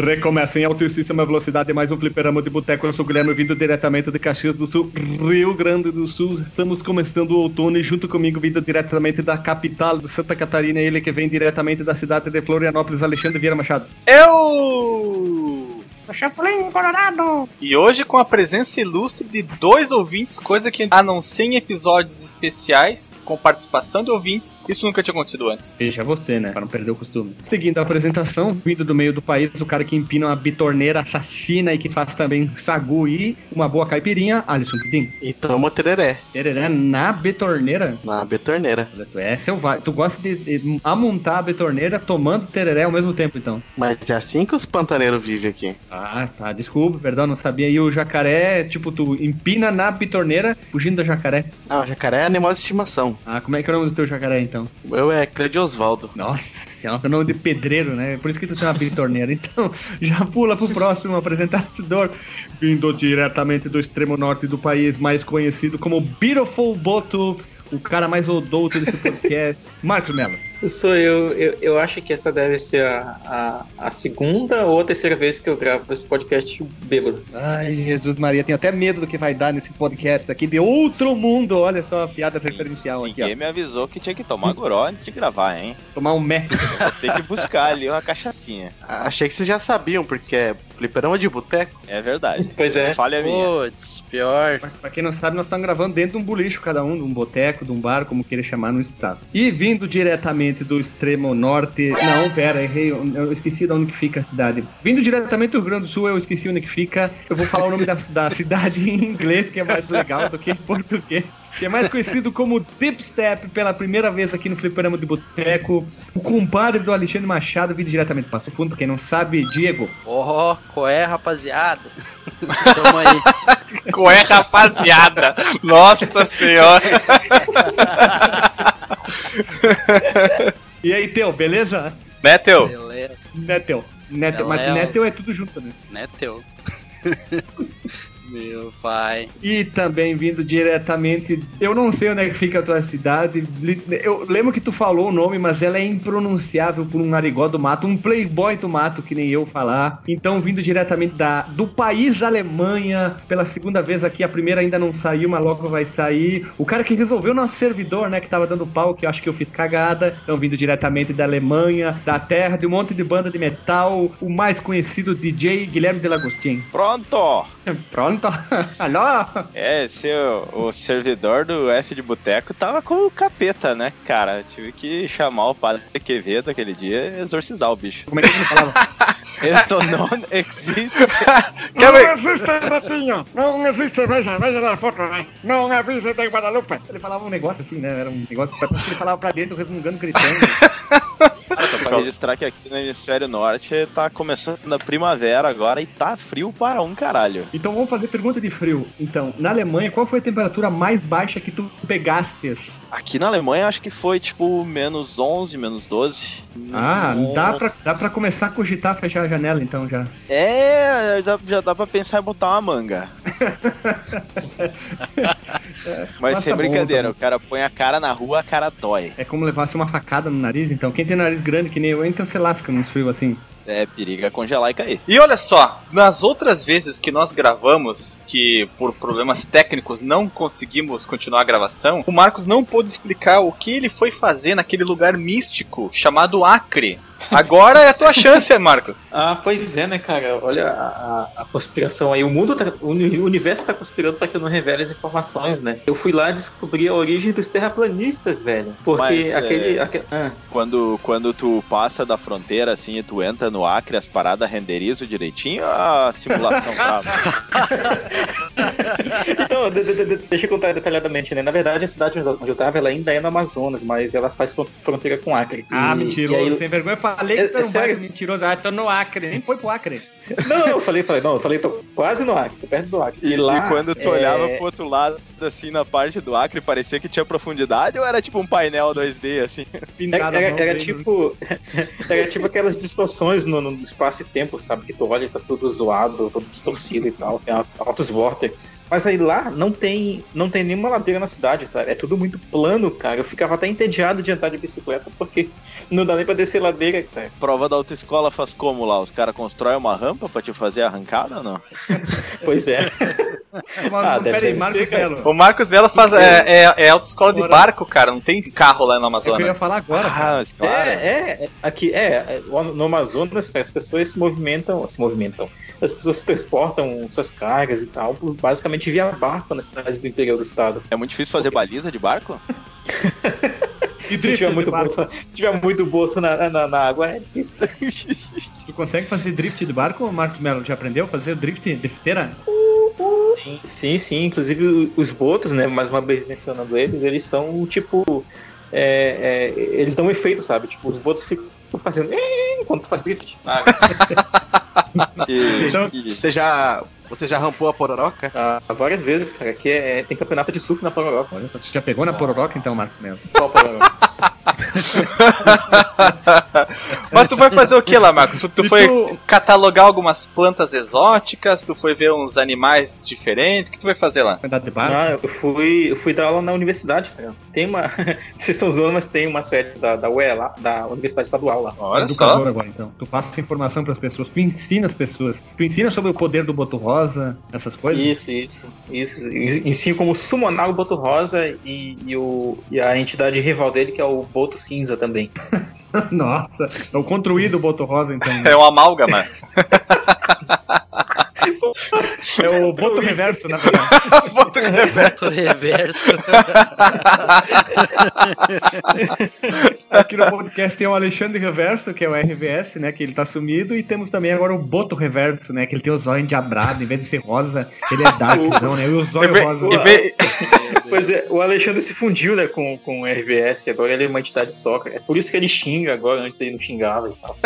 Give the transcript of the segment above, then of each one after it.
Recomeça em altíssima velocidade mais um fliperama de boteco. Eu sou o Guilherme, vindo diretamente de Caxias do Sul, Rio Grande do Sul. Estamos começando o outono e junto comigo, vindo diretamente da capital de Santa Catarina, ele que vem diretamente da cidade de Florianópolis, Alexandre Vieira Machado. Eu! Chapolin Colorado! E hoje com a presença ilustre de dois ouvintes, coisa que anuncia em episódios especiais, com participação de ouvintes, isso nunca tinha acontecido antes. Veja você, né? Para não perder o costume. Seguindo a apresentação, vindo do meio do país, o cara que empina uma bitorneira assassina e que faz também sagu e uma boa caipirinha, Alisson Pidim. E toma tereré. Tereré na bitorneira? Na betorneira. Tu é selvagem. Tu gosta de, de amontar a bitorneira tomando tereré ao mesmo tempo, então. Mas é assim que os pantaneiros vivem aqui. Ah, tá. Desculpa, perdão, não sabia. E o jacaré, tipo, tu empina na bitorneira fugindo do jacaré. Ah, o jacaré é animal de estimação. Ah, como é que é o nome do teu jacaré, então? O meu é Cleide Osvaldo. Nossa senhora, é o nome de pedreiro, né? Por isso que tu tem uma bitorneira. Então, já pula pro próximo apresentador. Vindo diretamente do extremo norte do país, mais conhecido como Beautiful Boto, o cara mais odouto desse podcast, Marcos Mello. Sou eu. eu. Eu acho que essa deve ser a, a, a segunda ou a terceira vez que eu gravo esse podcast bêbado. Ai, Jesus Maria, tenho até medo do que vai dar nesse podcast aqui de outro mundo. Olha só a piada referencial aqui, Ninguém ó. me avisou que tinha que tomar goró antes de gravar, hein? Tomar um mé. Vou ter que buscar ali uma cachaçinha. Achei que vocês já sabiam, porque é fliperama de boteco. É verdade. Pois é. Falha minha. Putz, pior. Pra- Pra quem não sabe, nós estamos gravando dentro de um bulicho, cada um, de um boteco, de um bar, como queira chamar no estado. E vindo diretamente do extremo norte. Não, pera, errei. Eu esqueci de onde que fica a cidade. Vindo diretamente do Rio Grande do Sul, eu esqueci onde que fica. Eu vou falar o nome da, da cidade em inglês, que é mais legal do que em português. Que é mais conhecido como Deep Step pela primeira vez aqui no Fliperama de Boteco. O compadre do Alexandre Machado, vindo diretamente do Passo Fundo, pra quem não sabe, Diego. Ó, qual é, rapaziada? Tamo aí. Qual é, rapaziada? Nossa senhora. E aí, Teu, beleza? Né, Teu? Beleza, Netel. Netel, mas. Netel é tudo junto, né? né, teu? Meu pai. E também vindo diretamente. Eu não sei onde é que fica a tua cidade. Eu lembro que tu falou o nome, mas ela é impronunciável por um narigó do mato, um playboy do mato, que nem eu falar. Então, vindo diretamente da, do país Alemanha, pela segunda vez aqui, a primeira ainda não saiu, mas logo vai sair. O cara que resolveu nosso servidor, né, que tava dando pau, que eu acho que eu fiz cagada. Então, vindo diretamente da Alemanha, da terra, de um monte de banda de metal, o mais conhecido DJ Guilherme Delagostin. Pronto! Pronto? Alô? É, esse o, o servidor do F de Boteco tava com o capeta, né, cara? Tive que chamar o padre Quevedo aquele dia e exorcizar o bicho. Como é que ele falava? Esto não existe. Ver? existe, Betinho! Não existe, veja, veja na foto, vai! Não existe de Guadalupe! Ele falava um negócio assim, né? Era um negócio que ele falava pra dentro, resmungando, gritando. Só pra registrar que aqui no hemisfério norte tá começando a primavera agora e tá frio para um caralho. Então vamos fazer pergunta de frio. Então, na Alemanha, qual foi a temperatura mais baixa que tu pegastes? Aqui na Alemanha acho que foi tipo menos 11, menos 12. Ah, dá pra, dá pra começar a cogitar fechar a janela então já. É, já, já dá pra pensar em botar uma manga. Mas Mas sem tá bom, brincadeira, tá o cara põe a cara na rua, a cara dói. É como levasse uma facada no nariz, então. Quem tem nariz grande que nem eu, então se lasca num frio assim. É, periga congelar e cair. E olha só, nas outras vezes que nós gravamos, que por problemas técnicos não conseguimos continuar a gravação, o Marcos não pôde explicar o que ele foi fazer naquele lugar místico chamado Acre. Agora é a tua chance, Marcos. Ah, pois é, né, cara? Olha a, a- a conspiração aí. O mundo, tá, o uni- o universo tá conspirando pra que eu não revele as informações, né? Eu fui lá descobrir a origem dos terraplanistas, velho. Porque Mas, aquele. é- aque- ah, Quando, quando tu passa da fronteira assim e tu entra no Acre, as paradas renderizam direitinho a simulação tá? Não, de- de- de- deixa eu contar detalhadamente, né? Na verdade, a cidade onde eu tava, ela ainda é no Amazonas, mas ela faz fron- fronteira com Acre. Ah, E- mentiroso. e aí- Sem vergonha, falei que É- tu era é um sério? baita mentiroso. Ah, tô no Acre. Nem foi pro Acre. Não, eu falei, falei, não, eu falei, tô, quase no Acre, perto do Acre. E, lá, e quando tu é, olhava pro outro lado, assim, na parte do Acre, parecia que tinha profundidade ou era tipo um painel 2D, assim? Era, era- era tipo. Era tipo aquelas distorções no, no espaço e tempo, sabe? Que tu olha e tá tudo zoado, todo distorcido e tal. Tem altos vórtices. Mas aí lá não tem, não tem nenhuma ladeira na cidade, tá? É tudo muito plano, cara. Eu ficava até entediado de andar de bicicleta, porque não dá nem pra descer ladeira, cara. Prova da autoescola faz como lá? Os caras constroem uma rampa pra te fazer a arrancada ou não? Pois é. Mas, Ah, não, deve- pera aí, deve Marcos. Melo. O Marcos Mello faz, é, é, é autoescola de barco, cara. Não tem carro lá no É o que eu ia Amazonas. falar agora. cara. Ah, mas claro. É, é, é, aqui, é, é, no Amazonas, cara, as pessoas se movimentam, se movimentam, as pessoas transportam suas cargas e tal, por- basicamente via barco nas cidades do interior do estado. É muito difícil fazer baliza de barco? E Se tiver de muito boto, tiver muito boto na, na, na água, é difícil. Tu consegue fazer drift de barco, Marcos Melo? Já aprendeu a fazer drift drifteira? Sim, sim, inclusive os botos, né, mais uma vez mencionando eles, eles são tipo, é, é, eles dão um efeito, sabe? Tipo, os botos ficam fazendo enquanto tu faz drift. E, Então- e- Você já, você já rampou a pororoca? Ah, várias vezes, cara, que é, tem campeonato de surf na Pororoca. Olha só, você já pegou na Pororoca então, Marcos Melo? Qual Pororoca? Mas tu foi fazer o que lá, Marcos? Tu, tu foi tu- catalogar algumas plantas exóticas? Tu foi ver uns animais diferentes? O que tu foi fazer lá? Andar de barco? Ah, eu fui, eu fui dar aula na universidade, cara. Tem uma. Vocês estão zoando, mas tem uma série da, da UE lá, da Universidade Estadual lá. Olha educador só. agora, então. Tu passa essa informação pras pessoas, tu ensina as pessoas. Tu ensina sobre o poder do boto rosa, essas coisas? Isso, isso, isso. Ensino como summonar o Boto Rosa e, e o, e a entidade rival dele, que é o Boto Cinza também. Nossa, é o construído boto rosa, então. É um amálgama. É o boto reverso, na verdade. Bota o reverso. Tô reverso. Aqui no podcast tem o Alexandre Reverso, que é o RVS, né? Que ele tá sumido. E temos também agora o Boto Reverso, né? Que ele tem os olhos endiabrados, em vez de ser rosa, ele é darkzão, né? E olhos vez- rosa. em vez- Pois é, o Alexandre se fundiu né, com, com o RBS, agora ele é uma entidade só. cara. É por isso que ele xinga agora, antes ele não xingava e tal.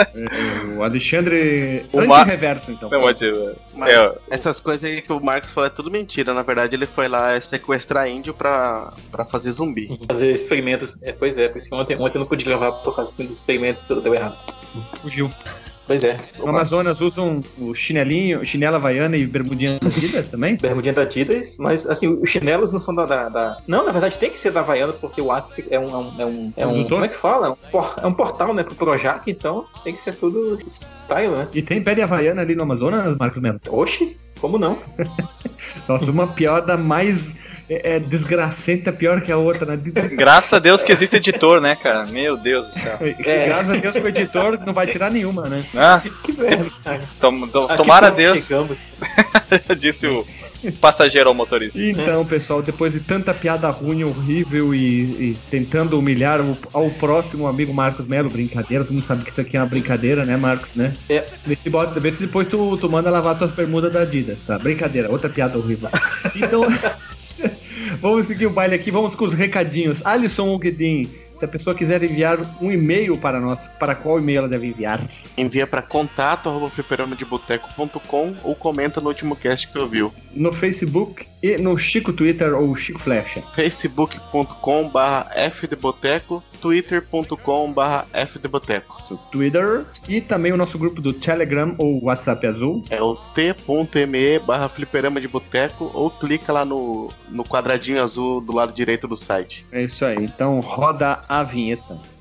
O Alexandre O Ma- anti-reverso, então. Não, pode- Mas É. essas coisas aí que o Marcos falou é tudo mentira. Na verdade, ele foi lá sequestrar índio pra, pra fazer zumbi. Fazer experimentos. É, pois é, por isso que ontem, ontem eu não pude gravar por causa dos experimentos, tudo deu errado. Fugiu. Pois é. No Amazonas usam o chinelinho, chinela havaiana e bermudinha Adidas também? Bermudinha da Adidas, mas assim, os chinelos não são da, da- da- Não, na verdade tem que ser da Havaianas, porque o Acre é um. É um, é um, é um- Produtor? como é que fala? É um, por- é um portal, né, pro Projac, então tem que ser tudo style, né? E tem pé de havaiana ali no Amazonas, Marcos Melo? Oxi, como não? Nossa, uma piada mais é, é, desgracenta pior que a outra, né? Graças a Deus que existe editor, né, cara? Meu Deus do céu. É. Graças a Deus que o editor não vai tirar nenhuma, né? Nossa, Que merda, cara. tom- tom- tomara Deus, disse o passageiro ao motorista. Então, pessoal, depois de tanta piada ruim, horrível e, e tentando humilhar o, ao próximo amigo Marcos Melo, brincadeira, todo mundo sabe que isso aqui é uma brincadeira, né, Marcos, né? É. Vê se, bota, vê se depois tu, tu manda lavar tuas bermudas da Adidas, tá? Brincadeira, outra piada horrível. Então, vamos seguir o baile aqui, vamos com os recadinhos. Alisson Ogedin, se a pessoa quiser enviar um e-mail para nós, para qual e-mail ela deve enviar? Envia pra contato arroba fliperamadeboteco.com ou comenta no último cast que ouviu. No Facebook e no Chico Twitter ou Chico Flecha. facebook.com barra fdboteco, twitter.com barra fdboteco. Twitter e também o nosso grupo do Telegram ou WhatsApp Azul. É o t.me barra fliperama de boteco ou clica lá no, no quadradinho azul do lado direito do site. É isso aí. Então roda a vinheta.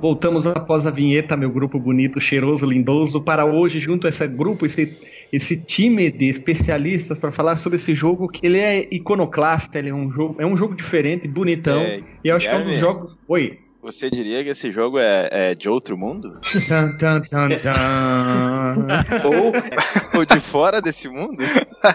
Voltamos após a vinheta, meu grupo bonito, cheiroso, lindoso, para hoje, junto a esse grupo, esse, esse time de especialistas para falar sobre esse jogo que ele é iconoclasta, ele é um jogo, é um jogo diferente, bonitão. É, e eu acho que é um dos Guilherme. jogos. Oi. Você diria que esse jogo é, é de outro mundo? Ou Ou de fora desse mundo?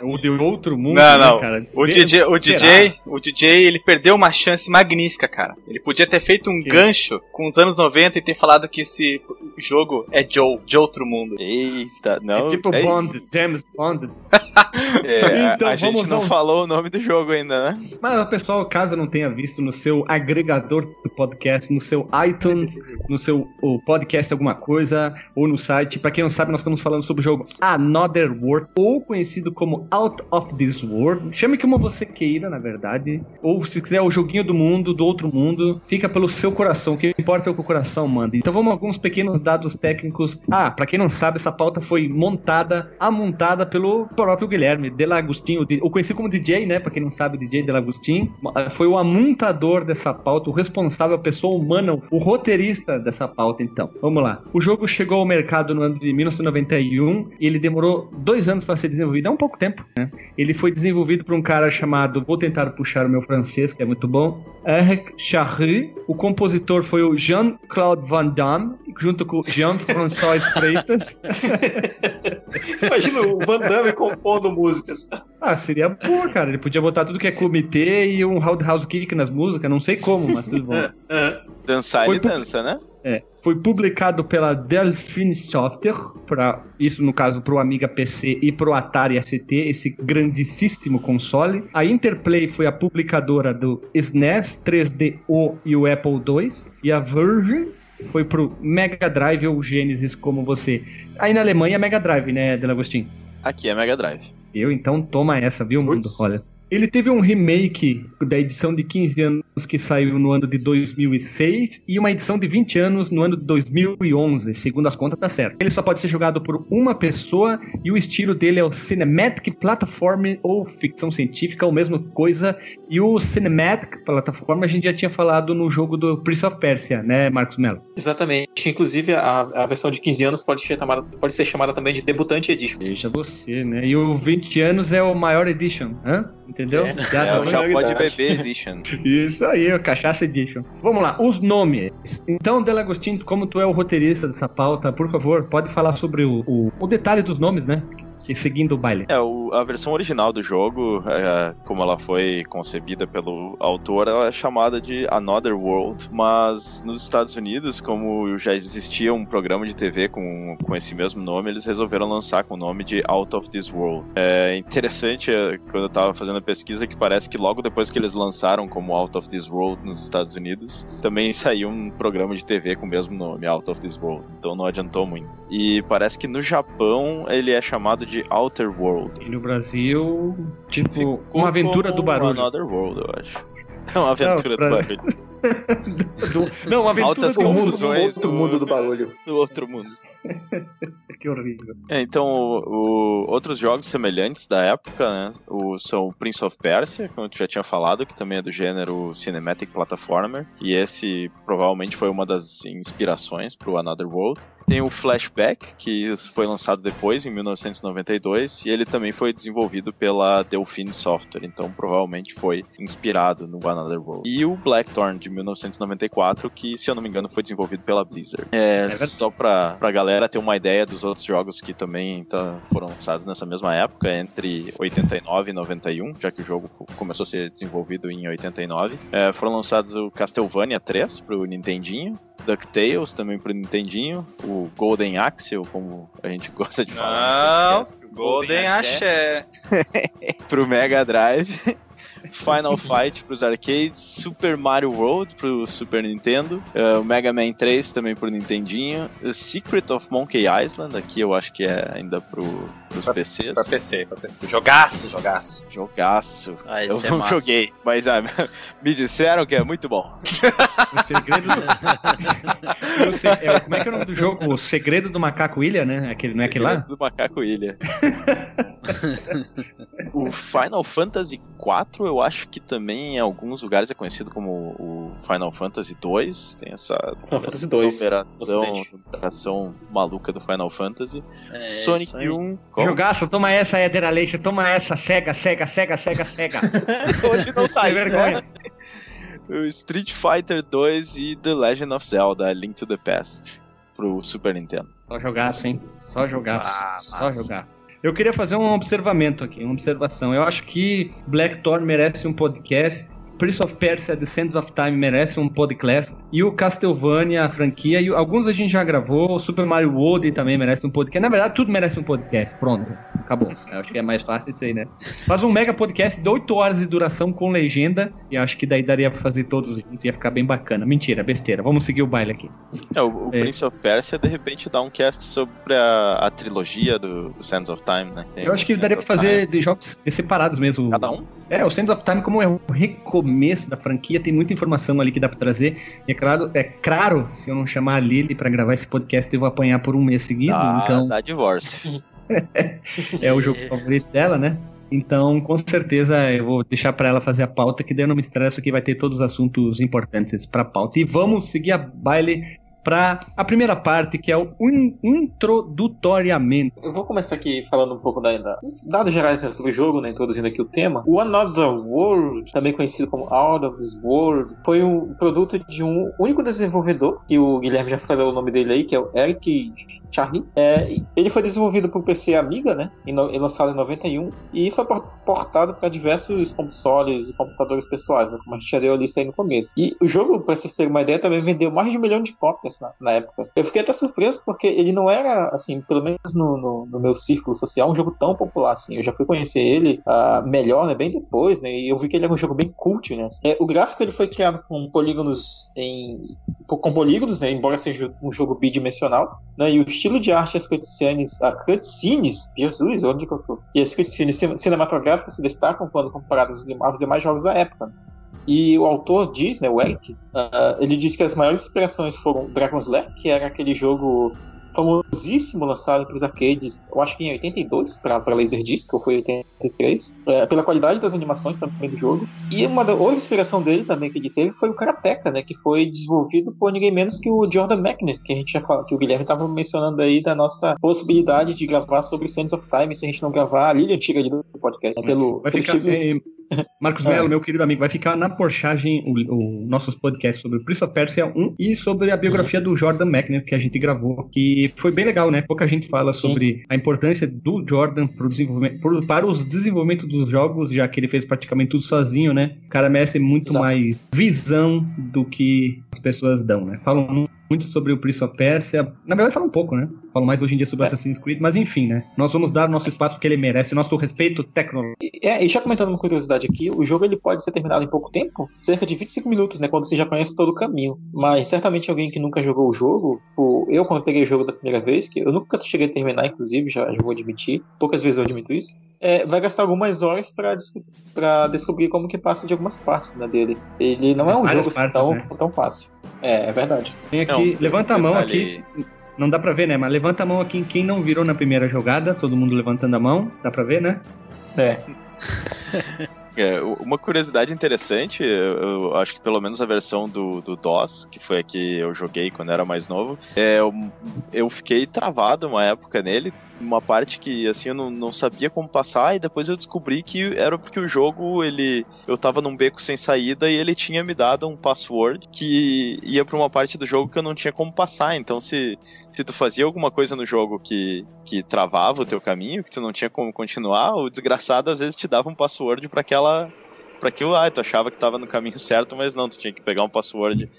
o de outro mundo, Não, né, não. cara? O DJ, o? DJ, o DJ, ele perdeu uma chance magnífica, cara. Ele podia ter feito um Que? gancho com os anos 90 e ter falado que esse jogo é Joe, de outro mundo. Eita, não. É tipo é- Bond, James Bond. é, Então, a, a gente vamos não aos- falou o nome do jogo ainda, né? Mas o pessoal, caso não tenha visto no seu agregador do podcast, no seu iTunes, no seu podcast alguma coisa, ou no site, pra quem não sabe, nós estamos falando sobre o jogo Another World, ou conhecido como Out of This World. Chame como você queira, na verdade. Ou se quiser o joguinho do mundo, do outro mundo, fica pelo seu coração. O que importa é o que o coração manda. Então vamos a alguns pequenos dados técnicos. Ah, pra quem não sabe, essa pauta foi montada, amontada pelo próprio Guilherme Delagostinho, ou conhecido como DJ, né? Pra quem não sabe, DJ Delagostinho. Foi o amontador dessa pauta, o responsável, a pessoa o roteirista dessa pauta, então. Vamos lá. O jogo chegou ao mercado no ano de 1991 e ele demorou dois anos para ser desenvolvido. É um pouco tempo, né? Ele foi desenvolvido por um cara chamado, vou tentar puxar o meu francês, que é muito bom, Eric Charry. O compositor foi o Jean-Claude Van Damme, junto com Jean-François Freitas. imagina o Van Damme compondo músicas. Ah, seria boa, cara. Ele podia botar tudo que é comitê e um roundhouse kick nas músicas, não sei como, mas tudo bom. Dançar Foi ele dança, né? É, foi publicado pela Delphine Software, pra, isso no caso pro Amiga PC e pro Atari ST, esse grandíssimo console. A Interplay foi a publicadora do SNES, 3DO e o Apple II. E a Virgin foi pro Mega Drive ou Genesis, como você. Aí na Alemanha é Mega Drive, né, Delagostinho? Aqui é Mega Drive. Eu, então toma essa, viu, mundo? Olha. Ele teve um remake da edição de 15 anos que saiu no ano de 2006 e uma edição de 20 anos no ano de 2011, segundo as contas tá certo. Ele só pode ser jogado por uma pessoa e o estilo dele é o Cinematic Platform ou ficção científica, ou mesma coisa. E o Cinematic Platform a gente já tinha falado no jogo do Prince of Persia, né, Marcos Mello? Exatamente. Inclusive, a, a versão de 15 anos pode ser, chamada, pode ser chamada também de Debutante Edition. Veja você, né? E o 20 anos é o maior edition, hã? Entendeu? É. Já É, Já Pode. Beber Edition. Isso aí, o Cachaça Edition. Vamos lá, os nomes. Então, Delagostinho, como tu é o roteirista dessa pauta, por favor, pode falar sobre o, o, o detalhe dos nomes, né? Que seguindo o baile. É, o- a versão original do jogo, é, como ela foi concebida pelo autor, ela é chamada de Another World, mas nos Estados Unidos, como já existia um programa de TV com, com esse mesmo nome, eles resolveram lançar com o nome de Out of This World. É interessante, é, quando eu tava fazendo a pesquisa, que parece que logo depois que eles lançaram como Out of This World nos Estados Unidos, também saiu um programa de TV com o mesmo nome, Out of This World, então não adiantou muito. E parece que no Japão ele é chamado de Outer World. E no Brasil, tipo, Ficou uma aventura do barulho. Another World, eu acho. É uma aventura pra- do barulho. Do- Não, uma aventura Altas do mundo. confusões outro do- mundo do barulho. Do outro mundo. Que horrível. É, então, o- o- outros jogos semelhantes da época, né, o, são o Prince of Persia, como eu já tinha falado, que também é do gênero Cinematic Platformer, e esse provavelmente foi uma das inspirações para o Another World. Tem o Flashback, que foi lançado depois, em 1992, e ele também foi desenvolvido pela Delphine Software, então provavelmente foi inspirado no Another World. E o Blackthorn, de 1994, que, se eu não me engano, foi desenvolvido pela Blizzard. É, verdade. só pra, pra galera ter uma ideia dos outros jogos que também tá- foram lançados nessa mesma época, entre 89 e 91, já que o jogo começou a ser desenvolvido em 89. É, foram lançados o Castlevania 3 pro Nintendinho, DuckTales também pro Nintendinho, o Golden Axe, ou como a gente gosta de falar. Não, podcast, Golden Axé. pro Mega Drive. Final Fight pros arcades, Super Mario World pro Super Nintendo, o Mega Man 3 também pro Nintendinho, o Secret of Monkey Island, aqui eu acho que é ainda pro pros PCs. Pra PC, pra PC. Jogaço, jogaço. Jogaço. Ah, Eu é não massa. joguei, mas ah, me disseram que é muito bom. O segredo do... É, como é que é o nome do jogo? O Segredo do Macaco Ilha, né? Aquele, não é aquele lá? Do Macaco Ilha. o Final Fantasy IV, eu acho que também em alguns lugares é conhecido como o Final Fantasy II. Tem essa Final Fantasy 2. numeração, Ocidente. numeração maluca do Final Fantasy. É, Sonic isso aí. 1. Como? Jogaço, toma essa, Éder Aleixo, toma essa, cega, cega, cega, cega, cega. Hoje não tá aí, vergonha. O Street Fighter 2 e The Legend of Zelda Link to the Past pro Super Nintendo. Só jogaço, hein? Só jogaço. Ah, Só jogaço. Eu queria fazer um observamento aqui, uma observação. Eu acho que Blackthorn merece um podcast. Prince of Persia, Sands of Time merece um podcast. E o Castlevania, a franquia, e alguns a gente já gravou. O Super Mario World também merece um podcast. Na verdade, tudo merece um podcast. Pronto, acabou. Eu acho que é mais fácil isso aí, né? Faz um mega podcast de 8 horas de duração com legenda. E acho que daí daria pra fazer todos. Ia ficar bem bacana. Mentira, besteira. Vamos seguir o baile aqui. É, o, o É. Prince of Persia, de repente, dá um cast sobre a, a trilogia do, do Sands of Time, né? Tem Eu acho o que Sands daria pra fazer de jogos separados mesmo. Cada um? É, o Sands of Time, como é um recomeço da franquia, tem muita informação ali que dá pra trazer. E é claro, é claro, se eu não chamar a Lily pra gravar esse podcast, eu vou apanhar por um mês seguido. Dá, então, dá divórcio. é o jogo favorito dela, né? Então, com certeza, eu vou deixar pra ela fazer a pauta, que daí eu não me estresso, que vai ter todos os assuntos importantes pra pauta. E vamos seguir a baile pra a primeira parte, que é o in- introdutoriamento. Eu vou começar aqui falando um pouco da, da- dados gerais né, sobre o jogo, né, introduzindo aqui o tema. O Another World, também conhecido como Out of This World, foi um produto de um único desenvolvedor, que o Guilherme já falou o nome dele aí, que é o Eric Charry. É, ele foi desenvolvido para o PC Amiga, né, e, no- e lançado em 91, e foi por- portado para diversos consoles e computadores pessoais, né, como a gente já deu a lista aí no começo. E o jogo, para vocês terem uma ideia, também vendeu mais de um milhão de cópias na, na época. Eu fiquei até surpreso porque ele não era, assim, pelo menos no, no- no meu círculo social, um jogo tão popular assim. Eu já fui conhecer ele ah, melhor, né, bem depois, né, e eu vi que ele era um jogo bem cult, né. É, o gráfico ele foi criado com polígonos em com polígonos, né, embora seja um jogo bidimensional, né, e o estilo de arte, as cutscenes, a cutscenes, Jesus, onde que eu tô? E as cutscenes cin- cinematográficas se destacam quando comparadas aos dem- aos demais jogos da época. E o autor diz, né, o Eric, ah, ele diz que as maiores inspirações foram Dragon's Lair, que era aquele jogo famosíssimo lançado para os arcades, eu acho que em 82 para Laserdisc, ou foi 83, é, pela qualidade das animações também do jogo. E uma da, outra inspiração dele também que ele teve foi o Karateka, né, que foi desenvolvido por ninguém menos que o Jordan McNair, que a gente já falou, que o Guilherme estava mencionando aí da nossa possibilidade de gravar sobre Sands of Time, se a gente não gravar a Lilian antiga do podcast, né, pelo, Vai pelo ficar, estilo- eh, Marcos Ah. Melo, meu querido amigo, vai ficar na porchagem o, o nossos podcasts sobre o Prince of Persia 1 e sobre a biografia do Jordan McNair que a gente gravou, que foi bem legal, né? Pouca gente fala Sim. sobre a importância do Jordan pro desenvolvimento, pro- para os desenvolvimentos dos jogos, já que ele fez praticamente tudo sozinho, né? O cara merece muito Exato. mais visão do que as pessoas dão, né? Falam mu- muito sobre o Prince of Persia. Na verdade, falam um pouco, né? Falam mais hoje em dia sobre É. Assassin's Creed, mas enfim, né? Nós vamos dar nosso espaço porque ele merece, nosso respeito tecnológico. É, e já comentando uma curiosidade aqui, o jogo ele pode ser terminado em pouco tempo, cerca de 25 minutos, né, quando você já conhece todo o caminho. Mas certamente alguém que nunca jogou o jogo, o- eu quando peguei o jogo da primeira vez, que eu nunca cheguei a terminar, inclusive, já, já vou admitir, poucas vezes eu admito isso, é, vai gastar algumas horas pra, des- pra descobrir como que passa de algumas partes né, dele. Ele não é um Várias jogo partes, tão, né? tão fácil. É, é verdade. Aqui, Não, levanta a mão detalhe- aqui. Não dá pra ver, né? Mas levanta a mão aqui em quem não virou na primeira jogada. Todo mundo levantando a mão. Dá pra ver, né? É. É, uma curiosidade interessante, eu, eu acho que pelo menos a versão do, do DOS, que foi a que eu joguei quando era mais novo, é, eu, eu fiquei travado uma época nele, uma parte que assim eu não, não sabia como passar, e depois eu descobri que era porque o jogo, ele eu tava num beco sem saída e ele tinha me dado um password que ia pra uma parte do jogo que eu não tinha como passar, então se, se tu fazia alguma coisa no jogo que, que travava o teu caminho, que tu não tinha como continuar, o desgraçado às vezes te dava um password pra aquela para aquilo lá, tu achava que tava no caminho certo, mas não, tu tinha que pegar um password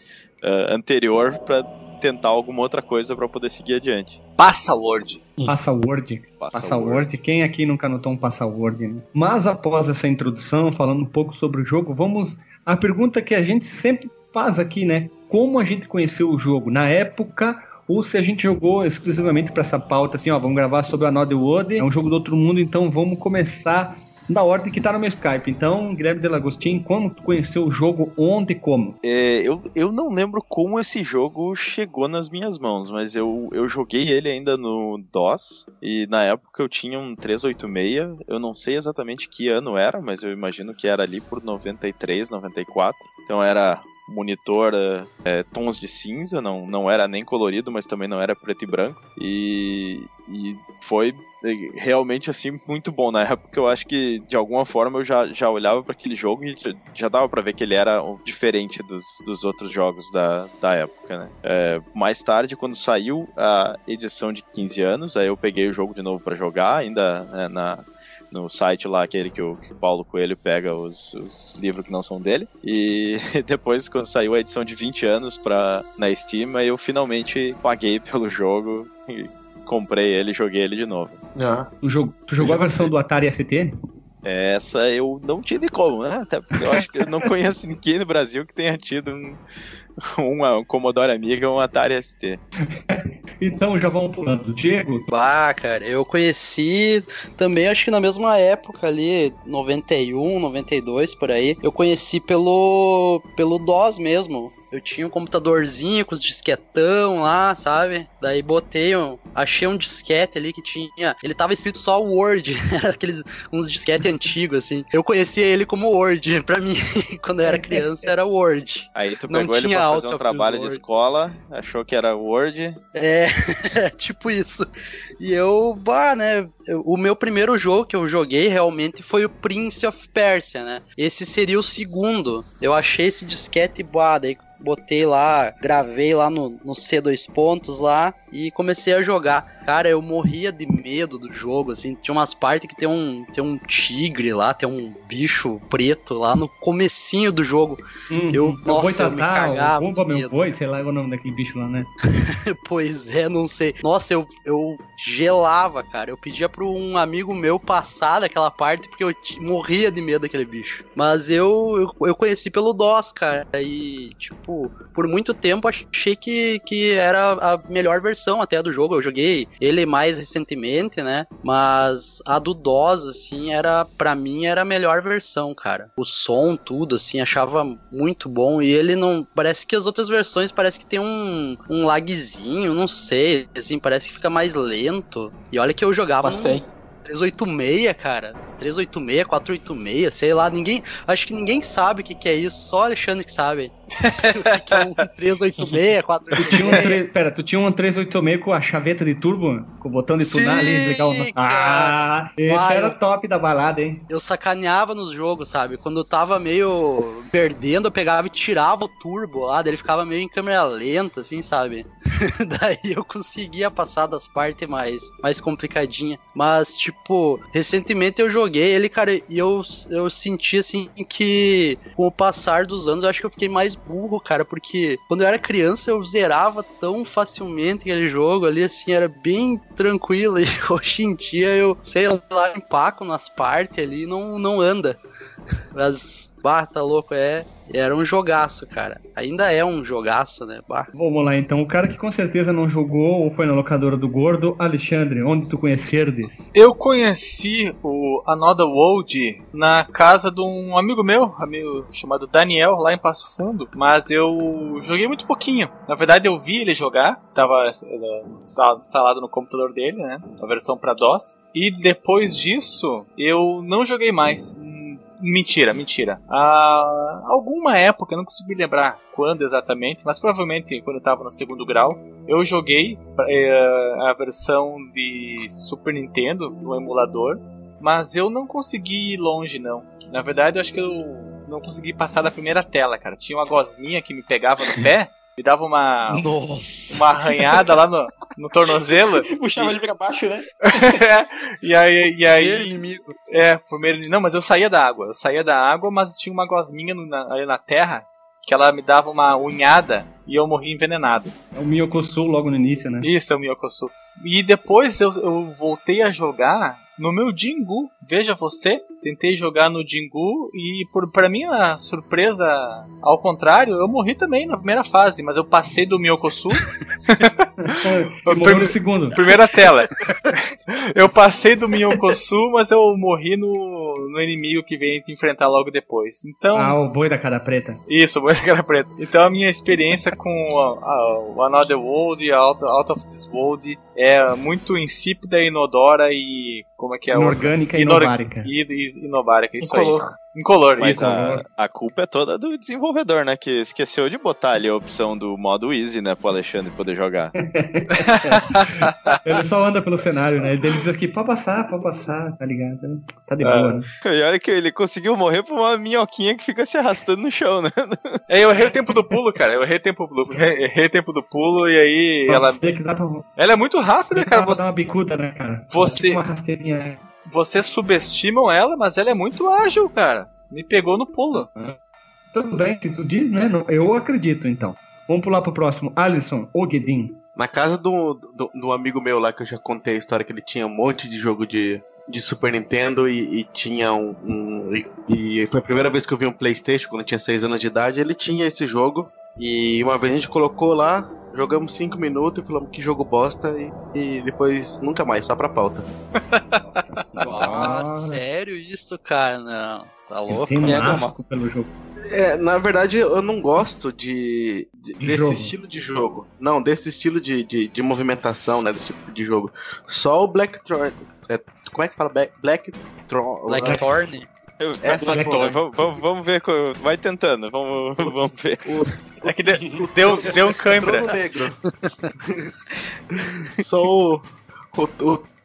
eh, anterior pra tentar alguma outra coisa pra poder seguir adiante. Password. Password. Password. Quem aqui nunca anotou um password, né? Mas após essa introdução, falando um pouco sobre o jogo, vamos à pergunta que a gente sempre faz aqui, né? Como a gente conheceu o jogo? Na época ou se a gente jogou exclusivamente para essa pauta, assim, ó, vamos gravar sobre Another World, é um jogo do outro mundo, então vamos começar na ordem que tá no meu Skype. Então, Guilherme Delagostin, como tu conheceu o jogo, onde e como? É, eu, eu não lembro como esse jogo chegou nas minhas mãos, mas eu, eu joguei ele ainda no DOS, e na época eu tinha um 386, eu não sei exatamente que ano era, mas eu imagino que era ali por 93, 94. Então era monitor é, tons de cinza, não, não era nem colorido, mas também não era preto e branco. E, e foi realmente assim muito bom na época eu acho que de alguma forma eu já, já olhava para aquele jogo e já, já dava para ver que ele era diferente dos, dos outros jogos da, da época né? É, mais tarde quando saiu a edição de 15 anos aí eu peguei o jogo de novo para jogar ainda né, na no site lá, aquele que o, que o Paulo Coelho pega os, os, livros que não são dele. E depois, quando saiu a edição de 20 anos pra, na Steam, eu finalmente paguei pelo jogo e comprei ele e joguei ele de novo. Ah. Tu, jog, tu jogou a versão do Atari ST? Essa eu não tive como, né? Até porque eu acho que eu não conheço ninguém no Brasil que tenha tido um, um Commodore Amiga ou um Atari ST. então já vamos pulando. Diego? Bah, cara, eu conheci também, acho que na mesma época ali, 91, 92, por aí. Eu conheci pelo, pelo DOS mesmo. Eu tinha um computadorzinho com os disquetão lá, sabe? Daí botei um. Achei um disquete ali que tinha. Ele tava escrito só Word. Aqueles. uns disquete antigos, assim. Eu conhecia ele como Word. Pra mim, quando eu era criança, era Word. Aí tu pegou Não ele pra fazer um trabalho de escola, achou que era Word. É, tipo isso. E eu, bah, né? O meu primeiro jogo que eu joguei realmente foi o Prince of Persia, né? Esse seria o segundo. Eu achei esse disquete, bah, daí botei lá, gravei lá no, no C2 pontos lá e comecei a jogar. Cara, eu morria de medo do jogo, assim, tinha umas partes que tem um, tem um tigre lá, tem um bicho preto lá no comecinho do jogo. Uhum. Eu, nossa, eu me cagava. Bomba meu boi, sei lá é o nome daquele bicho lá, né? pois é, não sei. Nossa, eu, eu gelava, cara. Eu pedia para um amigo meu passar daquela parte porque eu morria de medo daquele bicho. Mas eu, eu, eu conheci pelo DOS, cara, e, tipo, por muito tempo achei que, que era a melhor versão até do jogo. Eu joguei ele mais recentemente, né? Mas a do DOS, assim, era para mim era a melhor versão, cara. O som, tudo, assim, achava muito bom. E ele não. Parece que as outras versões parece que tem um, um lagzinho, não sei. Assim, parece que fica mais lento. E olha que eu jogava. Bastante. 386, cara. 386, 486, sei lá, ninguém. Acho que ninguém sabe o que, que é isso, só o Alexandre que sabe. O que, é um 386, 486. Tu tinha um 3, pera, tu tinha um 386 com a chaveta de turbo? Com o botão de Sim, tunar ali, legal. Ah, esse ah, era o top da balada, hein? Eu sacaneava nos jogos, sabe? Quando eu tava meio perdendo, eu pegava e tirava o turbo lá, daí ele ficava meio em câmera lenta, assim, sabe? daí eu conseguia passar das partes mais, mais complicadinha. Mas, tipo, recentemente eu joguei joguei ele, cara, e eu, eu senti assim que com o passar dos anos eu acho que eu fiquei mais burro, cara, porque quando eu era criança eu zerava tão facilmente aquele jogo ali, assim, era bem tranquilo. E hoje em dia eu, sei lá, empaco nas partes ali e não, não anda. Mas, bah, tá louco, é. Era um jogaço, cara. Ainda é um jogaço, né? Bah. Vamos lá, então. O cara que com certeza não jogou ou foi na locadora do Gordo, Alexandre, onde tu conhecerdes? Eu conheci o Another World na casa de um amigo meu, amigo chamado Daniel, lá em Passo Fundo. Mas eu joguei muito pouquinho. Na verdade, eu vi ele jogar. Tava instalado no computador dele, né? A versão para DOS. E depois disso, eu não joguei mais Mentira, mentira. Há alguma época, eu não consigo me lembrar quando exatamente, mas provavelmente quando eu estava no segundo grau, eu joguei é, a versão de Super Nintendo no emulador, mas eu não consegui ir longe, não. Na verdade, eu acho que eu não consegui passar da primeira tela, cara. Tinha uma gosminha que me pegava no pé me dava uma. Nossa. Uma arranhada lá no, no tornozelo. Puxava ele pra baixo, né? e aí. E aí primeiro inimigo. É, primeiro Não, mas eu saía da água. Eu saía da água, mas tinha uma gosminha no, na, ali na terra que ela me dava uma unhada e eu morri envenenado. É o Miyokosu logo no início, né? Isso, é o Miyokosu. E depois eu, eu voltei a jogar no meu Jingu. Veja você, tentei jogar no Jingu e por para minha surpresa, ao contrário, eu morri também na primeira fase, mas eu passei do Miyokosu. Ele morreu no segundo. Primeira tela. Eu passei do Minhocosu, mas eu morri no, no inimigo que vem te enfrentar logo depois. Então. Ah, o boi da cara preta. Isso, Boi da Cara Preta. Então a minha experiência com a- a- o Another World e Out, Out of This World é muito insípida, inodora e. Como é que é? o- Inorgânica e Inor- inobárica. E, e inobárica, isso Incolor. aí. Incolor, Mas isso. a, a culpa é toda do desenvolvedor, né? Que esqueceu de botar ali a opção do modo easy, né? Pro Alexandre poder jogar. Ele só anda pelo cenário, né? Ele diz aqui, pode passar, pode passar, tá ligado? Tá de Ah. boa, né? E olha que ele conseguiu morrer por uma minhoquinha que fica se arrastando no chão, né? É, eu errei o tempo do pulo, cara. Eu errei o tempo do, errei o tempo do pulo e aí Pode ela, dá pra, ela é muito rápida, dá cara. Você, dar uma bicuda, né, cara? Você- Tipo Uma rasteirinha. Vocês subestimam ela, mas ela é muito ágil, cara. Me pegou no pulo. Tudo bem, se tu diz, né? Eu acredito, então. Vamos pular pro próximo. Alisson Ogedin. Na casa do, do, do amigo meu lá, que eu já contei a história, que ele tinha um monte de jogo de, de Super Nintendo e, e tinha um. um- e, e foi a primeira vez que eu vi um PlayStation, quando eu tinha 6 anos de idade. Ele tinha esse jogo. E uma vez a gente colocou lá, jogamos 5 minutos e falamos que jogo bosta. E, e depois nunca mais, só pra pauta. Ah, sério isso, cara? Não. Tá louco? Tem um uma- asco pelo jogo. É, na verdade, eu não gosto de, de- De desse jogo. estilo de jogo. Não, desse estilo de, de, de movimentação, né? Desse tipo de jogo. Só o Black Tron. é, como é que fala? Black, Black Tron. Blackthorn? Eu- Essa. Thorn, vamos, vamos- ver. Vai tentando, vamos, vamos ver. É que de- deu, deu um cãibra. Negro. só o, o,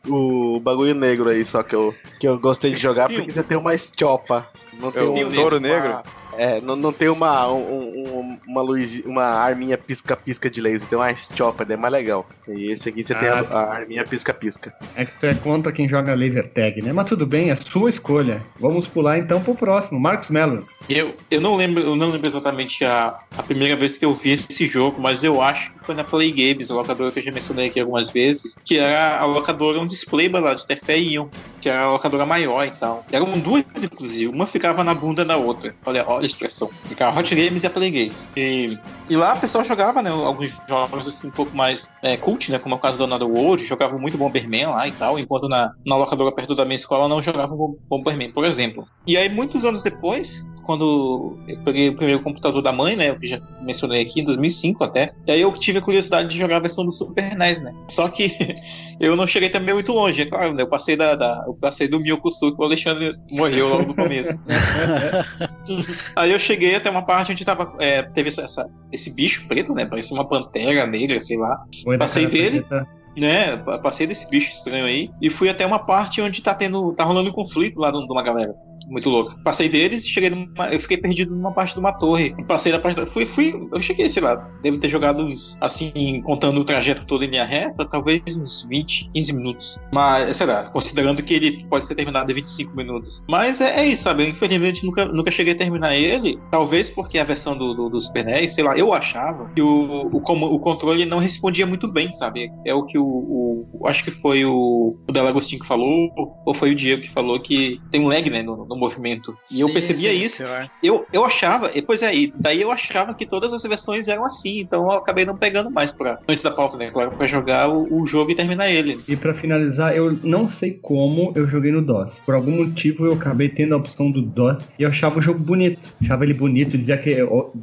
o, o bagulho negro aí, só que eu, que eu gostei de jogar porque você tem uma estiopa. Não tem É o um, touro uma- negro? É, não, não tem uma, um, um- uma luz, uma arminha pisca-pisca de laser, tem uma estiopa, é mais legal. E esse aqui você tem a, a arminha pisca-pisca. É que tu é contra quem joga laser tag, né? Mas tudo bem, é sua escolha. Vamos pular então pro próximo. Marcos Mello. Eu, eu não lembro, eu não lembro exatamente a, a primeira vez que eu vi esse jogo, mas eu acho que foi na Play Games, a locadora que eu já mencionei aqui algumas vezes, que era a locadora, um display lá de Terpé e Ion, que era a locadora maior e tal. Eram duas, inclusive, uma ficava na bunda da outra. Olha, olha expressão. Ficava a Hot Games e a Play Games. E, e lá o pessoal jogava, né, alguns jogos assim, um pouco mais é, cult, né, como é o caso do Another World, jogava muito Bomberman lá e tal, enquanto na, na locadora perto da minha escola não jogava Bom- Bomberman, por exemplo. E aí, muitos anos depois, quando eu peguei o primeiro computador da mãe, né, eu já mencionei aqui, em 2005 até, e aí eu tive a curiosidade de jogar a versão do Super NES, né. Só que eu não cheguei também muito longe, é claro, né, eu passei, da, da- eu passei do Miokusu, que o Alexandre morreu logo no começo. Aí eu cheguei até uma parte onde tava, é, teve essa, esse bicho preto, né? Parecia uma pantera negra, sei lá. Da Passei dele. preta. Né? Pa- Passei desse bicho estranho aí e fui até uma parte onde tá tendo. tá rolando um conflito lá de uma galera. Muito louco. Passei deles e cheguei numa. Eu fiquei perdido numa parte de uma torre. Passei da parte da. Fui, fui. Eu cheguei, sei lá, devo ter jogado uns. Assim, contando o trajeto todo em minha reta, talvez uns 20, 15 minutos. Mas, sei lá, considerando que ele pode ser terminado em 25 minutos. Mas é, é isso, sabe? Infelizmente nunca, nunca cheguei a terminar ele. Talvez porque a versão do, do, do Super NES, sei lá, eu achava que o, o, o controle não respondia muito bem, sabe? É o que o. o acho que foi o, o Delagostinho que falou, ou foi o Diego que falou que tem um lag, né, no, no movimento. E eu Sim, percebia sim, isso. Eu, eu achava, e, pois é, e daí eu achava que todas as versões eram assim, então eu acabei não pegando mais pra, antes da pauta, né? Claro, pra jogar o, o jogo e terminar ele. E pra finalizar, eu não sei como eu joguei no DOS. Por algum motivo eu acabei tendo a opção do DOS e eu achava o jogo bonito. Achava ele bonito, dizia que.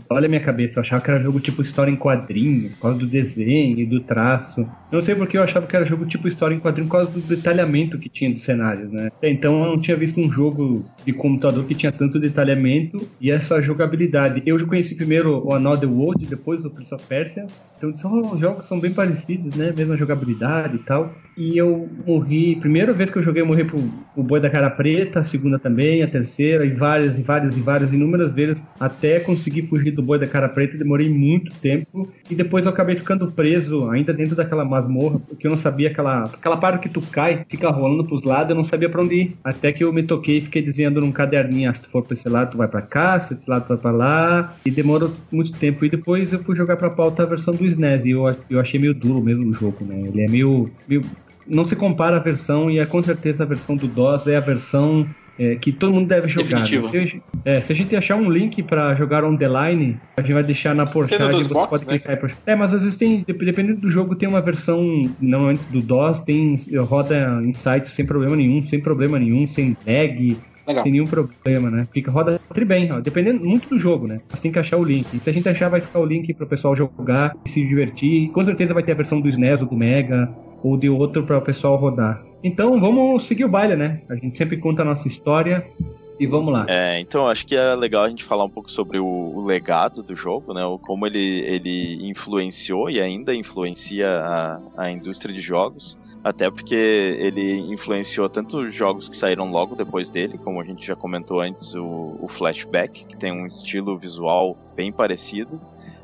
Olha a minha cabeça, eu achava que era jogo tipo história em quadrinho, por causa do desenho e do traço. Não sei porque eu achava que era jogo tipo história em quadrinho por causa do detalhamento que tinha dos cenários, né? Até Então eu não tinha visto um jogo de computador que tinha tanto detalhamento e essa jogabilidade. Eu conheci primeiro o Another World, depois o Prince of Persia. Então são os jogos são bem parecidos, né? Mesma jogabilidade e tal. E eu morri, primeira vez que eu joguei, eu morri pro, pro Boi da Cara Preta, a segunda também, a terceira, e várias, e várias, e várias, inúmeras vezes, até conseguir fugir do Boi da Cara Preta, demorei muito tempo, e depois eu acabei ficando preso, ainda dentro daquela masmorra, porque eu não sabia aquela, aquela parte que tu cai, fica rolando pros lados, eu não sabia pra onde ir. Até que eu me toquei e fiquei dizendo num caderninho, ah, se tu for pra esse lado, tu vai pra cá, se esse lado tu vai pra lá, e demorou muito tempo, e depois eu fui jogar pra pauta a versão do SNES, e eu, eu achei meio duro mesmo o jogo, né? Ele é meio, meio não se compara a versão e é com certeza a versão do DOS é a versão é, que todo mundo deve jogar. né? Se, é, se a gente achar um link pra jogar on the line, a gente vai deixar na dos Você pode né? clicar puxar. É, mas às vezes tem, dep- dependendo do jogo, tem uma versão, normalmente do DOS, tem roda em sites sem problema nenhum, sem problema nenhum, sem lag, Legal. sem nenhum problema, né? Fica roda tri bem, ó, dependendo muito do jogo, né? Mas tem que achar o link. Se a gente achar, vai ficar o link pro pessoal jogar e se divertir. E com certeza vai ter a versão do SNES ou do Mega ou de outro para o pessoal rodar. Então vamos seguir o baile, né? A gente sempre conta a nossa história e vamos lá. É, então acho que é legal a gente falar um pouco sobre o, o legado do jogo, né? O, como ele, ele influenciou e ainda influencia a, a indústria de jogos. Até porque ele influenciou tanto os jogos que saíram logo depois dele, como a gente já comentou antes, o, o Flashback, que tem um estilo visual bem parecido,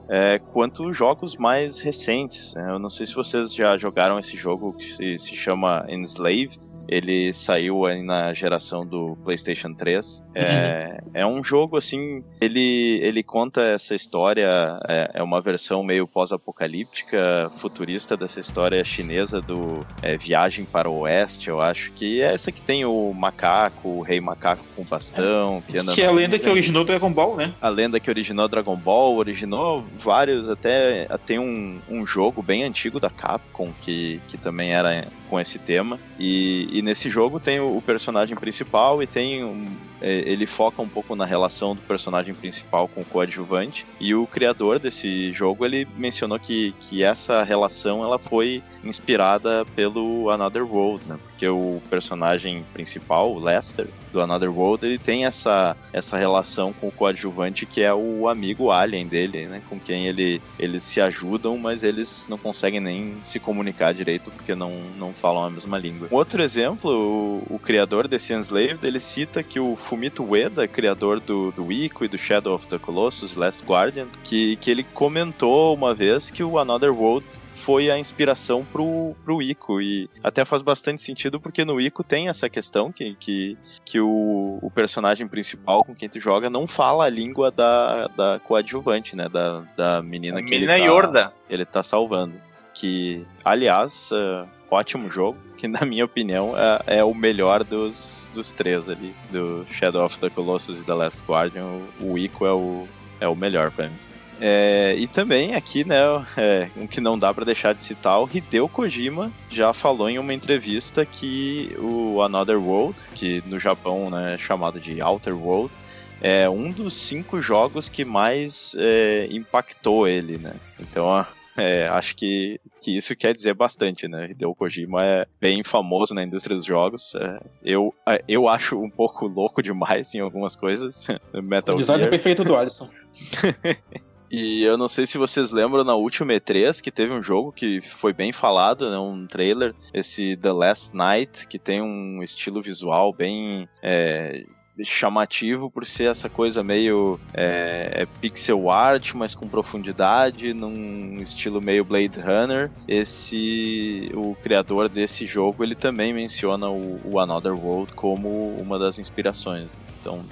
é, quanto jogos mais recentes. né? Eu não sei se vocês já jogaram esse jogo que se, se chama Enslaved. Ele saiu aí na geração do PlayStation 3. É, é um jogo assim. Ele, ele conta essa história. É, é uma versão meio pós-apocalíptica, futurista dessa história chinesa do é, Viagem para o Oeste. Eu acho que é essa que tem o macaco, o rei macaco com bastão, que anda Que é a lenda que originou Dragon Ball, né? a lenda que originou Dragon Ball, originou vários, até tem um, um jogo bem antigo da Capcom que, que também era com esse tema. E, e nesse jogo tem o, personagem principal e tem um, é, ele foca um pouco na relação do personagem principal com o coadjuvante. E o criador desse jogo ele mencionou que, que essa relação ela foi inspirada pelo Another World, né? Porque o personagem principal, o Lester, do Another World, ele tem essa, essa relação com o coadjuvante que é o amigo alien dele, né? Com quem ele, eles se ajudam, mas eles não conseguem nem se comunicar direito porque não, não falam a mesma língua. Um outro exemplo, o, o criador desse Enslaved, ele cita que o Fumito Ueda, criador do, do Ico e do Shadow of the Colossus, Last Guardian, que, que ele comentou uma vez que o Another World foi a inspiração pro, pro Ico. E até faz bastante sentido porque no Ico tem essa questão que, que, que o, o personagem principal com quem tu joga não fala a língua da, da coadjuvante, né? Da, da menina que Menina ele tá, Yorda. ele tá salvando. Que, aliás, é, ótimo jogo, que na minha opinião é, é o melhor dos, dos três ali, do Shadow of the Colossus e The Last Guardian. O, o Ico é o, é o melhor pra mim. É, e também aqui, né, é, um que não dá pra deixar de citar, o Hideo Kojima já falou em uma entrevista que o Another World, que no Japão né, é chamado de Outer World, é um dos cinco jogos que mais é, impactou ele, né? Então, ó, é, acho que, que isso quer dizer bastante, né? Hideo Kojima é bem famoso na indústria dos jogos. É, eu, eu acho um pouco louco demais em algumas coisas. Metal o design Gear. perfeito do Alisson. E eu não sei se vocês lembram na última E3 que teve um jogo que foi bem falado, né, um trailer, esse The Last Night, que tem um estilo visual bem é, chamativo por ser essa coisa meio é, é pixel art, mas com profundidade, num estilo meio Blade Runner. Esse, o criador desse jogo, ele também menciona o, o Another World como uma das inspirações. Então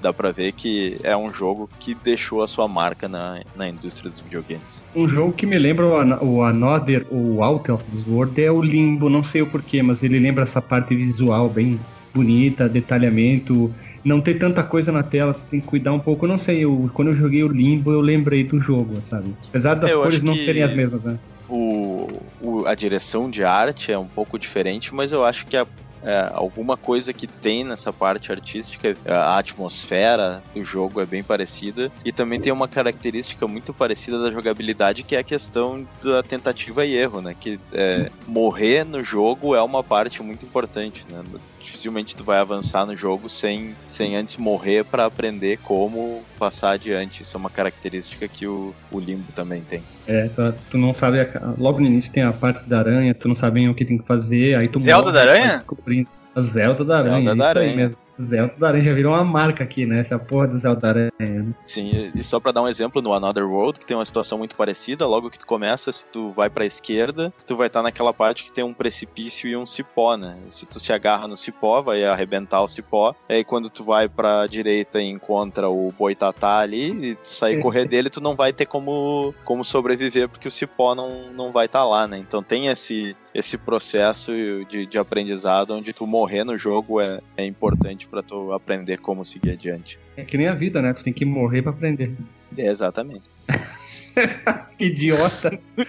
dá pra ver que é um jogo que deixou a sua marca na, na indústria dos videogames. Um jogo que me lembra o, An- o Another ou Out of this World é o Limbo, não sei o porquê, mas ele lembra essa parte visual bem bonita, detalhamento. Não ter tanta coisa na tela, tem que cuidar um pouco. Eu não sei, eu, quando eu joguei o Limbo, eu lembrei do jogo, sabe? Apesar das Eu cores não serem as mesmas, né? O, o- a direção de arte é um pouco diferente, mas eu acho que a- é, alguma coisa que tem nessa parte artística, a atmosfera do jogo é bem parecida e também tem uma característica muito parecida da jogabilidade que é a questão da tentativa e erro, né? Que é, morrer no jogo é uma parte muito importante, né? Dificilmente tu vai avançar no jogo sem, sem antes morrer para aprender como passar adiante. Isso é uma característica que o, o Limbo também tem. É, tu, tu não sabe. a- Logo no início tem a parte da aranha, tu não sabe o que tem que fazer, aí tu Zelda morre, da aranha? descobrindo. A Zelda da Zelda aranha, da isso aí aranha. mesmo. Zelda da aranha já virou uma marca aqui, né? Essa porra do Zelda da aranha. né? Sim, e só pra dar um exemplo, no Another World, que tem uma situação muito parecida, logo que tu começa, se tu vai pra esquerda, tu vai estar naquela parte que tem um precipício e um cipó, né? Se tu se agarra no cipó, vai arrebentar o cipó, aí quando tu vai pra direita e encontra o boitatá ali, e tu sair correr dele, tu não vai ter como, como sobreviver, porque o cipó não, não vai estar lá, né? Então tem esse, esse processo de, de aprendizado onde tu morrer no jogo é, é importante para tu aprender como seguir adiante. É que nem a vida, né? Tu tem que morrer pra aprender. É, exatamente. Que idiota.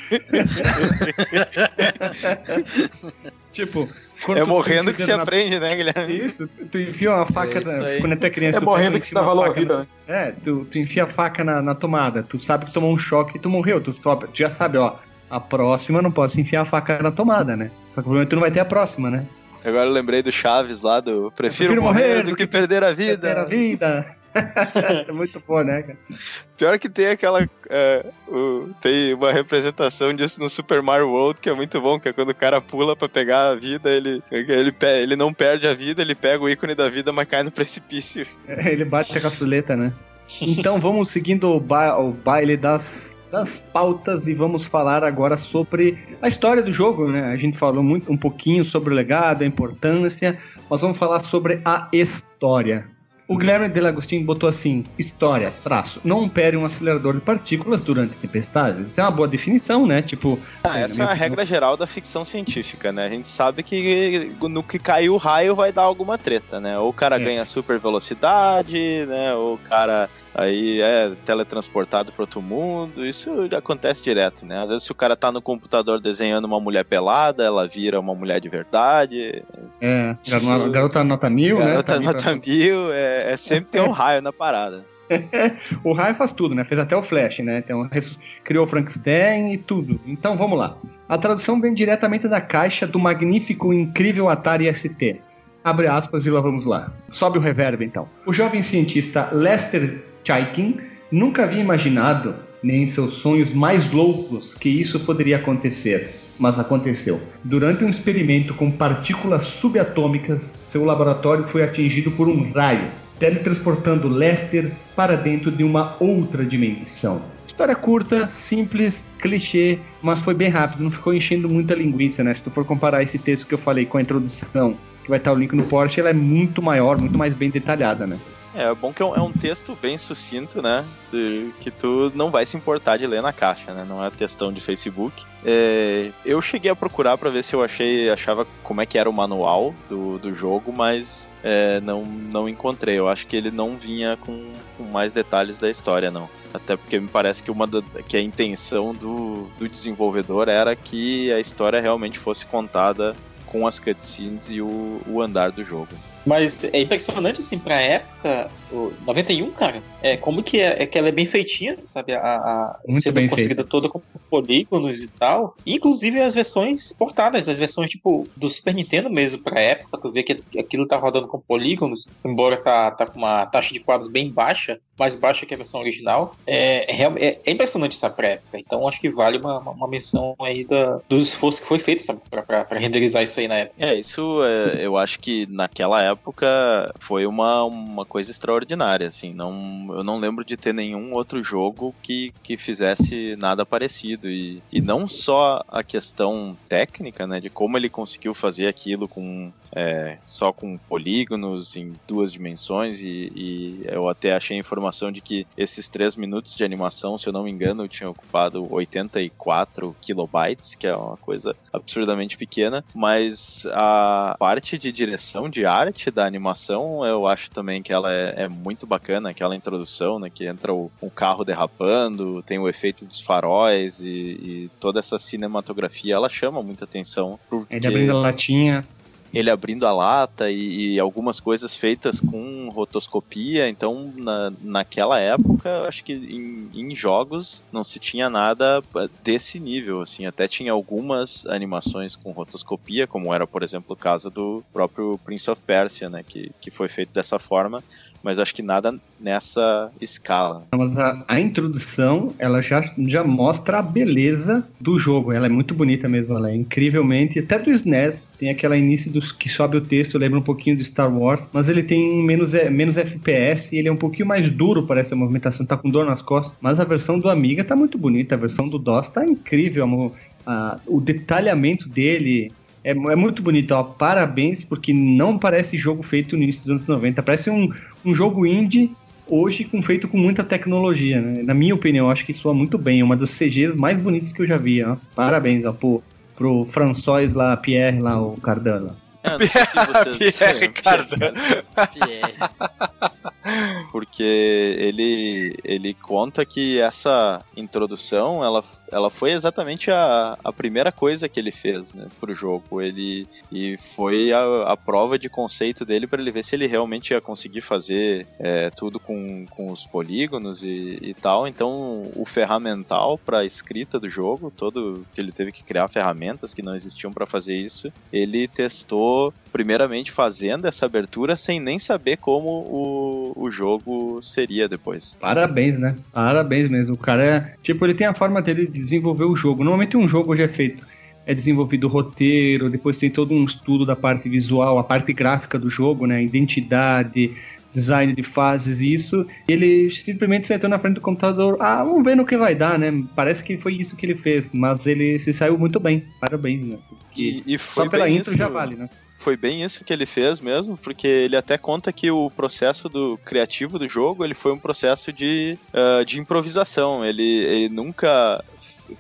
tipo, quando É morrendo que se na- aprende, né, Guilherme? Isso, tu enfia uma faca É na- quando é criança. É tu morrendo que se enfia dá valor à vida, na- né? É, tu, tu enfia a faca na, na tomada, tu sabe que tomou um choque e tu morreu. Tu, tu já sabe, ó, a próxima não posso enfiar a faca na tomada, né? Só que o problema é que tu não vai ter a próxima, né? Agora eu lembrei do Chaves lá do prefiro, prefiro morrer, morrer do do que que perder a vida. Perder a vida. é muito bom, né, cara? Pior que tem aquela. é, o- tem uma representação disso no Super Mario World que é muito bom, que é quando o cara pula pra pegar a vida, ele, ele, ele não perde a vida, ele pega o ícone da vida, mas cai no precipício. Ele bate a caçuleta, né? Então vamos seguindo o, ba- o baile das, das pautas e vamos falar agora sobre a história do jogo, né? A gente falou muito, um pouquinho sobre o legado, a importância, mas vamos falar sobre a história. O Guilherme Delagostin botou assim: história, traço, não opere um acelerador de partículas durante tempestades. Isso é uma boa definição, né? Tipo, Ah, na essa é a opinião- regra geral da ficção científica, né? A gente sabe que no que caiu o raio vai dar alguma treta, né? Ou o cara É. ganha super velocidade, né? Ou o cara aí é teletransportado para outro mundo. Isso já acontece direto, né? Às vezes se o cara tá no computador desenhando uma mulher pelada, ela vira uma mulher de verdade. É, garota, garota nota mil, né? Garota ali pra- nota mil, é, é sempre tem um raio na parada. O Raio faz tudo, né? Fez até o Flash, né? Então, criou o Frankenstein e tudo. Então vamos lá. A tradução vem diretamente da caixa do magnífico e incrível Atari ST. Abre aspas e lá vamos lá. Sobe o reverb então. O jovem cientista Lester Chaikin nunca havia imaginado, nem em seus sonhos mais loucos, que isso poderia acontecer. Mas aconteceu. Durante um experimento com partículas subatômicas, seu laboratório foi atingido por um raio, teletransportando Lester para dentro de uma outra dimensão. História curta, simples, clichê, mas foi bem rápido, não ficou enchendo muita linguiça, né? Se tu for comparar esse texto que eu falei com a introdução, que vai estar o link no Porsche, ela é muito maior, muito mais bem detalhada, né? É, bom que é um, é um texto bem sucinto, né? de- que tu não vai se importar de ler na caixa, né? Não é textão de Facebook. É, eu cheguei a procurar pra ver se eu achei, achava como é que era o manual do, do jogo, mas é, não, não encontrei. Eu acho que ele não vinha com, com mais detalhes da história, não. Até porque me parece que uma da, que a intenção do, do desenvolvedor era que a história realmente fosse contada com as cutscenes e o, o andar do jogo. Mas é impressionante, assim, pra época, o 91, cara, é como que é, é que ela é bem feitinha, sabe? A, a Muito sendo bem construída toda com polígonos e tal. Inclusive as versões portadas, as versões, tipo, do Super Nintendo mesmo, pra época, tu vê que aquilo tá rodando com polígonos, embora tá, tá com uma taxa de quadros bem baixa, mais baixa que a versão original. É, é, é- é impressionante essa pra época. Então acho que vale uma, uma, uma menção aí da, do esforço que foi feito, sabe? Pra, pra, pra renderizar isso aí na época. É, isso é, eu acho que naquela época foi uma, uma coisa extraordinária, assim, não, eu não lembro de ter nenhum outro jogo que, que fizesse nada parecido, e, e não só a questão técnica, né, de como ele conseguiu fazer aquilo com é, só com polígonos em duas dimensões, e, e eu até achei a informação de que esses três minutos de animação, se eu não me engano, tinham ocupado 84 kilobytes, que é uma coisa absurdamente pequena, mas a parte de direção de arte da animação, eu acho também que ela é, é muito bacana, aquela introdução, né, que entra o, o carro derrapando, tem o efeito dos faróis e, e toda essa cinematografia, ela chama muita atenção. Porque Ele abrindo a latinha. Ele abrindo a lata e, e algumas coisas feitas com rotoscopia. Então, na, naquela época, acho que em, em jogos não se tinha nada desse nível. Assim, até tinha algumas animações com rotoscopia, como era, por exemplo, o caso do próprio Prince of Persia, né, que, que foi feito dessa forma. Mas acho que nada nessa escala. Mas a, a introdução, ela já, já mostra a beleza do jogo. Ela é muito bonita mesmo, ela é incrivelmente. Até do SNES, tem aquela início dos que sobe o texto, lembra um pouquinho de Star Wars, mas ele tem menos, é, menos FPS e ele é um pouquinho mais duro, parece a movimentação, tá com dor nas costas. Mas a versão do Amiga tá muito bonita, a versão do DOS tá incrível. o detalhamento dele. É, é muito bonito, ó. Parabéns, porque não parece jogo feito no início dos anos 90. Parece um, um jogo indie hoje com, feito com muita tecnologia, né? Na minha opinião, eu acho que soa muito bem. É uma das CGs mais bonitas que eu já vi, ó. Parabéns, ó, pro, pro François lá, Pierre lá, o Cardano. Eu não sei se vocês- Pierre. Pierre. porque ele ele conta que essa introdução ela, ela foi exatamente a, a primeira coisa que ele fez né, pro jogo ele e foi a, a prova de conceito dele para ele ver se ele realmente ia conseguir fazer é, tudo com, com os polígonos e, e tal então o ferramental para a escrita do jogo todo que ele teve que criar ferramentas que não existiam para fazer isso ele testou primeiramente fazendo essa abertura sem nem saber como o, o jogo seria depois. Parabéns, né? Parabéns mesmo. O cara é. Tipo, ele tem a forma dele de desenvolver o jogo. Normalmente um jogo hoje é feito. É desenvolvido o roteiro, depois tem todo um estudo da parte visual, a parte gráfica do jogo, né? Identidade, design de fases e isso. Ele simplesmente sentou na frente do computador. Ah, vamos ver no que vai dar, né? Parece que foi isso que ele fez, mas ele se saiu muito bem. Parabéns, né? E, e foi só pela intro isso- já vale, né? Foi bem isso que ele fez mesmo, porque ele até conta que o processo do criativo do jogo ele foi um processo de, ah, de improvisação. Ele, ele nunca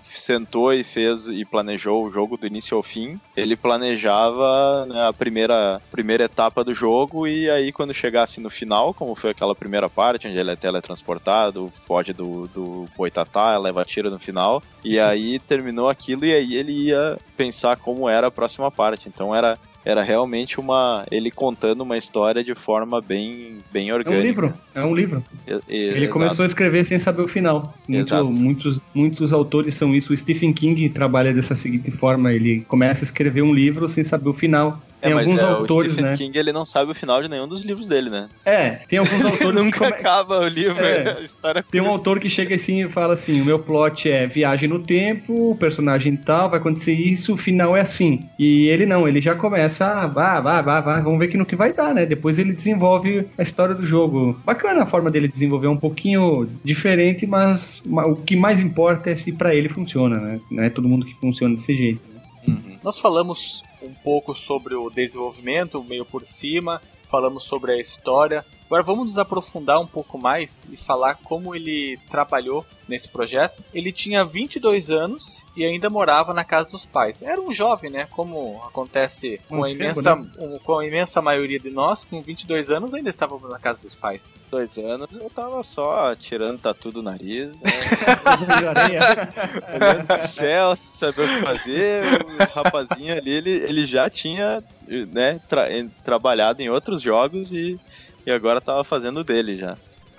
sentou e fez e planejou o jogo do início ao fim. Ele planejava né, a primeira, primeira etapa do jogo e aí quando chegasse no final, como foi aquela primeira parte onde ele é teletransportado, foge do, do boitatá, leva tiro no final, e aí terminou aquilo e aí ele ia pensar como era a próxima parte. Então era era realmente uma ele contando uma história de forma bem bem É um orgânica. livro, é um livro. E- e- Ele exato. começou a escrever sem saber o final. Muito- muitos, muitos autores são isso. O Stephen King trabalha dessa seguinte forma: ele começa a escrever um livro sem saber o final. É, Tem mas alguns é, autores, o Stephen né? King ele não sabe o final de nenhum dos livros dele, né? É, tem alguns autores que Nunca come- acaba o livro, É. a história Tem um autor que chega assim e fala assim: o meu plot é viagem no tempo, o personagem tal, vai acontecer isso, o final é assim. E ele não, ele já começa, ah, vá, vá, vá, vá, vamos ver que no que vai dar, né? Depois ele desenvolve a história do jogo. Bacana a forma dele desenvolver, um pouquinho diferente, mas ma- o que mais importa é se pra ele funciona, né? Não é todo mundo que funciona desse jeito. Nós falamos um pouco sobre o desenvolvimento, meio por cima, falamos sobre a história. Agora vamos nos aprofundar um pouco mais e falar como ele trabalhou nesse projeto. Ele tinha 22 anos e ainda morava na casa dos pais. Era um jovem, né? Como acontece com a, Mancebo, imensa, né? um- com a imensa maioria de nós, com 22 anos ainda estávamos na casa dos pais. dois anos eu tava só tirando tatu do nariz, né? pro céu, saber o que fazer. O rapazinho ali, ele, ele já tinha né, tra- trabalhado em outros jogos e, e agora tava fazendo dele já.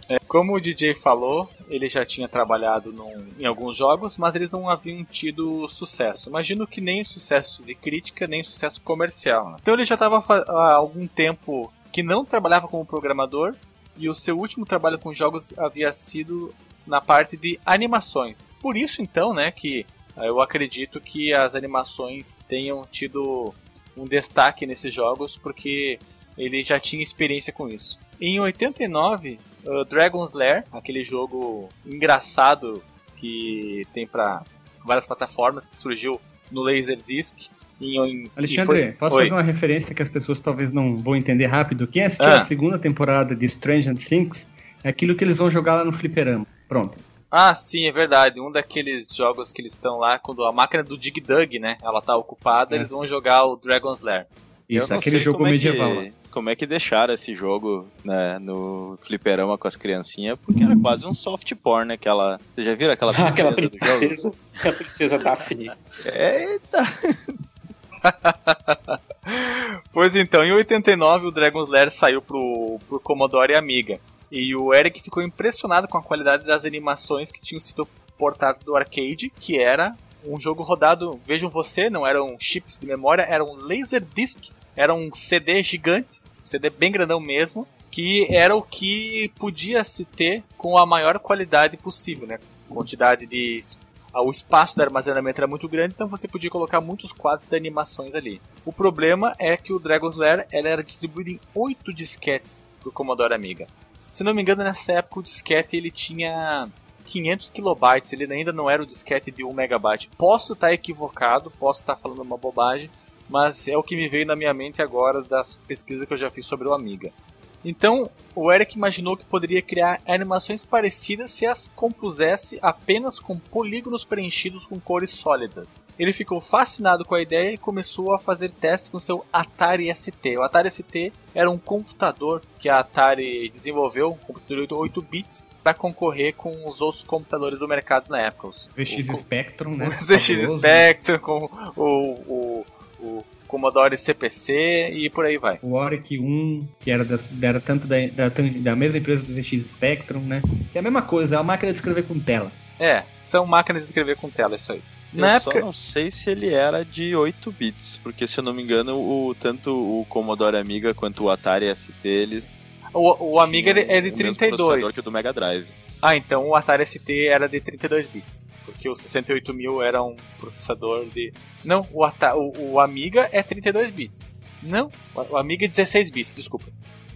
É, como o DJ falou, ele já tinha trabalhado num- em alguns jogos, mas eles não haviam tido sucesso. Imagino que nem sucesso de crítica, nem sucesso comercial. né? Então ele já estava há algum tempo que não trabalhava como programador, e o seu último trabalho com jogos havia sido na parte de animações. Por isso, então, né, que eh, eu acredito que as animações tenham tido um destaque nesses jogos, porque ele já tinha experiência com isso. Em 89, uh, Dragon's Lair, aquele jogo engraçado que tem para várias plataformas, que surgiu no Laserdisc. Em, em, Alexandre, foi- posso Oi. fazer uma referência que as pessoas talvez não vão entender rápido? Quem assistiu Ah. a segunda temporada de Stranger Things é aquilo que eles vão jogar lá no fliperama. Pronto. Ah, sim, é verdade. Um daqueles jogos que eles estão lá, quando a máquina do Dig Dug, né, ela tá ocupada, É. eles vão jogar o Dragon's Lair. Isso, aquele jogo é medieval. que- como é que deixaram esse jogo né, no fliperama com as criancinhas? Porque era quase um soft porn, né? Aquela, vocês já viram aquela princesa Aquela do jogo? princesa, a princesa Daphne. Eita! Pois então, em 89 o Dragon's Lair saiu pro, pro Commodore Amiga. E o Eric ficou impressionado com a qualidade das animações que tinham sido portadas do arcade, que era um jogo rodado, vejam você, não eram chips de memória, era um Laserdisc, era um CD gigante, CD bem grandão mesmo, que era o que podia se ter com a maior qualidade possível, né? Quantidade de o espaço do armazenamento era muito grande, então você podia colocar muitos quadros de animações ali. O problema é que o Dragon's Lair ela era distribuído em 8 disquetes pro Commodore Amiga. Se não me engano, nessa época o disquete ele tinha 500 kilobytes, ele ainda não era o disquete de 1 megabyte. Posso estar equivocado, posso estar falando uma bobagem, mas é o que me veio na minha mente agora das pesquisas que eu já fiz sobre o Amiga. Então, o Eric imaginou que poderia criar animações parecidas se as compusesse apenas com polígonos preenchidos com cores sólidas. Ele ficou fascinado com a ideia e começou a fazer testes com seu Atari ST. O Atari ST era um computador que a Atari desenvolveu, um computador de 8 bits, para concorrer com os outros computadores do mercado na época. Os, ZX o- Spectrum, né? Fabuloso. Spectrum, com o, o, o Commodore CPC e por aí vai. O Oric 1, que era, das- era tanto da, da, da mesma empresa do ZX Spectrum, né? Que é a mesma coisa, é uma máquina de escrever com tela. É, são máquinas de escrever com tela, isso aí. Eu Na só época, não sei se ele era de 8 bits, porque se eu não me engano, o, tanto o Commodore Amiga quanto o Atari ST, eles o, o Amiga é de o mesmo 32. processador que o do Mega Drive. Ah, então o Atari ST era de 32 bits. Porque o 68000 era um processador de. Não, o, Ata... o, o Amiga é 32 bits. Não, o o Amiga é 16 bits, desculpa.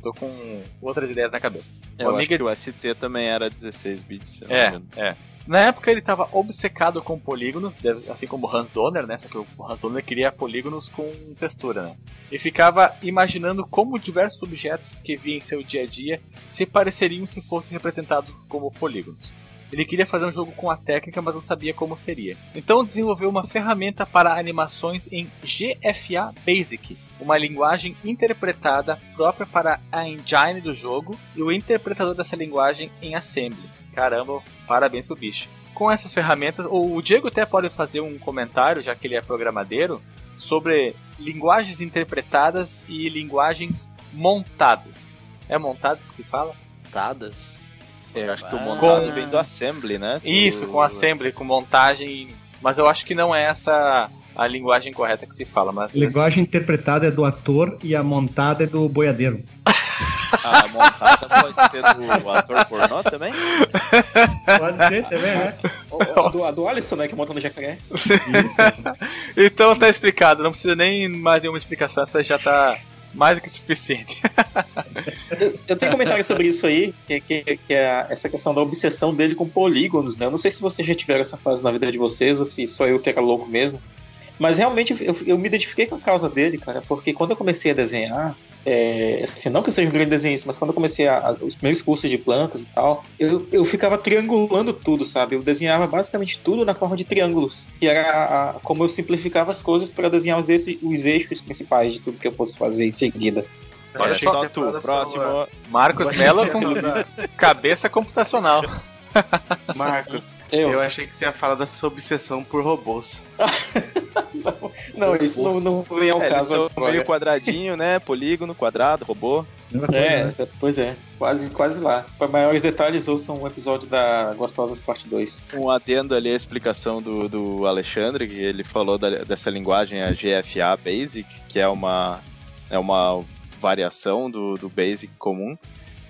Tô com outras ideias na cabeça. Eu acho Amiga que o ST também era 16 bits, É, é. Na época ele estava obcecado com polígonos, assim como o Hans Donner, né? Só que o Hans Donner queria polígonos com textura, né? E ficava imaginando como diversos objetos que via em seu dia a dia se pareceriam se fossem representados como polígonos. Ele queria fazer um jogo com a técnica, mas não sabia como seria. Então desenvolveu uma ferramenta para animações em GFA Basic, uma linguagem interpretada própria para a engine do jogo e o interpretador dessa linguagem em Assembly. Caramba, parabéns pro bicho. Com essas ferramentas, o Diego até pode fazer um comentário, já que ele é programadeiro, sobre linguagens interpretadas e linguagens montadas. É montadas que se fala? Dadas. Eu acho que o Ah. montado Com- vem do Assembly, né? Isso, Do- com assembly, com montagem. Mas eu acho que não é essa a linguagem correta que se fala. Mas A linguagem interpretada é do ator e a montada é do boiadeiro. A montada pode ser do ator pornó também? Pode ser também, né? A do, a do Alisson, né? Que monta no jacaré. Isso. Então tá explicado, não precisa nem mais nenhuma explicação, essa já tá mais do que suficiente. Eu, tenho comentário sobre isso aí, que, que, que é essa questão da obsessão dele com polígonos, né? Eu não sei se vocês já tiveram essa fase na vida de vocês, ou se só eu que era louco mesmo. Mas realmente eu, eu me identifiquei com a causa dele, cara, porque quando eu comecei a desenhar, é, assim, não que eu seja um grande desenhista, mas quando eu comecei a, a- os primeiros cursos de plantas e tal, eu, eu ficava triangulando tudo, sabe? Eu desenhava basicamente tudo na forma de triângulos, que era a- como eu simplificava as coisas para desenhar os eixos, os eixos principais de tudo que eu fosse fazer em seguida. Olha que só tu, próximo. só- Marcos Mello com cabeça computacional. Marcos, Eu, eu achei que você ia falar da sua obsessão por robôs. não, isso não, não vem ao É, caso meio quadradinho, né? Polígono, quadrado, robô. É, pois é, quase, quase lá. Para maiores detalhes, ouçam um episódio da Gostosas Parte 2. Um adendo ali a explicação do, do Alexandre, que ele falou da- dessa linguagem, a GFA Basic, que é uma, é uma variação do, do Basic comum.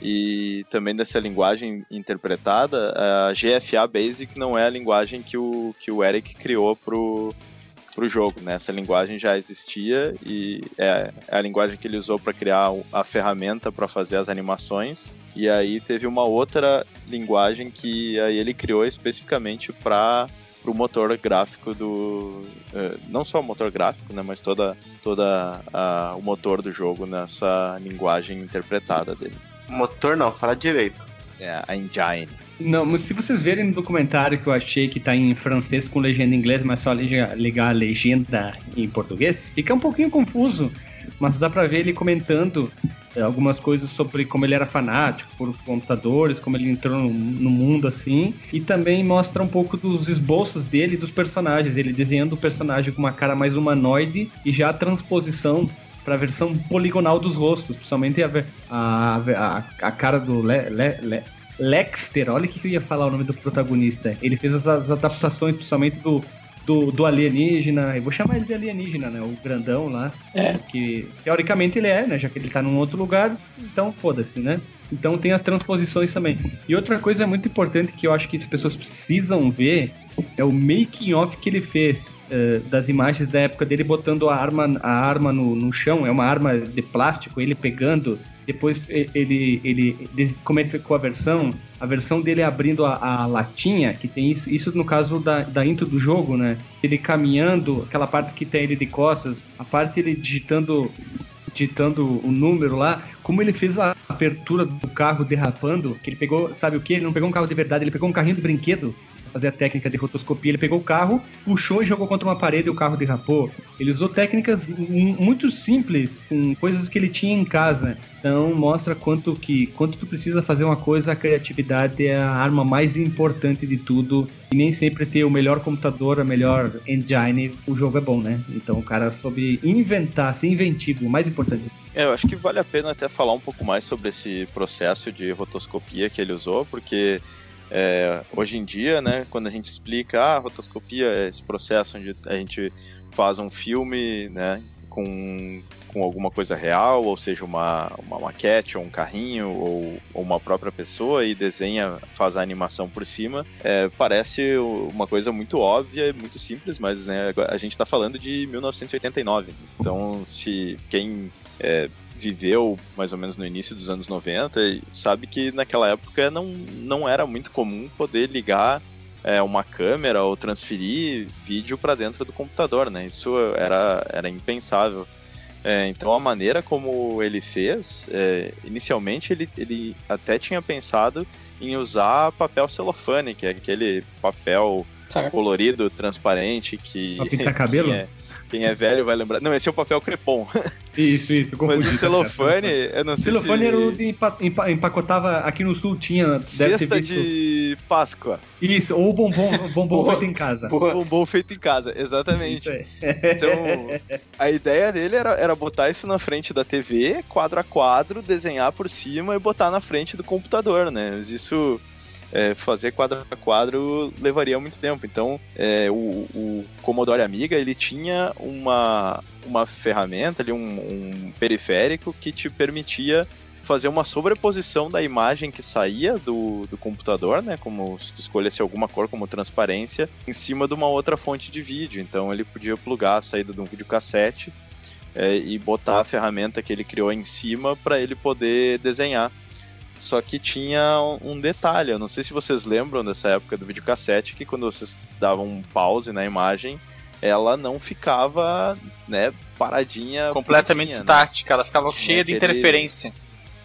E também dessa linguagem interpretada, a GFA Basic não é a linguagem que o, que o Eric criou pro, pro jogo, né? Essa linguagem já existia e é, é a linguagem que ele usou para criar o- a ferramenta para fazer as animações. E aí teve uma outra linguagem que aí ele criou especificamente para o motor gráfico do eh, não só o motor gráfico, né, mas toda toda a- o motor do jogo nessa linguagem interpretada dele. Motor não, fala direito. É a engine. Não, mas se vocês verem no documentário que eu achei que tá em francês com legenda em inglês, mas só liga- ligar a legenda em português, fica um pouquinho confuso. Mas dá pra ver ele comentando é, algumas coisas sobre como ele era fanático por computadores, como ele entrou no, no mundo assim. E também mostra um pouco dos esboços dele e dos personagens. Ele desenhando o personagem com uma cara mais humanoide e já a transposição para a versão poligonal dos rostos, principalmente a, a, a, a cara do Le, Le- Le- Lexter, olha o que eu ia falar o nome do protagonista. Ele fez as, as adaptações, principalmente do, do, do alienígena. Eu vou chamar ele de alienígena, né? O grandão lá. É. Que teoricamente ele é, né? Já que ele tá num outro lugar, então foda-se, né? Então tem as transposições também. E outra coisa muito importante que eu acho que as pessoas precisam ver é o making of que ele fez eh, das imagens da época dele botando a arma, a arma no, no chão. É uma arma de plástico, ele pegando. Depois ele, ele des- como que ficou a versão? A versão dele abrindo a, a latinha, que tem isso, isso no caso da, da intro do jogo, né? Ele caminhando, aquela parte que tem ele de costas, a parte ele digitando digitando o número lá, como ele fez a abertura do carro derrapando, que ele pegou, sabe o que? Ele não pegou um carro de verdade, ele pegou um carrinho de brinquedo fazer a técnica de rotoscopia. Ele pegou o carro, puxou e jogou contra uma parede e o carro derrapou. Ele usou técnicas muito simples, com coisas que ele tinha em casa. Então mostra quanto que quanto tu precisa fazer uma coisa, a criatividade é a arma mais importante de tudo. E nem sempre ter o melhor computador, a melhor engine, o jogo é bom, né? Então o cara soube inventar, ser inventivo, o mais importante. É, eu acho que vale a pena até falar um pouco mais sobre esse processo de rotoscopia que ele usou, porque é, hoje em dia, né, quando a gente explica, ah, rotoscopia é esse processo onde a gente faz um filme, né, com, com alguma coisa real, ou seja, uma, uma maquete, ou um carrinho, ou, ou uma própria pessoa e desenha, faz a animação por cima, é, parece uma coisa muito óbvia, muito simples, mas né, a gente está falando de 1989. Então, se quem é, viveu mais ou menos no início dos anos 90 e sabe que naquela época não, não era muito comum poder ligar é, uma câmera ou transferir vídeo para dentro do computador, né? Isso era, era impensável. É, então a maneira como ele fez, é, inicialmente ele, ele até tinha pensado em usar papel celofane, que é aquele papel Caraca. colorido, transparente, que Pra pintar cabelo? É, quem é velho vai lembrar. Não, esse é o papel crepom. Isso, isso. Mas o tá celofane, certo. eu não sei Celofane se... era o de empa- empa- empacotava aqui no sul tinha Cesta de Páscoa. Isso, ou bombom, bombom feito em casa. Bombom feito em casa, exatamente. Então, a ideia dele era, era botar isso na frente da TV, quadro a quadro, desenhar por cima e botar na frente do computador, né? Mas isso, é, fazer quadro a quadro levaria muito tempo. Então, é, o, o Commodore Amiga, ele tinha uma, uma ferramenta, ali, um, um periférico que te permitia fazer uma sobreposição da imagem que saía do, do computador, né? Como se tu escolhesse alguma cor como transparência, em cima de uma outra fonte de vídeo. Então ele podia plugar a saída de um videocassete é, e botar a ferramenta que ele criou em cima para ele poder desenhar. Só que tinha um detalhe, eu não sei se vocês lembram dessa época do videocassete, que quando vocês davam um pause na imagem, ela não ficava, né, paradinha. Completamente né? estática, ela ficava Tinha cheia de aquele- interferência.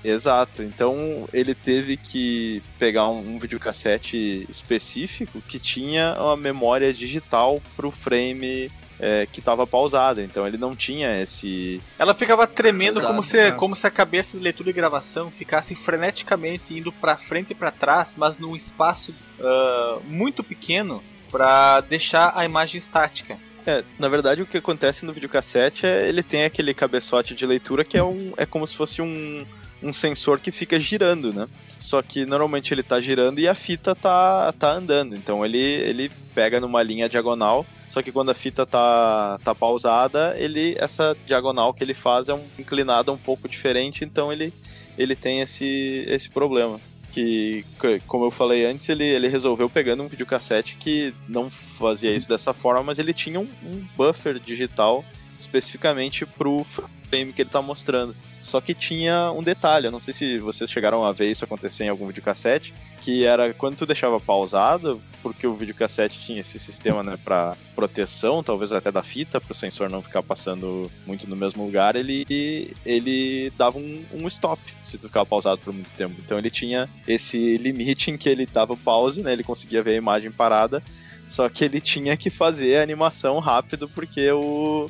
Exato, então ele teve que pegar um, um videocassete específico que tinha uma memória digital pro frame é, que estava pausado, então ele não tinha esse. Ela ficava tremendo Exato, como se, exato. como se a cabeça de leitura e gravação ficasse freneticamente indo pra frente e pra trás, mas num espaço ah, muito pequeno pra deixar a imagem estática. É, na verdade, o que acontece no videocassete é ele tem aquele cabeçote de leitura que é, um, é como se fosse um, um sensor que fica girando, né? Só que normalmente ele tá girando e a fita tá, tá andando. Então ele, ele pega numa linha diagonal. Só que quando a fita tá, tá pausada, ele essa diagonal que ele faz é um inclinada um pouco diferente, então ele, ele tem esse, esse problema. Que, como eu falei antes, ele, ele resolveu pegando um videocassete que não fazia isso dessa forma, mas ele tinha um, um buffer digital especificamente pro frame que ele tá mostrando. Só que tinha um detalhe, eu não sei se vocês chegaram a ver isso acontecer em algum videocassete, que era quando tu deixava pausado, porque o videocassete tinha esse sistema né, para proteção, talvez até da fita, para o sensor não ficar passando muito no mesmo lugar, ele, ele dava um, um stop se tu ficava pausado por muito tempo. Então ele tinha esse limite em que ele dava pause, né, ele conseguia ver a imagem parada, só que ele tinha que fazer a animação rápido porque o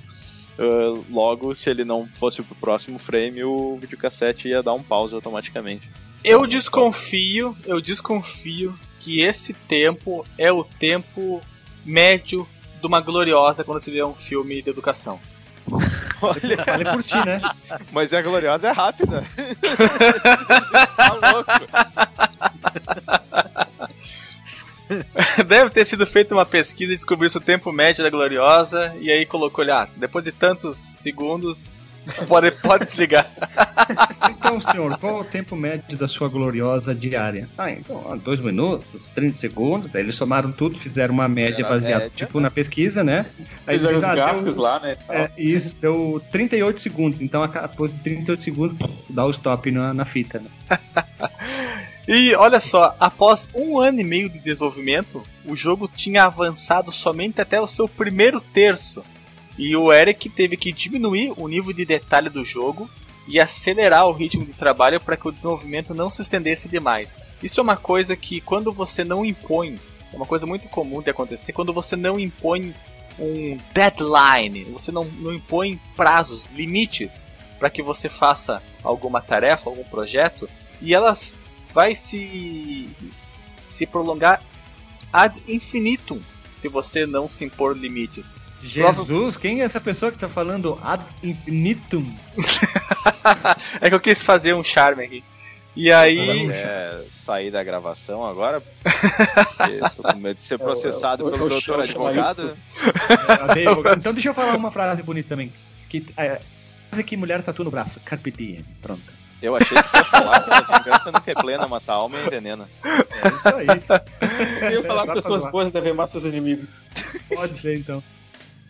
Uh, logo, se ele não fosse pro próximo frame, o videocassete ia dar um pause automaticamente. Eu desconfio, eu desconfio que esse tempo é o tempo médio de uma gloriosa quando se vê um filme de educação. Olha, Falei por ti, né? mas a gloriosa é rápida. tá louco. Deve ter sido feita uma pesquisa e descobriu o tempo médio da gloriosa e aí colocou olha, depois de tantos segundos pode, pode desligar. Então, senhor, qual é o tempo médio da sua gloriosa diária? Ah, então, ó, dois minutos, 30 segundos. Aí eles somaram tudo, fizeram uma média baseada, média. tipo, na pesquisa, né? Aí Fizeram eles os ah, deu- gráficos lá, né? É, isso, deu 38 segundos. Então, a- após de 38 segundos, dá o stop na, na fita, né? E olha só, após um ano e meio de desenvolvimento, o jogo tinha avançado somente até o seu primeiro terço. E o Eric teve que diminuir o nível de detalhe do jogo e acelerar o ritmo de trabalho para que o desenvolvimento não se estendesse demais. Isso é uma coisa que quando você não impõe, é uma coisa muito comum de acontecer, quando você não impõe um deadline, você não, não impõe prazos, limites para que você faça alguma tarefa, algum projeto, e elas vai se se prolongar ad infinitum se você não se impor limites. Jesus, quem é essa pessoa que tá falando ad infinitum? é que eu quis fazer um charme aqui. E aí. É, sair da gravação agora? Porque tô com medo de ser processado Eu- eu- pelo eu doutor chamo advogado. É, então deixa eu falar uma frase bonita também. Que, é, frase que mulher tatua no braço. Carpe diem. Pronto. Eu achei que ia falar que a vingança nunca é plena, mata a alma e envenena. É isso aí. Eu ia falar as Só pra pessoas zoar. boas devem amar seus inimigos. Pode ser então.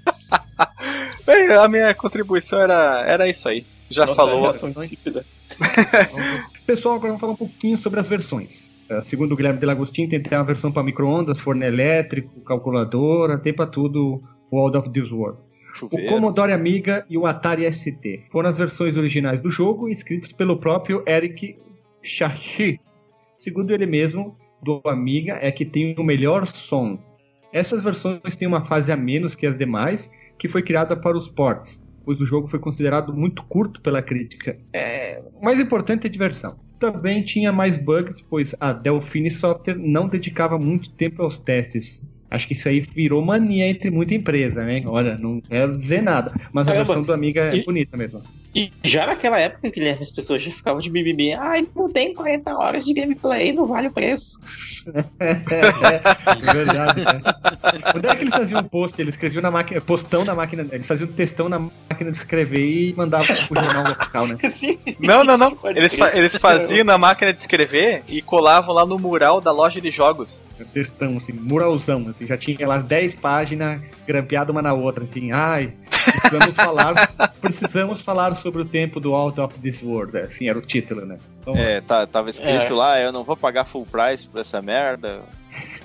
Bem, a minha contribuição era, era isso aí. Já Nossa, falou. insípida. Pessoal, agora vamos falar um pouquinho sobre as versões. Eh, Segundo o Guilherme Delagostinho, tem até uma versão para micro-ondas, forno elétrico, calculadora, tem para tudo World of This World. O Chuveiro. Commodore Amiga e o Atari ST foram as versões originais do jogo, escritas pelo próprio Eric Chachi. Segundo ele mesmo, do Amiga é que tem o melhor som. Essas versões têm uma fase a menos que as demais, que foi criada para os ports, pois o jogo foi considerado muito curto pela crítica. É, o mais importante é a diversão. Também tinha mais bugs, pois a Delphine Software não dedicava muito tempo aos testes. Acho que isso aí virou mania entre muita empresa, né? Olha, não quero dizer nada, mas a Caramba. versão do Amiga é E- bonita mesmo. E já naquela época, Guilherme, as pessoas já ficavam de bibibi. Ai, não tem 40 horas de gameplay, não vale o preço. É, é, é verdade, né? Quando era que eles faziam um post? Eles escreviam na máquina, postão na máquina, eles faziam textão na máquina de escrever e mandavam pro jornal local, né? Assim, Não, não, não. Eles, fa- eles faziam na máquina de escrever e colavam lá no mural da loja de jogos. Textão, assim, muralzão, assim, já tinha lá as 10 páginas grampeadas uma na outra, assim, ai, precisamos falar, precisamos falar sobre o tempo do Out of This World, assim, era o título, né? Então, É, tá, tava escrito É. lá, eu não vou pagar full price por essa merda.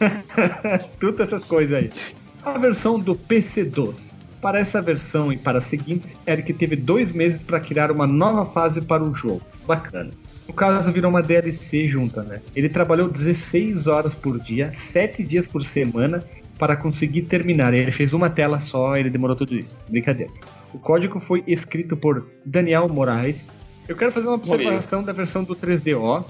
Todas essas coisas aí. A versão do PC-DOS. Para essa versão e para as seguintes, Eric teve dois meses para criar uma nova fase para o jogo. Bacana. No caso, virou uma DLC junta, né? Ele trabalhou 16 horas por dia, 7 dias por semana, para conseguir terminar. Ele fez uma tela só, ele demorou tudo isso. Brincadeira. O código foi escrito por Daniel Moraes. Eu quero fazer uma observação da versão do 3DO.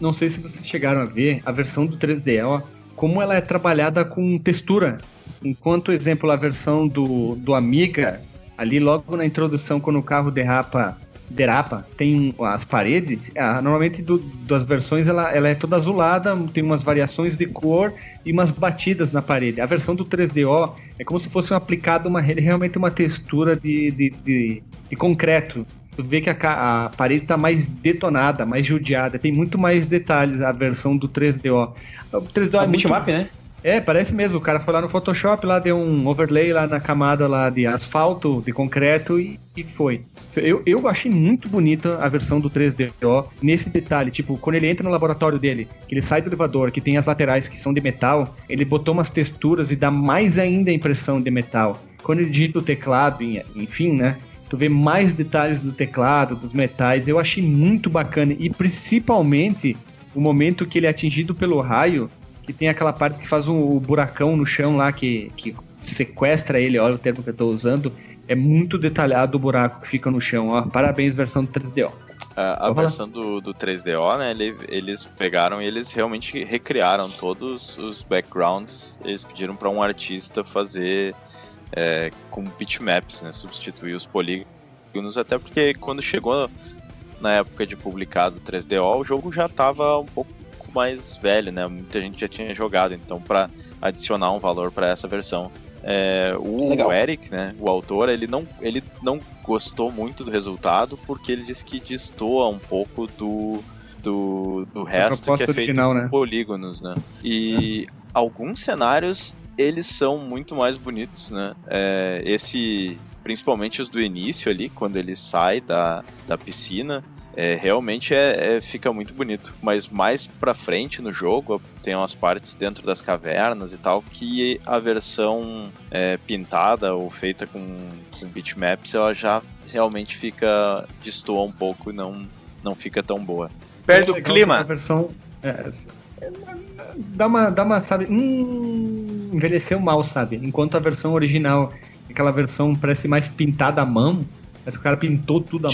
Não sei se vocês chegaram a ver a versão do 3DO, como ela é trabalhada com textura. Enquanto, exemplo, a versão do, do Amiga, ali logo na introdução, quando o carro derrapa, derapa, tem as paredes, ah, normalmente do- das versões ela, ela é toda azulada, tem umas variações de cor e umas batidas na parede. A versão do 3DO é como se fosse um aplicado uma, realmente uma textura de, de, de, de concreto. Tu vê que a, a parede tá mais detonada, mais judiada, tem muito mais detalhes a versão do 3DO. O 3DO é a muito bitmap, né? É, parece mesmo. O cara foi lá no Photoshop, lá deu um overlay lá na camada lá de asfalto, de concreto e, e foi. Eu, eu achei muito bonita a versão do 3DO nesse detalhe. Tipo, quando ele entra no laboratório dele, que ele sai do elevador, que tem as laterais que são de metal, ele botou umas texturas e dá mais ainda a impressão de metal. Quando ele digita o teclado, enfim, né? Tu vê mais detalhes do teclado, dos metais. Eu achei muito bacana. E principalmente o momento que ele é atingido pelo raio que tem aquela parte que faz um, o buracão no chão lá que, que sequestra ele, olha o termo que eu tô usando. É muito detalhado o buraco que fica no chão, ó. Parabéns, versão do 3DO. A, a versão do, do 3DO, né? ele- eles pegaram e eles realmente recriaram todos os backgrounds. Eles pediram para um artista fazer é, com bitmaps, né? Substituir os polígonos, até porque quando chegou na época de publicado o 3DO, o jogo já estava um pouco mais velho, né? Muita gente já tinha jogado, então para adicionar um valor para essa versão. É, o Legal. Eric, né, o autor, ele não, ele não gostou muito do resultado porque ele disse que destoa um pouco do, do, do resto que é feito original, né? polígonos, né? E alguns cenários eles são muito mais bonitos, né? É, esse principalmente os do início ali, quando ele sai da, da piscina, é, realmente é, é- fica muito bonito. Mas mais pra frente no jogo, tem umas partes dentro das cavernas e tal, que a versão é, pintada ou feita com, com bitmaps, ela já realmente fica. destoa um pouco e não, não fica tão boa. Perde É o clima. que A versão. é, dá uma, dá uma, sabe? Hum, envelheceu mal, sabe? Enquanto a versão original, aquela versão parece mais pintada à mão, mas o cara pintou tudo à mão.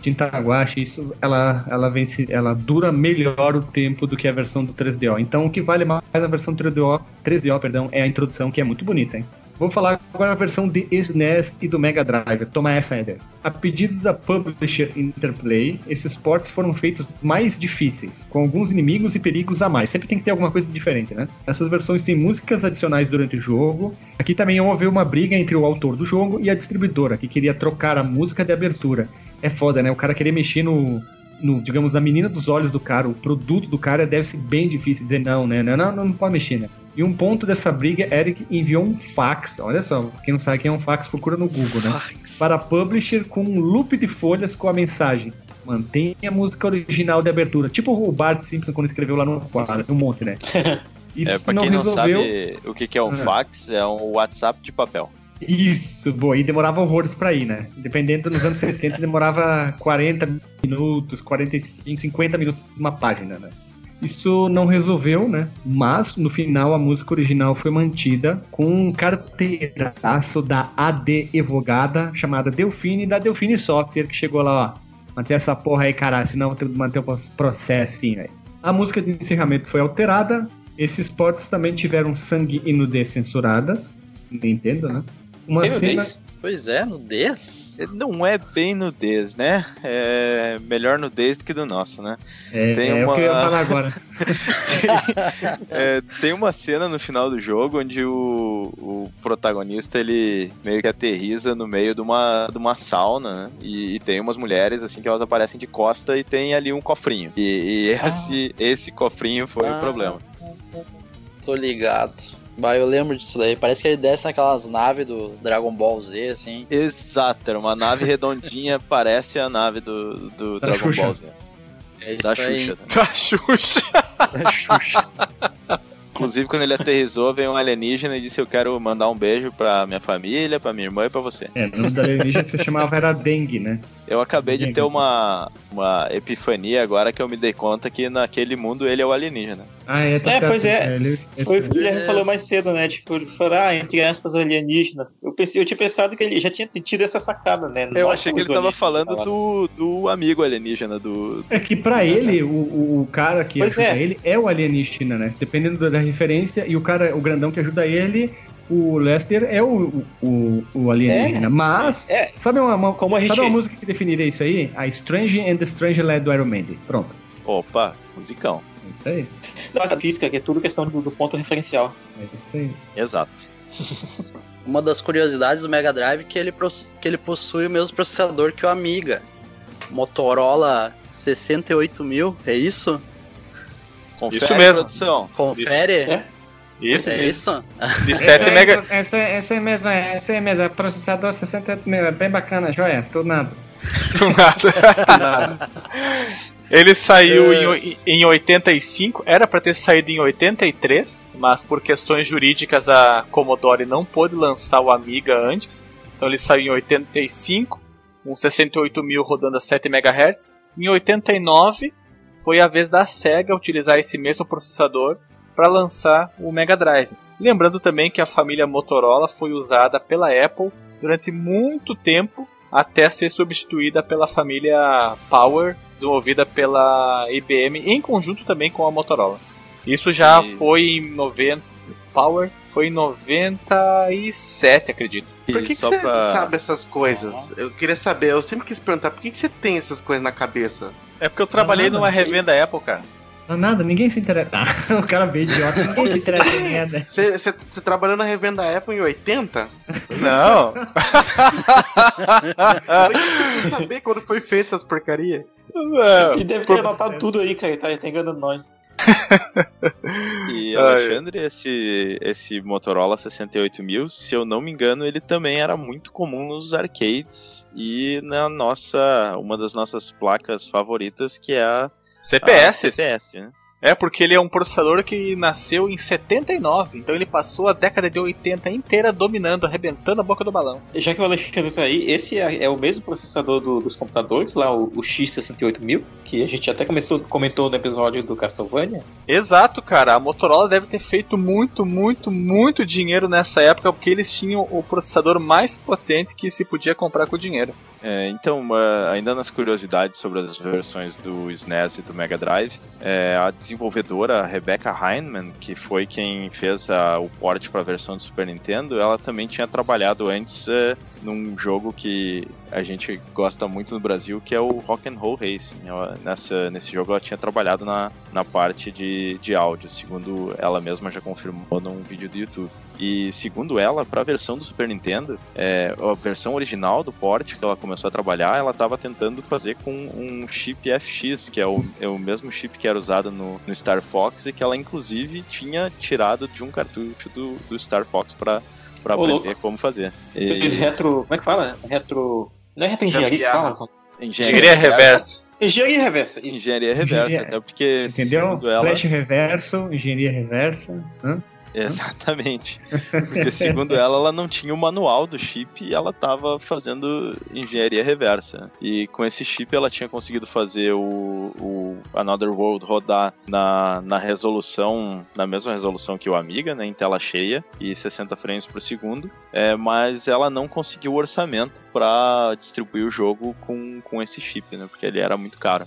Tinta guache, isso ela, ela vence, ela dura melhor o tempo do que a versão do 3DO. Então o que vale mais na versão 3DO, 3DO perdão, é a introdução que é muito bonita, hein? Vou falar agora a versão de SNES e do Mega Drive. Toma essa, Eder. A pedido da publisher Interplay, esses ports foram feitos mais difíceis, com alguns inimigos e perigos a mais. Sempre tem que ter alguma coisa diferente, né? Essas versões têm músicas adicionais durante o jogo. Aqui também houve uma briga entre o autor do jogo e a distribuidora, que queria trocar a música de abertura. É foda, né? O cara querer mexer no, no, digamos, na menina dos olhos do cara, o produto do cara deve ser bem difícil dizer não, né? Não, não, não, não pode mexer, né? E um ponto dessa briga, Eric enviou um fax. Olha só, quem não sabe quem é um fax, procura no Google, né? Para a publisher com um loop de folhas com a mensagem. Mantenha a música original de abertura. Tipo o Bart Simpson quando escreveu lá no quadro, um monte, né? Isso É, pra não quem não resolveu. sabe o que, que é um Ah. fax, é um WhatsApp de papel. Isso, boa. E demorava horrores pra ir, né? Dependendo nos anos 70, demorava 40 minutos, 45, 50 minutos uma página, né? Isso não resolveu, né? Mas no final a música original foi mantida com um carteiraço da AD Evogada chamada Delfine da Delfine Software que chegou lá, ó. Mantém essa porra aí, caralho, senão eu tenho que manter o processo assim, velho. A música de encerramento foi alterada. Esses ports também tiveram sangue e nudez censuradas. Nintendo, né? Uma Tem cena. nudez? Pois é, nudez? Não é bem nudez, né? É melhor nudez do que do nosso, né? É, Tem é uma- o que eu ia falar agora. É, tem uma cena no final do jogo onde o, o protagonista ele meio que aterriza no meio de uma, de uma sauna, né? E, e tem umas mulheres assim que elas aparecem de costa e tem ali um cofrinho. E, e esse, esse cofrinho foi Ah. o problema. Tô ligado. Bah, eu lembro disso daí. Parece que ele desce naquelas naves do Dragon Ball Z, assim. Exato, era uma nave redondinha, parece a nave do, do Da Dragon Xuxa. Ball Z. É isso Da aí. Xuxa. né? Da Xuxa. Da Xuxa. Inclusive, quando ele aterrizou, veio um alienígena e disse: Eu quero mandar um beijo pra minha família, pra minha irmã e pra você. É, o nome da alienígena que você chamava era Dengue, né? Eu acabei de Dengue. ter uma, uma epifania agora que eu me dei conta que naquele mundo ele é o alienígena. Ah, é, tá É, certo. pois é. ele- Foi o que o Guilherme falou mais cedo, né? Tipo, ele falou, ah, entre aspas, alienígena. Eu pensei, eu tinha pensado que ele já tinha tido essa sacada, né? Eu achei que ele tava falando do, do amigo alienígena, do. É que pra ele, o, o, cara que Pois ajuda é. ele é o alienígena, né? Dependendo da- referência, e o cara, o grandão que ajuda ele, o Lester é o, o, o alienígena. Mas, É. sabe, uma, uma- Como a sabe gente- uma música que definiria isso aí? A Strange and the Strange Lad do Iron Maiden. Pronto. Opa, musicão. É isso aí. Da física, que é tudo questão do, do ponto referencial. É isso aí. Exato. Uma das curiosidades do Mega Drive é que ele, que ele possui o mesmo processador que o Amiga. Motorola 68000, é isso? Confere, Isso mesmo. produção. Confere? É. Isso, É isso? de 7 mega. Essa, essa é mesmo, essa é mesmo. Processador 68 mil, é bem bacana, joia, tudo nada. Do nada. Ele saiu em, oi- em 85, era pra ter saído em 83, mas por questões jurídicas a Commodore não pôde lançar o Amiga antes. Então ele saiu em 85, com 68 mil rodando a 7 MHz. Em 89 foi a vez da Sega utilizar esse mesmo processador para lançar o Mega Drive. Lembrando também que a família Motorola foi usada pela Apple durante muito tempo até ser substituída pela família Power, desenvolvida pela IBM em conjunto também com a Motorola. Isso já E- foi em 90. Power foi em 97, acredito. Por que, que você pra- sabe essas coisas? Eu queria saber, eu sempre quis perguntar, por que, que você tem essas coisas na cabeça? É porque eu trabalhei Ah, numa revenda Apple, cara. Não, nada, ninguém se interessa. Ah, o cara veio idiota, ninguém se interessa em merda. Você, trabalhou na revenda Apple em 80? Não. Eu queria saber quando foi feita essas porcaria. Não. E deve ter anotado tudo aí, cara. Tá, tá enganando nós. E. Alexandre, esse, esse Motorola 68000, se eu não me engano, ele também era muito comum nos arcades e na nossa, uma das nossas placas favoritas, que é a, CPS. a CPS, né? É, porque ele é um processador que nasceu em 79, então ele passou a década de 80 inteira dominando, arrebentando a boca do balão. Já que o Alexandre tá aí, esse é, é o mesmo processador do- dos computadores, lá o, o X68000, que a gente até começou, comentou no episódio do Castlevania. Exato, cara. A Motorola deve ter feito muito, muito, muito dinheiro nessa época, porque eles tinham o processador mais potente que se podia comprar com dinheiro. É, então, uma- ainda nas curiosidades sobre as versões do SNES e do Mega Drive, é, a desenvolvedora Rebecca Heinemann, que foi quem fez a- o port para a versão do Super Nintendo, ela também tinha trabalhado antes é, num jogo que a gente gosta muito no Brasil, que é o Rock and Roll Racing. Ela- nessa, nesse jogo ela tinha trabalhado na, na parte de, de áudio, segundo ela mesma já confirmou num vídeo do YouTube. E segundo ela, para a versão do Super Nintendo, é, a versão original do port que ela começou a trabalhar, ela estava tentando fazer com um chip FX, que é o, é o mesmo chip que era usado no, no Star Fox e que ela inclusive tinha tirado de um cartucho do, do Star Fox para Ô, aprender louco. como fazer. Eles E, retro. Como é que fala? Retro. Não é retroengenharia que Gambiarra. fala? Engenharia reversa. Engenharia reversa. Isso. Engenharia reversa, Engenharia- até porque Entendeu? ela, Flash reverso, engenharia reversa. Hã? Exatamente. Porque segundo ela, ela não tinha o manual do chip e ela estava fazendo engenharia reversa. E com esse chip ela tinha conseguido fazer o, o Another World rodar na, na resolução, na mesma resolução que o Amiga, né, em tela cheia e 60 frames por segundo. É, mas ela não conseguiu o orçamento para distribuir o jogo com, com esse chip, né, porque ele era muito caro.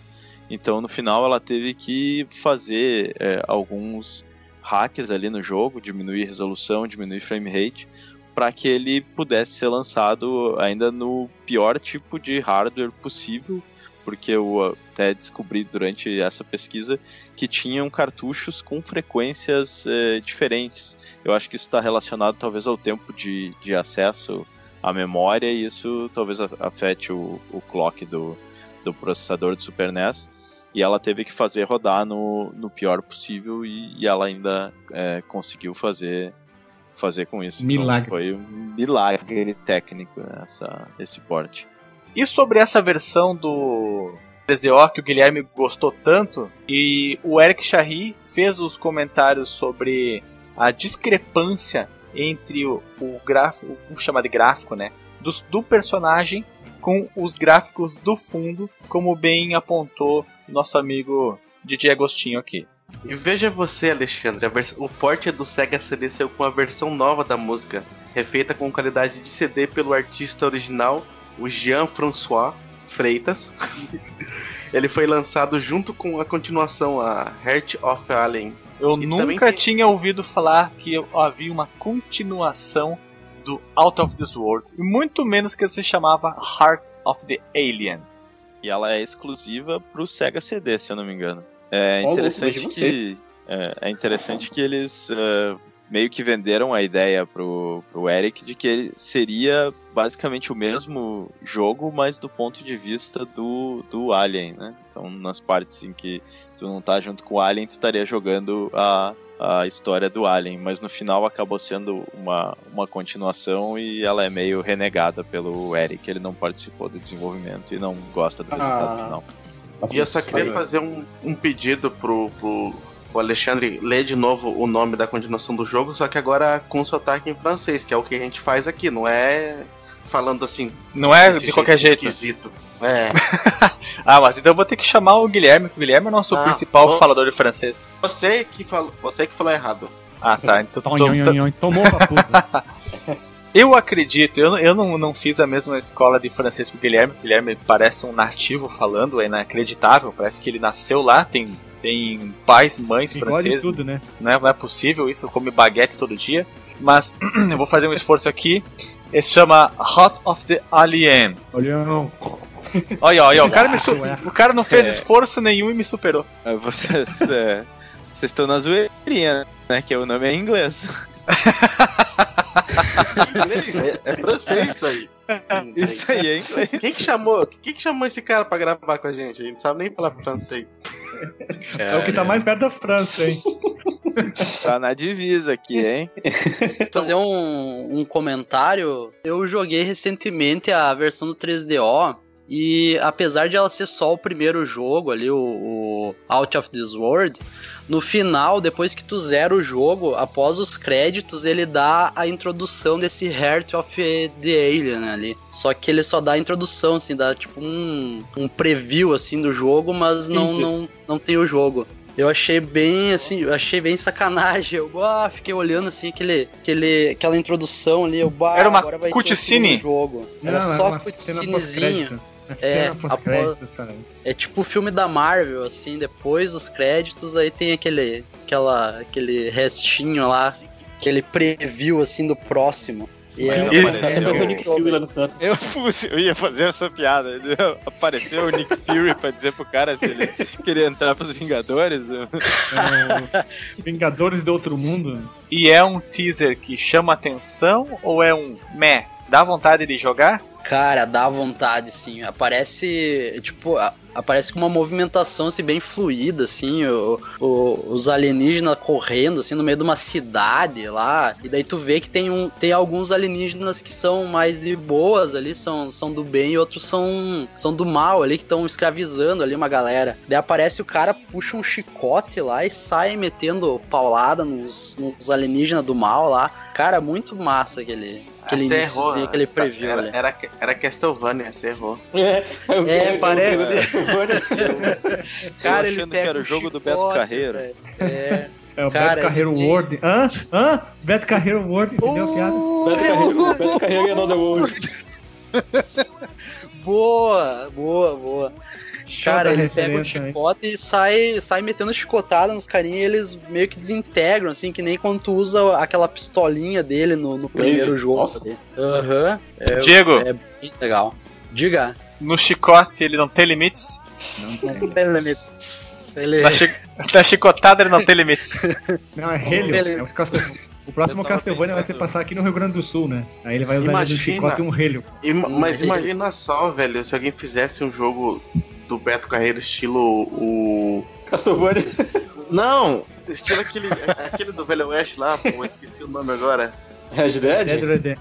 Então no final ela teve que fazer é, alguns hacks ali no jogo, diminuir resolução, diminuir frame rate, para que ele pudesse ser lançado ainda no pior tipo de hardware possível, porque eu até descobri durante essa pesquisa que tinham cartuchos com frequências eh, diferentes. Eu acho que isso está relacionado talvez ao tempo de, de acesso à memória e isso talvez afete o, o clock do, do processador do Super NES e ela teve que fazer rodar no, no pior possível e, e ela ainda é, conseguiu fazer fazer com isso. Milagre. Então, foi um milagre técnico né, essa, esse porte. E sobre essa versão do 3DO que o Guilherme gostou tanto, e o Eric Charry fez os comentários sobre a discrepância entre o, o gráfico, vamos chamar de gráfico, né, do, do personagem com os gráficos do fundo, como bem apontou nosso amigo DJ Agostinho aqui. E veja você, Alexandre, vers- o porte do Sega CD saiu com a versão nova da música, refeita com qualidade de CD pelo artista original, o Jean-François Freitas. Ele foi lançado junto com a continuação, a Heart of Alien. Eu E nunca tem- tinha ouvido falar que havia uma continuação do Out of This World, e muito menos que se chamava Heart of the Alien. E ela é exclusiva pro Sega CD, se eu não me engano. É interessante que é, é interessante que eles é, meio que venderam a ideia pro, pro Eric de que ele seria basicamente o mesmo jogo, mas do ponto de vista do, do Alien, né? Então, nas partes em que tu não tá junto com o Alien, tu estaria jogando a, a história do Alien, mas no final acabou sendo uma, uma continuação e ela é meio renegada pelo Eric, ele não participou do desenvolvimento e não gosta do resultado Ah. final. E eu só queria fazer um, um pedido pro, pro, pro Alexandre ler de novo o nome da continuação do jogo, só que agora com sotaque em francês, que é o que a gente faz aqui, não é falando assim. Não é desse de qualquer jeito. Esquisito. É. Ah, mas então eu vou ter que chamar o Guilherme, que o Guilherme é o nosso Ah, principal bom. falador de francês. Você que falou, você que falou errado. Ah, tá. Então, Tom, Tomou puta. eu acredito, eu, eu não, não fiz a mesma escola de francês que o Guilherme. O Guilherme parece um nativo falando, é inacreditável. Parece que ele nasceu lá, tem, tem pais, mães Igual franceses. tudo, né? Não é, não é possível isso, come baguete todo dia. Mas eu vou fazer um esforço aqui. Ele se chama Hot of the Alien. Olhão. Olha, olha, o cara, me su- o cara não fez É. esforço nenhum e me superou. É, Vocês é, vocês estão na zoeirinha, né? Que o nome é em inglês. É, é francês isso aí. Isso aí é inglês. Quem que chamou? Quem que chamou esse cara pra gravar com a gente? A gente não sabe nem falar francês. É o que tá mais perto da França, hein? Tá na divisa aqui, hein? fazer um, um comentário. Eu joguei recentemente a versão do 3DO. E apesar de ela ser só o primeiro jogo ali, o, o Out of This World, no final, depois que tu zera o jogo, após os créditos, ele dá a introdução desse Heart of the Alien ali. Só que ele só dá a introdução, assim, dá tipo um, um preview assim do jogo, mas não, Isso. não, não tem o jogo. Eu achei bem, assim, eu achei bem sacanagem. Eu ah, fiquei olhando assim aquele, aquele, aquela introdução ali. Eu, bah, Era uma agora vai ter cutscene? o jogo. Era Não, só pós-crédito. Uma É, cara. É tipo o filme da Marvel, assim, depois dos créditos, aí tem aquele, aquela, aquele restinho lá, aquele preview, assim, do próximo. E Ele- apareceu. O Nick Fury lá no canto. Eu, eu ia fazer essa piada. Apareceu o Nick Fury pra dizer pro cara se ele queria entrar pros Vingadores. É, os Vingadores do Outro Mundo. E é um teaser que chama atenção ou é um meh? Dá vontade de jogar? Cara, dá vontade, sim. Aparece, tipo, aparece com uma movimentação, assim, bem fluida, assim, o- o- os alienígenas correndo, assim, no meio de uma cidade lá. E daí tu vê que tem, um, tem alguns alienígenas que são mais de boas ali, são, são do bem, e outros são, são do mal ali, que estão escravizando ali uma galera. Daí aparece o cara, puxa um chicote lá e sai metendo paulada nos, nos alienígenas do mal lá. Cara, muito massa aquele, aquele Você início, errou, assim, aquele preview era, era, era Castlevania, você errou. É, eu- É, eu- parece. Cara, ele achando que era o jogo do Beto Carreiro. É. É o Cara, Beto Carreiro ninguém- World. Hã? Hã? Beto Carreiro World, entendeu a piada? Beto Carreiro, Beto Carreiro e Another World. Boa, boa, boa. Cara, ele pega o hein? chicote e sai, sai metendo chicotada nos carinhas e eles meio que desintegram, assim, que nem quando tu usa aquela pistolinha dele no, no primeiro jogo. Nossa. Aham. É, Diego, é bem legal. Diga. no chicote ele não tem limites? Ele... Na, chi... na chicotada ele não tem limites. Não, é Helio. É o, próximo Castlevania vai ser passar aqui no Rio Grande do Sul, né? Aí ele vai usar Imagina. um chicote e um Helio. Ima- mas imagina só, velho, se alguém fizesse um jogo do Beto Carreiro estilo o. Castlevania. Não! Estilo aquele, aquele do Velho Oeste lá, pô, eu esqueci o nome agora. Red Dead Dead? Red Dead.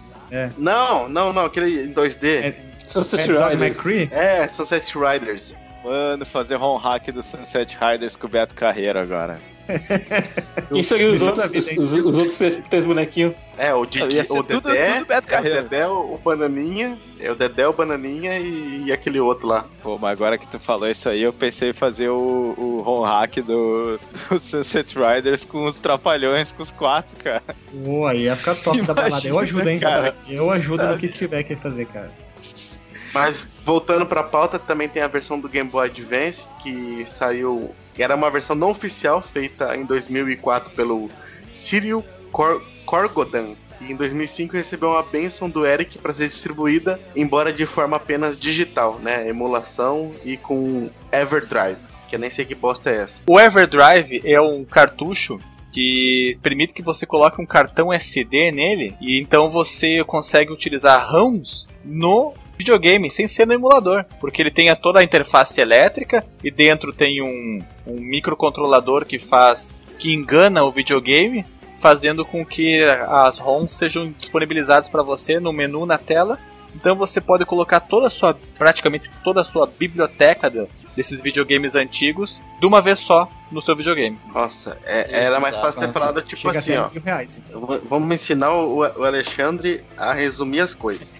Não, não, não, aquele em 2D. É, Sunset é Riders. McCree? É, Sunset Riders. Mano, fazer home hack do Sunset Riders com o Beto Carreiro agora. Quem seriam os outros, os, os- os outros três, três bonequinhos? É, o Didi, o tudo- Dedé, tudo Beto é o. Dedé, o, Bananinha, é o Dedé, o Bananinha e, e aquele outro lá. Pô, mas agora que tu falou isso aí, eu pensei em fazer o, o home hack do, do Sunset Riders com os trapalhões, com os quatro, cara. Pô, aí ia ficar top da balada. Eu ajudo, hein, Imagina, cara. Eu ajudo Tá. no que tiver que fazer, cara. Mas voltando pra pauta, também tem a versão do Game Boy Advance, que saiu. era uma versão não oficial, feita em 2004 pelo Cyril Cor Corgodan. E em 2005 recebeu uma benção do Eric para ser distribuída, embora de forma apenas digital, né? Emulação e com Everdrive, que eu nem sei que bosta é essa. O Everdrive é um cartucho que permite que você coloque um cartão SD nele e então você consegue utilizar ROMs no videogame sem ser no emulador, porque ele tem a- toda a interface elétrica e dentro tem um, um microcontrolador que faz que engana o videogame, fazendo com que as ROMs sejam disponibilizadas para você no menu na tela. Então você pode colocar toda a sua, praticamente toda a sua biblioteca desses videogames antigos de uma vez só no seu videogame. Nossa, é- era mais fácil ter falado tipo Chega assim, ó. Vamos ensinar o, o Alexandre a resumir as coisas.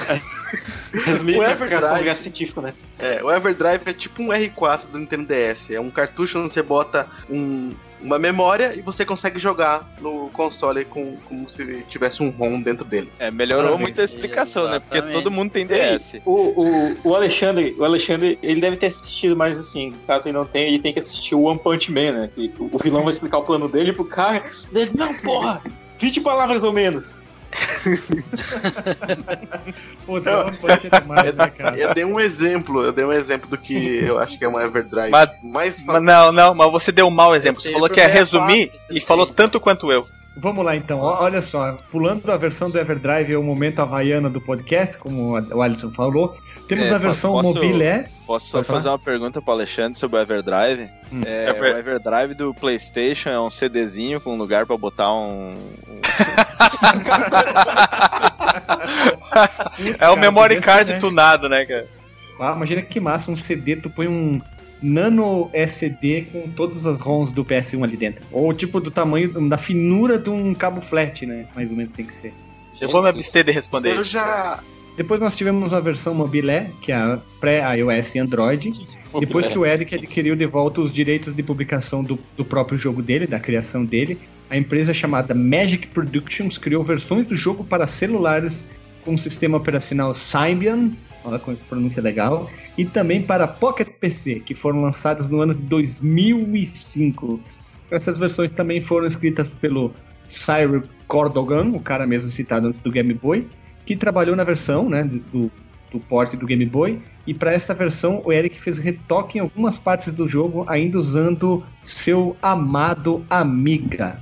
Resumir O é Everdrive. lugar científico, né? É, o Everdrive é tipo um R4 do Nintendo DS. É um cartucho onde você bota um- uma memória e você consegue jogar no console com, como se tivesse um ROM dentro dele. É, melhorou Parabéns. muito a explicação, né? Porque Exatamente. todo mundo tem DS. O, o, o Alexandre, o Alexandre, ele deve ter assistido, mas assim, caso ele não tenha, ele tem que assistir o One Punch Man, né? Que o, o vilão vai explicar o plano dele pro cara. Ele, não, porra! 20 palavras ou menos. Putz, não pode ser demais, né, cara? Eu dei um exemplo, eu dei um exemplo do que eu acho que é uma Mas- Everdrive. Mas, Mas não, não, mas você deu um mau exemplo. Você falou que ia é resumir e falou tanto quanto eu. Vamos lá então, olha só, pulando da versão do Everdrive é o momento havaiana do podcast, como o Alisson falou. Temos É, a versão posso- mobile. Posso só fazer uma pergunta pro Alexandre sobre o Everdrive? Hum. É, Ever- O Everdrive do PlayStation é um CDzinho com lugar pra botar um. É o Cara, memory card né? tunado, né, cara? Ah, imagina que massa, um CD, tu põe um nano SD com todas as ROMs do PS1 ali dentro. Ou tipo do tamanho, da finura de um cabo flat, né? Mais ou menos tem que ser. Eu vou me abster de responder Eu já. Depois nós tivemos a versão mobile, que é a pré-iOS e Android. Depois que o Eric adquiriu de volta os direitos de publicação do, do próprio jogo dele, da criação dele, a empresa chamada Magic Productions criou versões do jogo para celulares com o sistema operacional Symbian, olha com pronúncia legal, e também para Pocket PC, que foram lançadas no ano de 2005. Essas versões também foram escritas pelo Cyril Cordogan, o cara mesmo citado antes do Game Boy, que trabalhou na versão né, do, do port do Game Boy. E para esta versão, o Eric fez retoque em algumas partes do jogo, ainda usando seu amado Amiga.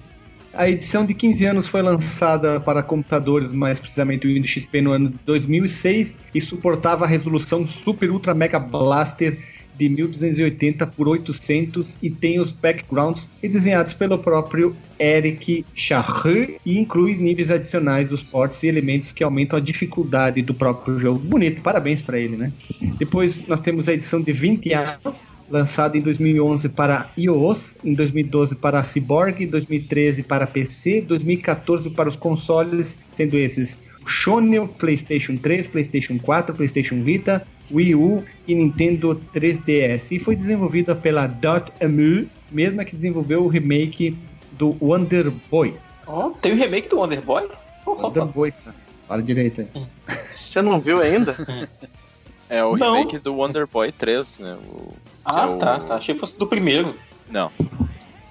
A edição de 15 anos foi lançada para computadores, mais precisamente o Windows XP no ano de 2006 e suportava a resolução Super Ultra Mega Blaster de 1280 por 800 e tem os backgrounds desenhados pelo próprio Eric Charret e inclui níveis adicionais dos ports e elementos que aumentam a dificuldade do próprio jogo. Bonito, parabéns para ele, né? Depois nós temos a edição de 20 anos lançado em 2011 para iOS, em 2012 para Cyborg, 2013 para PC, 2014 para os consoles, sendo esses o Sony, PlayStation 3, PlayStation 4, PlayStation Vita, Wii U e Nintendo 3DS. E foi desenvolvida pela Dotemu, mesma que desenvolveu o remake do Wonder Boy. Ó, tem o remake do Wonder Boy? Wonder Boy, cara. Fala direito aí. Você não viu ainda? É o Não. remake do Wonder Boy 3, né? O- Ah, é o- tá, tá. Achei que fosse do primeiro. Não.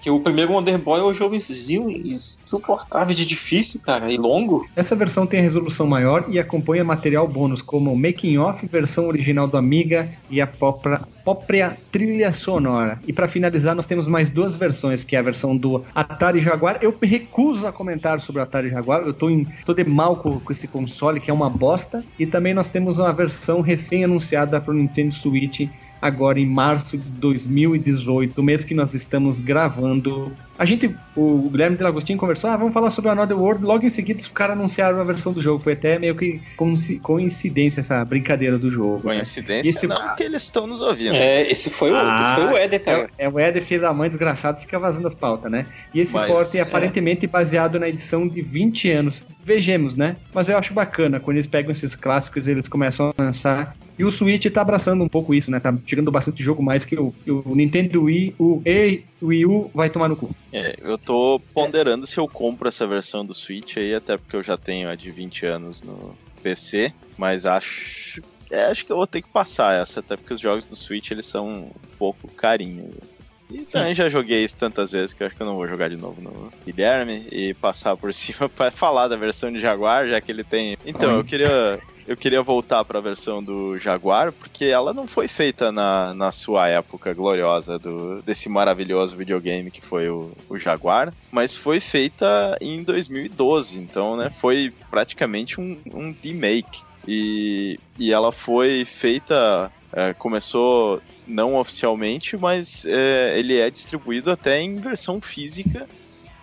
Que o primeiro Wonder Boy é um jogozinho insuportável de difícil, cara, e longo. Essa versão tem resolução maior e acompanha material bônus como Making Off, versão original do Amiga e a própria, própria trilha sonora. E para finalizar, nós temos mais duas versões, que é a versão do Atari Jaguar. Eu me recuso a comentar sobre o Atari Jaguar, eu tô, em, tô de mal com, com esse console, que é uma bosta. E também nós temos uma versão recém-anunciada para o Nintendo Switch agora em março de 2018, mês que nós estamos gravando. A gente, o Guilherme de Lagostinho conversou, ah, vamos falar sobre o Another World. Logo em seguida, os caras anunciaram a versão do jogo. Foi até meio que coinci- coincidência essa brincadeira do jogo. né? Coincidência? Esse- Não, porque eles estão nos ouvindo. É, esse foi o, Ah, esse foi o Éder, cara. É, é o Éder, filho da mãe desgraçado, fica vazando as pautas, né? E esse Mas, porte é é. aparentemente baseado na edição de 20 anos. Vejamos, né? Mas eu acho bacana, quando eles pegam esses clássicos eles começam a lançar. E o Switch tá abraçando um pouco isso, né? Tá tirando bastante jogo mais que o, o Nintendo Wii, o E, o Wii U vai tomar no cu. É, eu tô ponderando se eu compro essa versão do Switch aí, até porque eu já tenho a de 20 anos no PC, mas acho. é, acho que eu vou ter que passar essa, até porque os jogos do Switch eles são um pouco carinhos. E também já joguei isso tantas vezes que eu acho que eu não vou jogar de novo no Guilherme e passar por cima pra falar da versão de Jaguar, já que ele tem. Então, eu queria. Eu queria voltar pra versão do Jaguar, porque ela não foi feita na, na sua época gloriosa do, desse maravilhoso videogame que foi o, o Jaguar, mas foi feita em 2012, então, né, foi praticamente um, um remake. E, e ela foi feita, é, começou não oficialmente, mas é, ele é distribuído até em versão física.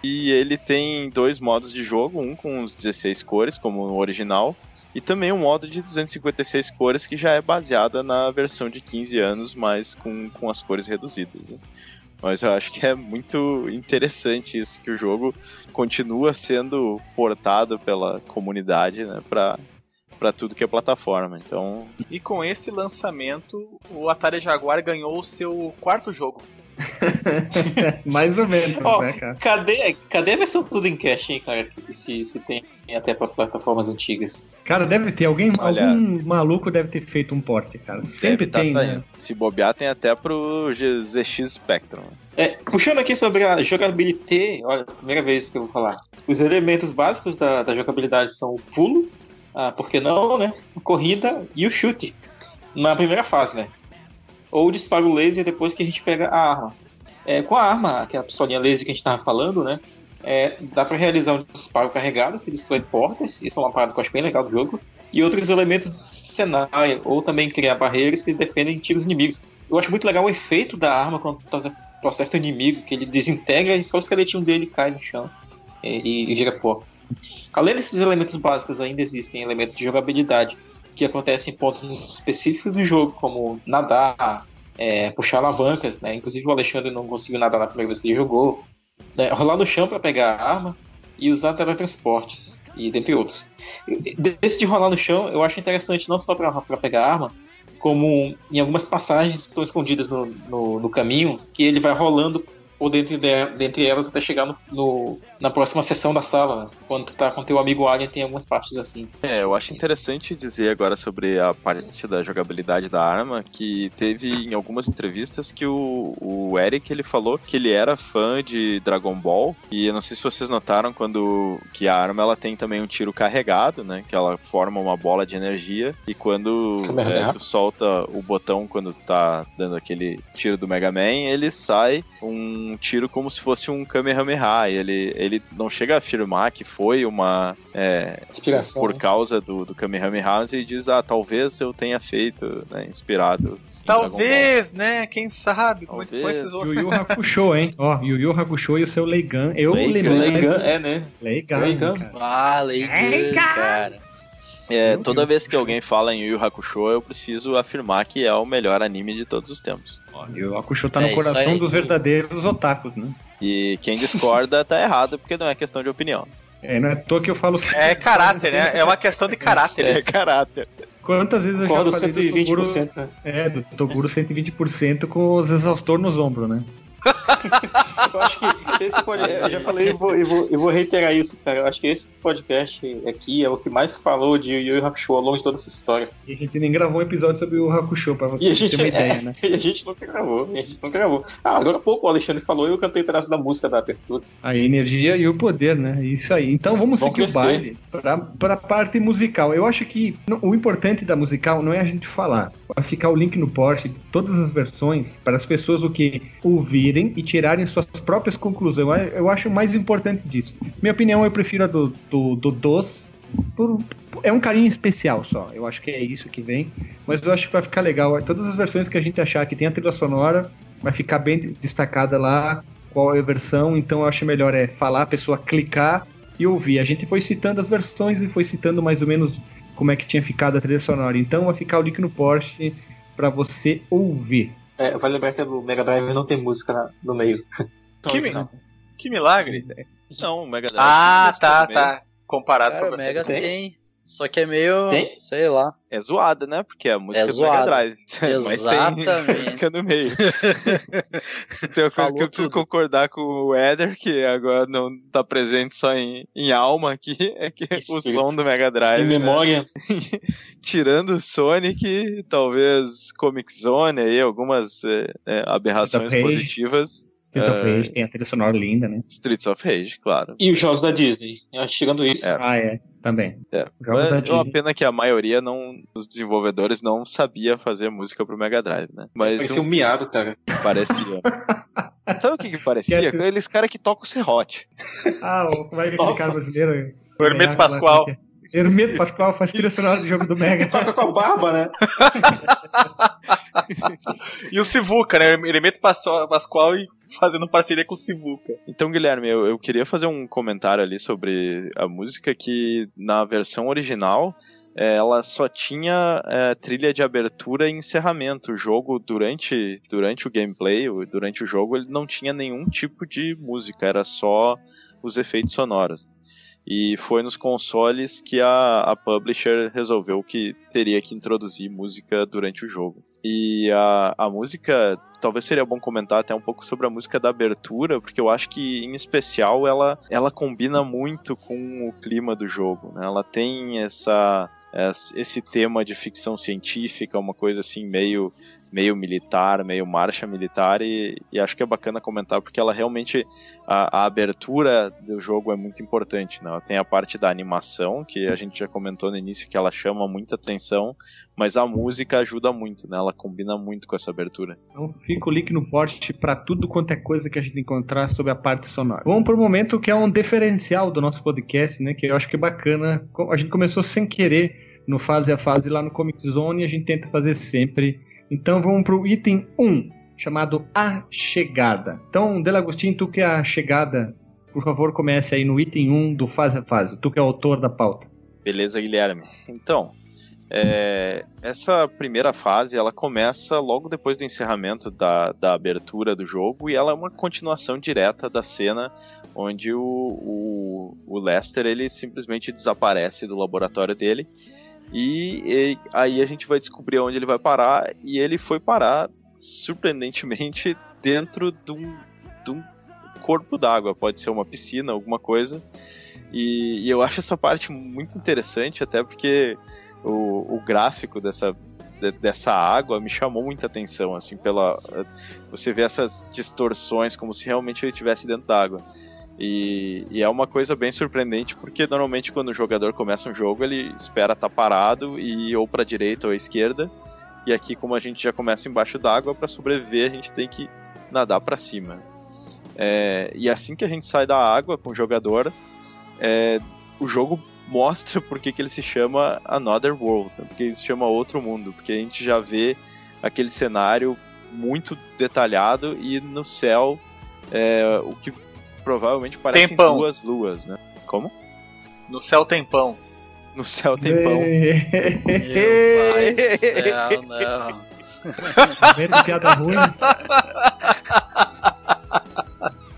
E ele tem dois modos de jogo, um com os 16 cores, como no original, e também um modo de 256 cores que já é baseada na versão de 15 anos, mas com, com as cores reduzidas. né? Mas eu acho que é muito interessante isso, que o jogo continua sendo portado pela comunidade né, para para tudo que é plataforma. Então, E com esse lançamento, o Atari Jaguar ganhou o seu quarto jogo. Mais ou menos, Ó, né, cara? Cadê, cadê a versão tudo em cache, hein, cara? Se, se tem até pra plataformas antigas. Cara, deve ter alguém, Olha- algum maluco deve ter feito um porte, cara. Sempre tá tem, né? saindo. Se bobear, tem até pro GZX Spectrum. É, puxando aqui sobre a jogabilidade, olha, primeira vez que eu vou falar. Os elementos básicos da, da jogabilidade são o pulo, ah, por que não, né? Corrida e o chute. Na primeira fase, né? Ou o disparo laser depois que a gente pega a arma. É, com a arma, que é a pistolinha laser que a gente tava falando, né? é, dá pra realizar um disparo carregado que destrói portas, isso é uma parada que eu acho bem legal do jogo, e outros elementos do cenário, ou também criar barreiras que defendem tiros inimigos. Eu acho muito legal o efeito da arma quando tu acerta o inimigo, que ele desintegra e só o esqueletinho dele cai no chão e, e vira pó. Além desses elementos básicos, ainda existem elementos de jogabilidade que acontecem em pontos específicos do jogo, como nadar, é, puxar alavancas, né? Inclusive o Alexandre não conseguiu nadar na primeira vez que ele jogou. Né? Rolar no chão para pegar a arma e usar teletransportes, e dentre outros. Desse de rolar no chão, eu acho interessante não só para pegar a arma, como em algumas passagens que estão escondidas no, no, no caminho, que ele vai rolando ou dentro de, dentre elas até chegar no, no, na próxima sessão da sala, né? quando tu tá com teu amigo Alien, tem algumas partes assim. É, eu acho interessante dizer agora sobre a parte da jogabilidade da arma, que teve em algumas entrevistas que o, o Eric ele falou que ele era fã de Dragon Ball, e eu não sei se vocês notaram quando que a arma ela tem também um tiro carregado, né, que ela forma uma bola de energia, e quando é, tu solta o botão quando tá dando aquele tiro do Mega Man, ele sai um um tiro como se fosse um Kamehameha. Ele, ele não chega a afirmar que foi uma. É, Inspiração. Por causa do, do Kamehameha, e diz: ah, talvez eu tenha feito, né, inspirado. Talvez, né? Quem sabe? Como é que foi esses Yu Yu Hakusho, hein? Ó, Yu Yu Hakusho e o seu Leigan. Eu Leigan, lembrei. Leigan, é, né? Leigan. Leigan. Ah, Leigan, cara. É, toda vez que alguém fala em Yu Yu Hakusho, eu preciso afirmar que é o melhor anime de todos os tempos. Yu Yu Hakusho tá no É, isso coração aí. dos verdadeiros otakus, né? E quem discorda tá errado, porque não é questão de opinião. É, não é à toa que eu falo. É caráter, né? É uma questão de caráter. É caráter. Quantas vezes eu já Concordo falei do Toguro, 120%. Né? é, do Toguro 120% com os exaustor nos ombros, né? Eu acho que esse podcast, eu já falei e vou, e vou, e vou reiterar isso, cara. Eu acho que esse podcast aqui é o que mais falou de Yu Yu Hakusho ao longo de toda essa história. E a gente nem gravou um episódio sobre o Hakusho, pra você gente, ter uma ideia, é, né? e a gente nunca gravou, a gente não gravou. Ah, agora há pouco o Alexandre falou e eu cantei um pedaço da música da abertura. A energia e o poder, né? Isso aí. Então vamos Vamos seguir o crescer. baile pra, pra parte musical. Eu acho que o importante da musical não é a gente falar. Vai ficar o link no post de todas as versões para as pessoas o que ouvirem e tirarem suas próprias conclusões. Eu, eu acho o mais importante disso. Minha opinião, eu prefiro a do, do, do Dos. por- é um carinho especial só. Eu acho que é isso que vem. Mas eu acho que vai ficar legal. Todas as versões que a gente achar que tem a trilha sonora, vai ficar bem destacada lá qual é a versão, então eu acho melhor é falar, a pessoa clicar e ouvir. A gente foi citando as versões e foi citando mais ou menos como é que tinha ficado a trilha sonora. Então vai ficar o link no post para você ouvir. É, vai lembrar que do Mega Drive não tem música no meio. Que, mi- que milagre. Não, o Mega Drive. Ah, tá, tá. Comparado Cara, com o. Mega tem? tem. Só que é meio. Tem? Sei lá. É zoada, né? Porque a música É é do. Mega Drive. Mas tem Exatamente. música no meio. Se tem uma coisa Falou que eu preciso tudo. concordar com o Eder, que agora não tá presente só em, em alma aqui, é que o som do Mega Drive. Em né? memória. Tirando o Sonic, talvez Comic Zone aí, algumas é, aberrações positivas. Street of É. Rage tem a trilha sonora linda, né? Streets of Rage, claro. E os jogos da Disney. Eu acho que chegando isso. É. Ah, é, também. É. Jogos da Mas é uma pena que a maioria não, dos desenvolvedores não sabia fazer música pro Mega Drive, né? Mas Parecia um miado, cara. parecia. Sabe o que que parecia? Que é- Aqueles caras que tocam o serrote. Ah, o, como é que é aquele cara brasileiro? O Hermeto É, lá, Pascoal. É é? Hermeto Pascoal faz trilha sonora do jogo do Mega. Toca com a barba, né? E o Sivuca, né? Hermeto Pascoal Pascoal e fazendo parceria com o Sivuca. Então, Guilherme, eu, eu queria fazer um comentário ali sobre a música que na versão original eh, ela só tinha eh, trilha de abertura e encerramento. O jogo, durante, durante o gameplay, durante o jogo, ele não tinha nenhum tipo de música, era só os efeitos sonoros. E foi nos consoles que a, a publisher resolveu que teria que introduzir música durante o jogo. E a, a música, talvez seria bom comentar até um pouco sobre a música da abertura, porque eu acho que, em especial, ela, ela combina muito com o clima do jogo. Né? Ela tem essa, es- esse tema de ficção científica, uma coisa assim meio meio militar, meio marcha militar e, e acho que é bacana comentar porque ela realmente a, a abertura do jogo é muito importante, né? Tem a parte da animação que a gente já comentou no início que ela chama muita atenção, mas a música ajuda muito, né? Ela combina muito com essa abertura. Então fica o link no post para tudo quanto é coisa que a gente encontrar sobre a parte sonora. Vamos para o momento que é um diferencial do nosso podcast, né? Que eu acho que é bacana. A gente começou sem querer no fase a fase lá no Comic Zone e a gente tenta fazer sempre. Então vamos para o item 1, chamado A Chegada. Então, Delagostinho, tu que é a chegada, por favor, comece aí no item 1 do fase a fase. Tu que é o autor da pauta. Beleza, Guilherme. Então, é, essa primeira fase ela começa logo depois do encerramento da, da abertura do jogo e ela é uma continuação direta da cena onde o, o, o Lester ele simplesmente desaparece do laboratório dele e, e aí a gente vai descobrir onde ele vai parar e ele foi parar surpreendentemente dentro de um, de um corpo d'água, pode ser uma piscina, alguma coisa. E, e eu acho essa parte muito interessante, até porque o, o gráfico dessa, de- dessa água me chamou muita atenção, assim, pela você vê essas distorções como se realmente ele estivesse dentro d'água. E, e é uma coisa bem surpreendente porque normalmente quando o jogador começa um jogo ele espera estar parado e ou para direita ou à esquerda. E aqui como a gente já começa embaixo d'água para sobreviver a gente tem que nadar para cima. É, e assim que a gente sai da água com o jogador, é, o jogo mostra porque que ele se chama Another World, porque ele se chama Outro Mundo, porque a gente já vê aquele cenário muito detalhado e no céu é, o que provavelmente parecem Tempão. duas luas, né? Como? No céu tem pão. No céu tem pão. Meu pai céu, não. Vendo que piada ruim.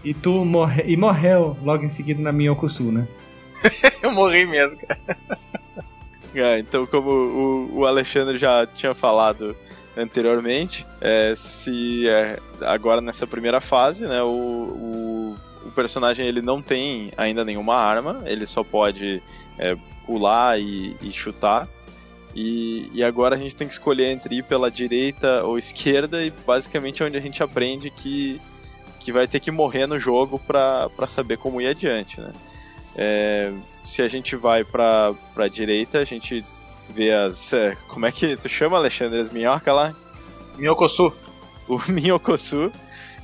E tu morre, e morreu logo em seguida na minha Okusu, né? Eu morri mesmo, cara. É, então, como o, o Alexandre já tinha falado anteriormente, é, se é, agora nessa primeira fase, né, o, o, o personagem ele não tem ainda nenhuma arma, ele só pode é, pular e, e chutar. E, e agora a gente tem que escolher entre ir pela direita ou esquerda, e basicamente é onde a gente aprende que, que vai ter que morrer no jogo para saber como ir adiante, né? É, se a gente vai pra, pra direita, a gente vê as. é, como é que tu chama, Alexandre? As minhocas lá? Minhocosu. O Minhocosu,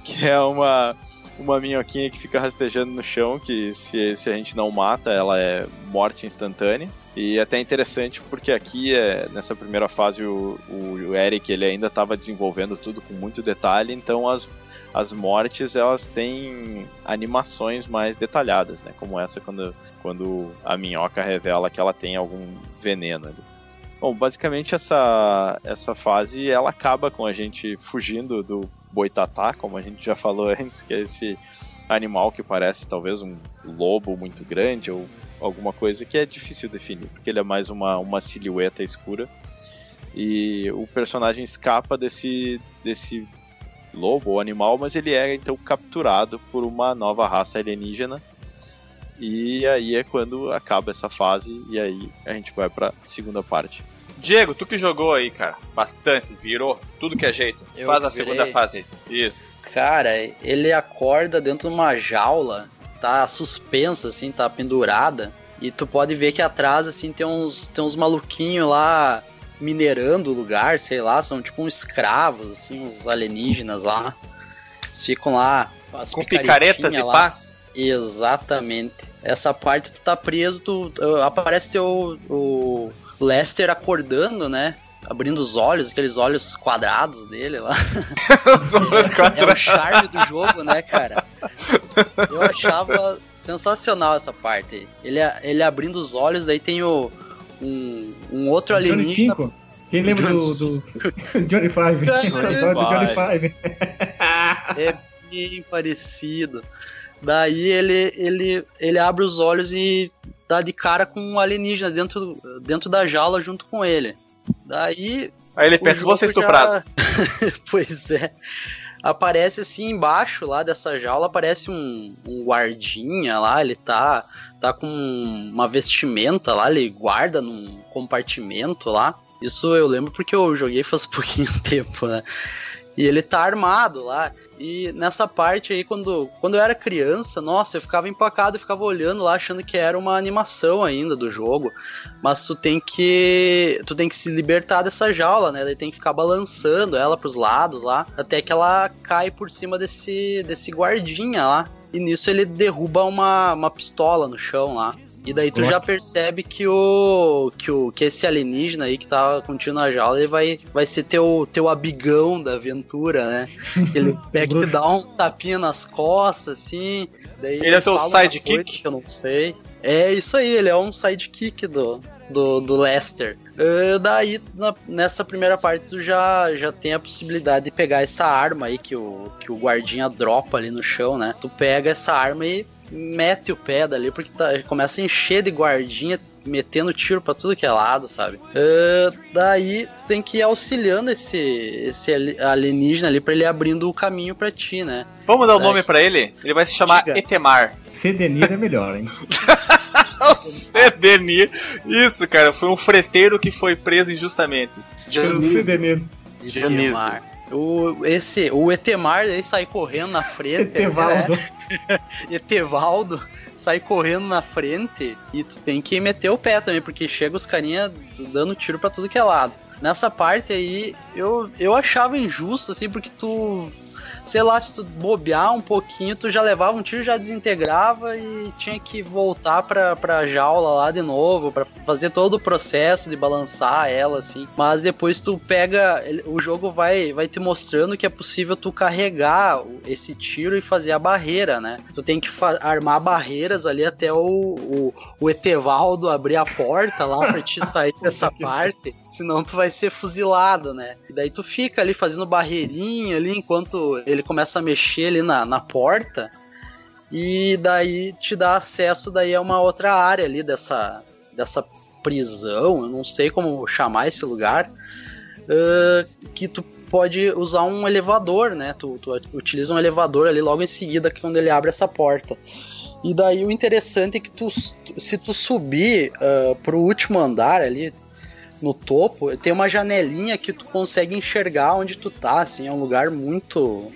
que é uma, uma minhoquinha que fica rastejando no chão, que se, se a gente não mata, ela é morte instantânea. E é até interessante porque aqui, é, nessa primeira fase, o, o, Eric ele ainda estava desenvolvendo tudo com muito detalhe, então as, as mortes elas têm animações mais detalhadas, né? Como essa quando, quando a minhoca revela que ela tem algum veneno ali. Bom, basicamente essa, essa fase ela acaba com a gente fugindo do boitatá, como a gente já falou antes, que é esse animal que parece talvez um lobo muito grande ou alguma coisa que é difícil definir, porque ele é mais uma, uma silhueta escura. E o personagem escapa desse, desse lobo ou animal, mas ele é então capturado por uma nova raça alienígena. E aí é quando acaba essa fase e aí a gente vai pra segunda parte. Diego, tu que jogou aí, cara, bastante, virou tudo que é jeito. Eu Faz a virei. segunda fase. Isso. Cara, ele acorda dentro de uma jaula, tá suspensa, assim, tá pendurada. E tu pode ver que atrás, assim, tem uns, tem uns maluquinhos lá minerando o lugar, sei lá, são tipo uns escravos, assim, uns alienígenas lá. Eles ficam lá com as Com picaretas e lá. pás. Exatamente. Essa parte tu tá preso, tu, tu- aparece teu, o Lester acordando, né? Abrindo os olhos, aqueles olhos quadrados dele lá. É o charme do jogo, né, cara? Eu achava sensacional essa parte. aí. Ele, ele abrindo os olhos, daí tem o, um, um outro Johnny alienígena. 5. Quem lembra do, do Johnny Five? Johnny do Johnny Five. Five. É bem parecido. Daí ele, ele, ele abre os olhos e dá de cara com um alienígena dentro, dentro da jaula junto com ele. Daí Aí ele pensa, jogo estuprado. já- pois é. aparece assim embaixo lá dessa jaula, aparece um, um guardinha lá, ele tá, tá com uma vestimenta lá, ele guarda num compartimento lá. Isso eu lembro porque eu joguei faz pouquinho tempo, né? E ele tá armado lá. E nessa parte aí, quando, quando eu era criança, nossa, eu ficava empacado e ficava olhando lá, achando que era uma animação ainda do jogo. Mas tu tem que. Tu tem que se libertar dessa jaula, né? Daí tem que ficar balançando ela pros lados lá, até que ela cai por cima desse, desse guardinha lá. E nisso ele derruba uma, uma pistola no chão lá. E daí tu Loki. já percebe que o que o que esse alienígena aí que tá contigo na jaula, ele vai vai ser teu teu abigão da aventura, né? Ele pega e te dá um tapinha nas costas assim, daí Ele é teu sidekick? eu não sei. É isso aí, ele é um sidekick do do, do Lester. Ah, daí, na- nessa primeira parte, tu já, já tem a possibilidade de pegar essa arma aí que o, que o guardinha dropa ali no chão, né? Tu pega essa arma e mete o pé dali, porque tá, começa a encher de guardinha, metendo tiro pra tudo que é lado, sabe? Ah, daí, tu tem que ir auxiliando esse, esse ali- alienígena ali pra ele abrindo o caminho pra ti, né? Vamos dar o É. nome pra ele? Ele vai se chamar Diga. Etemar. Cedenir é melhor, hein? Cedenir. Isso, cara, foi um freteiro que foi preso injustamente. Cedenir. Dionísio. O, esse, o Etemar ele sai correndo na frente. Etevaldo. né? Etevaldo sai correndo na frente e tu tem que meter o pé também, porque chega os carinha dando tiro pra tudo que é lado. Nessa parte aí, eu, eu achava injusto, assim, porque tu. Sei lá, se tu bobear um pouquinho, tu já levava um tiro, já desintegrava e tinha que voltar pra, pra jaula lá de novo, pra fazer todo o processo de balançar ela, assim. Mas depois tu pega. O jogo vai, vai te mostrando que é possível tu carregar esse tiro e fazer a barreira, né? Tu tem que armar barreiras ali até o, o, o Etevaldo abrir a porta lá pra te sair dessa parte. Senão tu vai ser fuzilado, né? E daí tu fica ali fazendo barreirinha ali enquanto ele começa a mexer ali na, na porta. E daí te dá acesso daí a uma outra área ali dessa, dessa prisão, eu não sei como chamar esse lugar, ah, que tu pode usar um elevador, né? Tu, tu utiliza um elevador ali logo em seguida quando ele abre essa porta. E daí o interessante é que tu, se tu subir ah, pro último andar ali no topo, tem uma janelinha que tu consegue enxergar onde tu tá, assim, é um lugar muito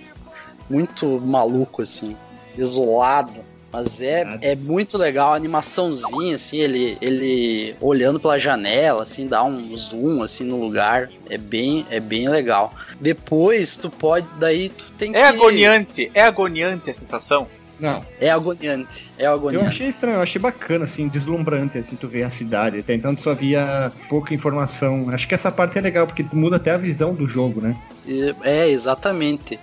muito maluco assim, isolado. Mas é, é muito legal a animaçãozinha, assim, ele, ele olhando pela janela, assim, dá um zoom, assim, no lugar. É bem, é bem legal. Depois, tu pode, daí tu tem que... É agoniante, é agoniante a sensação. Não, É agoniante, é eu agoniante. achei estranho, eu achei bacana, assim, deslumbrante, assim, tu ver a cidade. Até então tu só via pouca informação. Acho que essa parte é legal, porque muda até a visão do jogo, né? É, exatamente.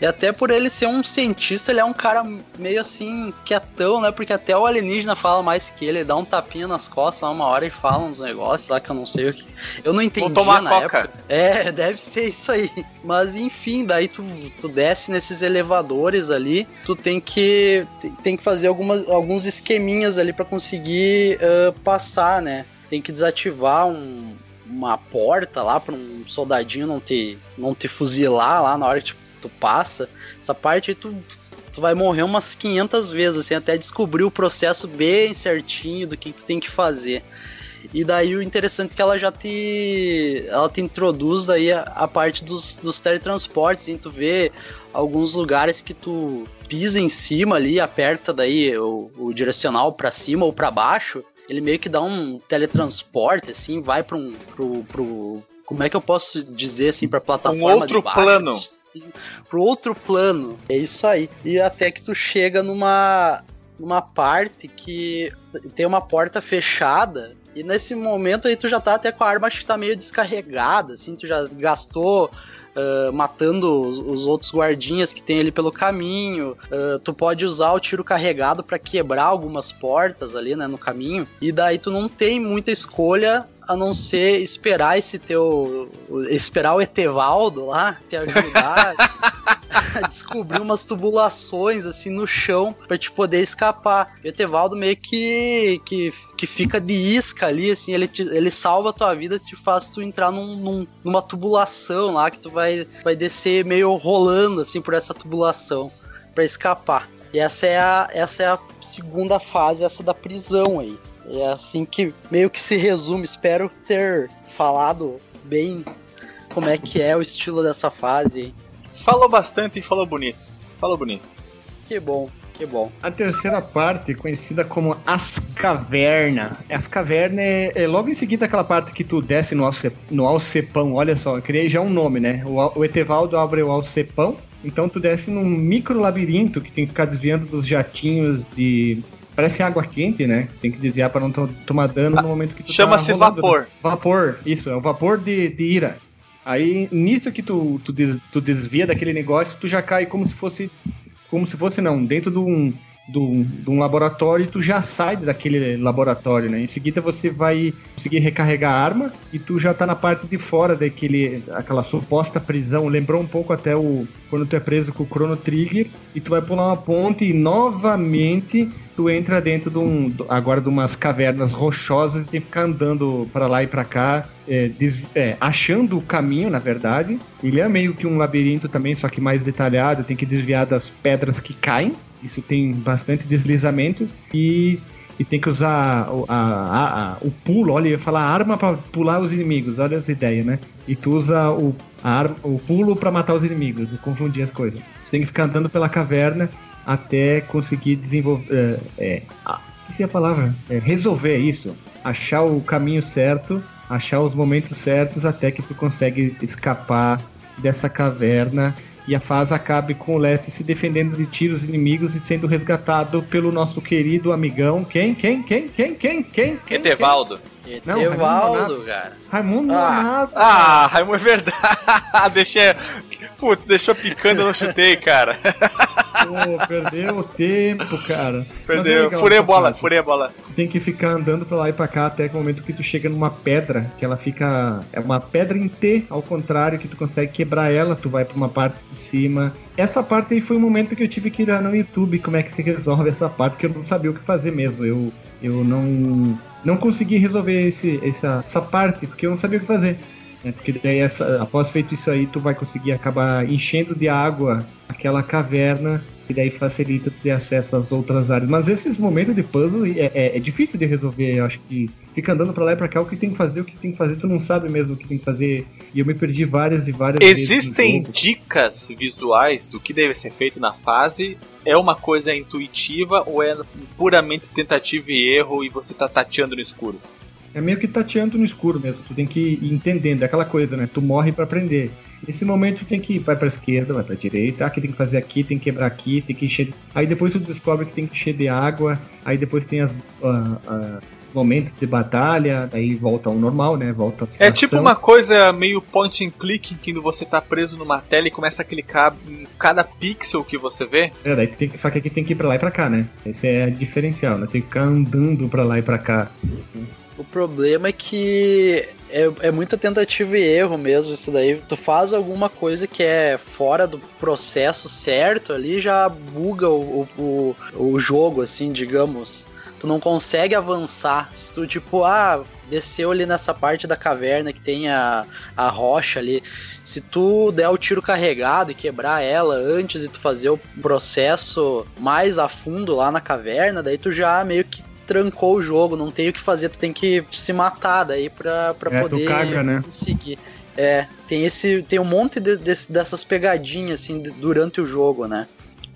E até por ele ser um cientista, ele é um cara meio assim, quietão, né? Porque até o alienígena fala mais que ele, ele dá um tapinha nas costas lá uma hora e fala uns negócios lá que eu não sei o que. Eu não entendi Vou tomar na coca. época. É, deve ser isso aí. Mas enfim, daí tu, tu desce nesses elevadores ali, tu tem que tem- que fazer algumas, alguns esqueminhas ali pra conseguir ah, passar, né? Tem que desativar um, uma porta lá pra um soldadinho não te, não te fuzilar lá na hora que tu, tu passa. Essa parte tu, tu vai morrer umas 500 vezes, assim, até descobrir o processo bem certinho do que tu tem que fazer. E daí o interessante é que ela já te. Ela te introduz aí a, a parte dos, dos teletransportes, assim, tu vê alguns lugares que tu pisa em cima ali, aperta daí o, o direcional pra cima ou pra baixo, ele meio que dá um teletransporte, assim, vai pra um. Pro, pro, como é que eu posso dizer assim, pra plataforma Um outro de baixo, plano. assim, pro outro plano. É isso aí. E até que tu chega numa numa parte que tem uma porta fechada e nesse momento aí tu já tá até com a arma acho que tá meio descarregada, assim, tu já gastou ah, matando os, os outros guardinhas que tem ali pelo caminho. ah, tu pode usar o tiro carregado pra quebrar algumas portas ali, né, no caminho. E daí tu não tem muita escolha a não ser esperar esse teu. esperar o Etevaldo lá te ajudar. A descobrir umas tubulações assim no chão pra te poder escapar. E o Etevaldo meio que, que, que fica de isca ali, assim, ele, te- ele salva a tua vida, te faz tu entrar num, num- numa tubulação lá que tu vai, vai descer meio rolando assim por essa tubulação pra escapar. E essa é a, essa é a segunda fase, essa da prisão aí. É assim que meio que se resume. Espero ter falado bem como é que é o estilo dessa fase. Falou bastante e falou bonito. Falou bonito. Que bom, que bom. A terceira parte, conhecida como As Cavernas. As Cavernas é, é logo em seguida aquela parte que tu desce no, alce, no Alcepão. Olha só, eu criei já um nome, né? O, o Etevaldo abre o Alcepão. Então tu desce num micro labirinto que tem que ficar desviando dos jatinhos de. Parece água quente, né? Tem que desviar para não to- tomar dano no momento que tu Chama-se tá rolando, né? vapor. Vapor, isso, é o vapor de, de ira. Aí, nisso que tu, tu, des- tu desvia daquele negócio, tu já cai como se fosse. Como se fosse, não, dentro de um, um, de um laboratório e tu já sai daquele laboratório, né? Em seguida você vai conseguir recarregar a arma e tu já tá na parte de fora daquele. aquela suposta prisão. Lembrou um pouco até o. quando tu é preso com o Chrono Trigger e tu vai pular uma ponte e novamente tu entra dentro de um, do- agora de umas cavernas rochosas e tem que ficar andando pra lá e pra cá, é, des- é, achando o caminho, na verdade. Ele é meio que um labirinto também, só que mais detalhado, tem que desviar das pedras que caem. Isso tem bastante deslizamentos e, e tem que usar o, a, a- a- o pulo, olha, eu ia falar arma pra pular os inimigos, olha as ideias, né? E tu usa o, arma, o pulo pra matar os inimigos, eu confundi as coisas. Tu tem que ficar andando pela caverna até conseguir desenvolver. É, é, ah, esqueci a palavra. É, resolver isso. Achar o caminho certo, achar os momentos certos até que tu consegue escapar dessa caverna. E a fase acabe com o Leste se defendendo de tiros inimigos e sendo resgatado pelo nosso querido amigão. Quem? Quem? Quem? Quem? Quem? Quem? quem? Etevaldo. Não, Etevaldo, cara. Raimundo Ah. Nonato. Ah, Raimundo, é verdade. Deixei. Putz, deixou picando, eu não chutei, cara. Pô, perdeu o tempo, cara. É Perdeu. legal Furei a bola, furei a bola. Tu tem que ficar andando pra lá e pra cá até o momento que tu chega numa pedra, que ela fica. É uma pedra em T, ao contrário, que tu consegue quebrar ela, tu vai pra uma parte de cima. Essa parte aí foi o momento que eu tive que ir lá no YouTube, como é que se resolve essa parte, porque eu não sabia o que fazer mesmo. Eu, eu não. Não consegui resolver esse, essa, essa parte, porque eu não sabia o que fazer. né? Porque daí, essa, após feito isso aí, tu vai conseguir acabar enchendo de água aquela caverna e daí facilita ter acesso às outras áreas. Mas esses momentos de puzzle é, é- é difícil de resolver. Eu acho que fica andando pra lá e pra cá o que tem que fazer, o que tem que fazer, tu não sabe mesmo o que tem que fazer. E eu me perdi várias e várias Existem dicas visuais do que deve ser feito na fase? É uma coisa intuitiva ou é puramente tentativa e erro e você tá tateando no escuro? É meio que tateando no escuro mesmo. Tu tem que ir entendendo. É aquela coisa, né? Tu morre pra aprender. Nesse momento tem que ir, vai pra esquerda, vai pra direita, que tem que fazer aqui, tem que quebrar aqui, tem que encher. Aí depois tu descobre que tem que encher de água, aí depois tem as ah, ah, momentos de batalha, daí volta ao normal, né? Volta É tipo uma coisa meio point and click, que você tá preso numa tela e começa a clicar em cada pixel que você vê. É, daí tem Só que aqui tem que ir pra lá e pra cá, né? Esse é diferencial, né? Tem que ficar andando pra lá e pra cá. O problema é que é, é muita tentativa e erro mesmo isso daí. Tu faz alguma coisa que é fora do processo certo ali, já buga o, o, o, jogo, assim, digamos. Tu não consegue avançar. Se tu, tipo, ah, desceu ali nessa parte da caverna que tem a, a rocha ali. Se tu der o tiro carregado e quebrar ela antes de tu fazer o processo mais a fundo lá na caverna, daí tu já meio que trancou o jogo, não tem o que fazer, tu tem que se matar daí pra, pra É, poder caga, né? conseguir. É, tem esse. Tem um monte de- desse- dessas pegadinhas assim de- durante o jogo, né?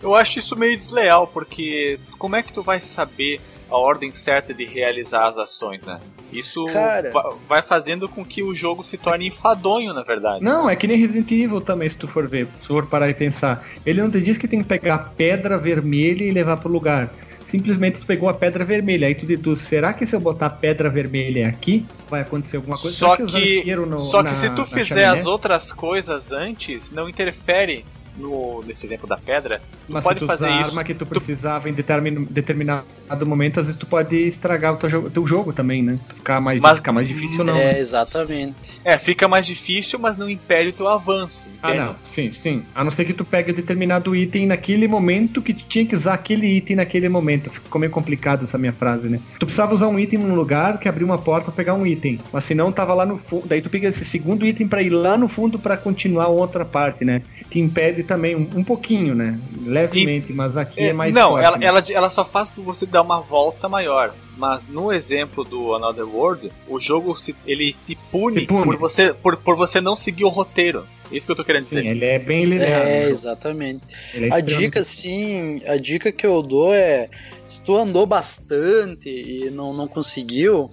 Eu acho isso meio desleal, porque como é que tu vai saber a ordem certa de realizar as ações, né? Isso Cara. va- vai fazendo com que o jogo se torne enfadonho, na verdade. Não, é que nem Resident Evil também, se tu for ver, se for parar e pensar. Ele não te diz que tem que pegar a pedra vermelha e levar pro lugar. Simplesmente tu pegou a pedra vermelha, aí tu deduz, será que se eu botar a pedra vermelha aqui, vai acontecer alguma coisa? Só Será que, isqueiro no- só que na- se tu fizer chaminé? as outras coisas antes, não interfere no, nesse exemplo da pedra, tu Mas pode se tu fazer usar isso. arma que tu precisava em determin- determinado momento, às vezes tu pode estragar o teu jogo, teu jogo também, né? Ficar mais, Mas- ficar mais difícil não. É, exatamente. É, fica mais difícil, mas não impede o teu avanço. Ah, entende? não. Sim, sim. A não ser que tu pegue determinado item naquele momento que tu tinha que usar aquele item naquele momento. Ficou meio complicado essa minha frase, né? Tu precisava usar um item num lugar que abriu uma porta pra pegar um item. Mas se não, tava lá no fundo. Daí tu pega esse segundo item pra ir lá no fundo pra continuar outra parte, né? Te impede também um, um pouquinho, né? Levemente, mas aqui é, É, mais não, forte, ela, né? ela, ela só faz você dar uma volta maior. Mas no exemplo do Another World, o jogo se, ele te pune, Te pune. Por, você, por, por você não seguir o roteiro. É Isso que eu tô querendo dizer. Sim, ele é bem linear. É, né? exatamente. É A dica, sim, a dica que eu dou é: se tu andou bastante e não, não conseguiu,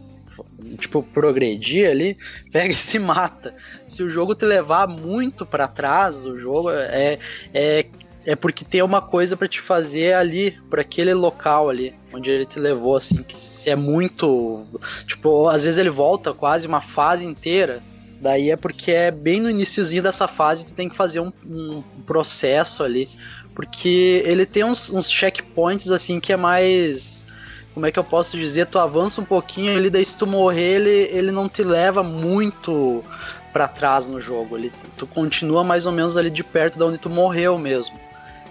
tipo, progredir ali, pega e se mata. Se o jogo te levar muito pra trás, o jogo é. é é porque tem uma coisa pra te fazer ali, por aquele local ali, onde ele te levou, assim, que se é muito. Tipo, às vezes ele volta quase uma fase inteira. Daí é porque é bem no iniciozinho dessa fase tu tem que fazer um, um processo ali. Porque ele tem uns, uns checkpoints assim que é mais. Como é que eu posso dizer? Tu avança um pouquinho ali, daí se tu morrer, ele, ele não te leva muito pra trás no jogo. Ele, tu continua mais ou menos ali de perto de onde tu morreu mesmo.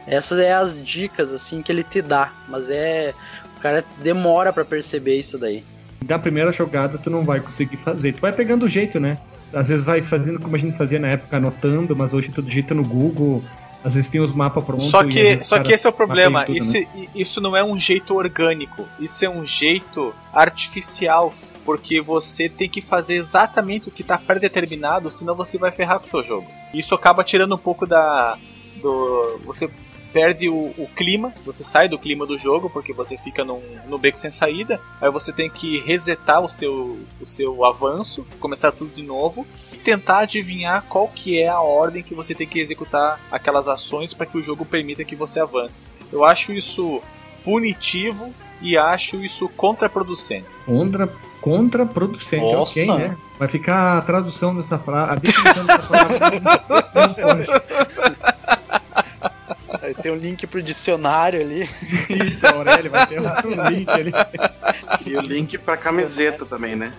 Essas é as dicas assim que ele te dá, mas é o cara demora pra perceber isso daí. da primeira jogada tu não vai conseguir fazer. Tu vai pegando o jeito, né? Às vezes vai fazendo como a gente fazia na época, anotando, mas hoje tu digita no Google. Às vezes tem os mapas prontos. Só que, só que esse é o problema. tudo, Isso, isso não é um jeito orgânico. Isso é um jeito artificial. Porque você tem que fazer exatamente o que está predeterminado, senão você vai ferrar com o seu jogo. Isso acaba tirando um pouco da. do. Você perde o, o clima, você sai do clima do jogo, porque você fica num, no beco sem saída. Aí você tem que resetar o seu, o seu avanço, começar tudo de novo e tentar adivinhar qual que é a ordem que você tem que executar aquelas ações para que o jogo permita que você avance. Eu acho isso punitivo e acho isso contraproducente. Contra, contraproducente, Nossa. ok, né? Vai ficar a tradução dessa frase, a definição dessa palavra. Aí tem um link pro dicionário ali. Isso, Aurélio, vai ter um link ali. E o link pra camiseta também, né?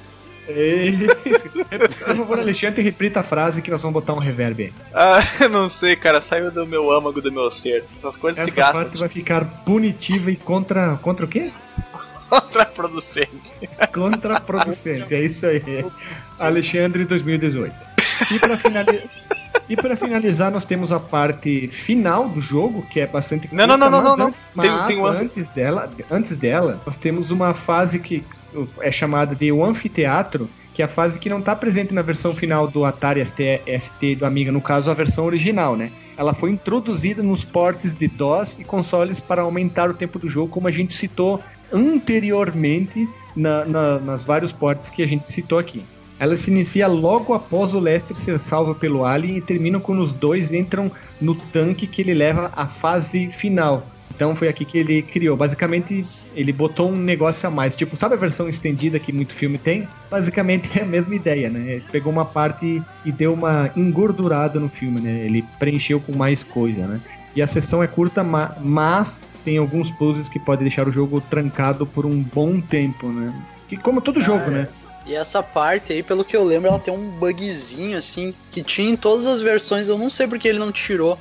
Isso. Por favor, Alexandre, repita a frase que nós vamos botar um reverb aí. Ah, não sei, cara, saiu do meu âmago, do meu ser. Essas coisas se Essa gastam parte vai ficar punitiva e contra. Contra o quê? contraproducente. Contraproducente, é isso aí. Alexandre 2018. E para finalizar. E para finalizar, nós temos a parte final do jogo, que é bastante Não, não, não, não, não, não. antes- Tem- mas tem um anf- antes dela, antes dela, nós temos uma fase que é chamada de o anfiteatro, que é a fase que não está presente na versão final do Atari ST, ST do Amiga, no caso a versão original, né? Ela foi introduzida nos portes de DOS e consoles para aumentar o tempo do jogo, como a gente citou anteriormente na- na- nas vários portes que a gente citou aqui. Ela se inicia logo após o Lester ser salvo pelo Alien e termina quando os dois entram no tanque que ele leva à fase final. Então foi aqui que ele criou. Basicamente, ele botou um negócio a mais. Tipo, sabe a versão estendida que muito filme tem? Basicamente é a mesma ideia, né? Ele pegou uma parte e deu uma engordurada no filme, né? Ele preencheu com mais coisa, né? E a sessão é curta, ma- mas tem alguns puzzles que podem deixar o jogo trancado por um bom tempo, né? Que como todo jogo, né? E essa parte aí, pelo que eu lembro, ela tem um bugzinho assim que tinha em todas as versões. Eu não sei porque ele não tirou.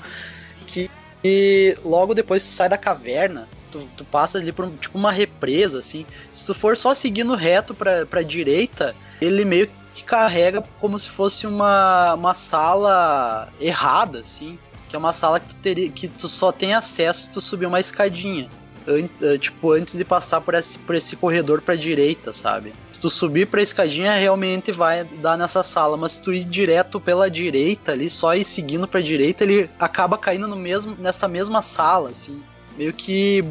Que e logo depois tu sai da caverna, tu, tu passa ali por tipo uma represa assim. Se tu for só seguindo reto pra, pra direita, ele meio que carrega como se fosse uma, uma sala errada, assim. Que é uma sala que tu teria que tu só tem acesso se tu subir uma escadinha. An- eh, tipo, antes de passar por esse, por esse corredor pra direita, sabe? Se tu subir pra escadinha, realmente vai dar nessa sala. Mas se tu ir direto pela direita ali, só ir seguindo pra direita, ele acaba caindo no mesmo, nessa mesma sala, assim. Meio que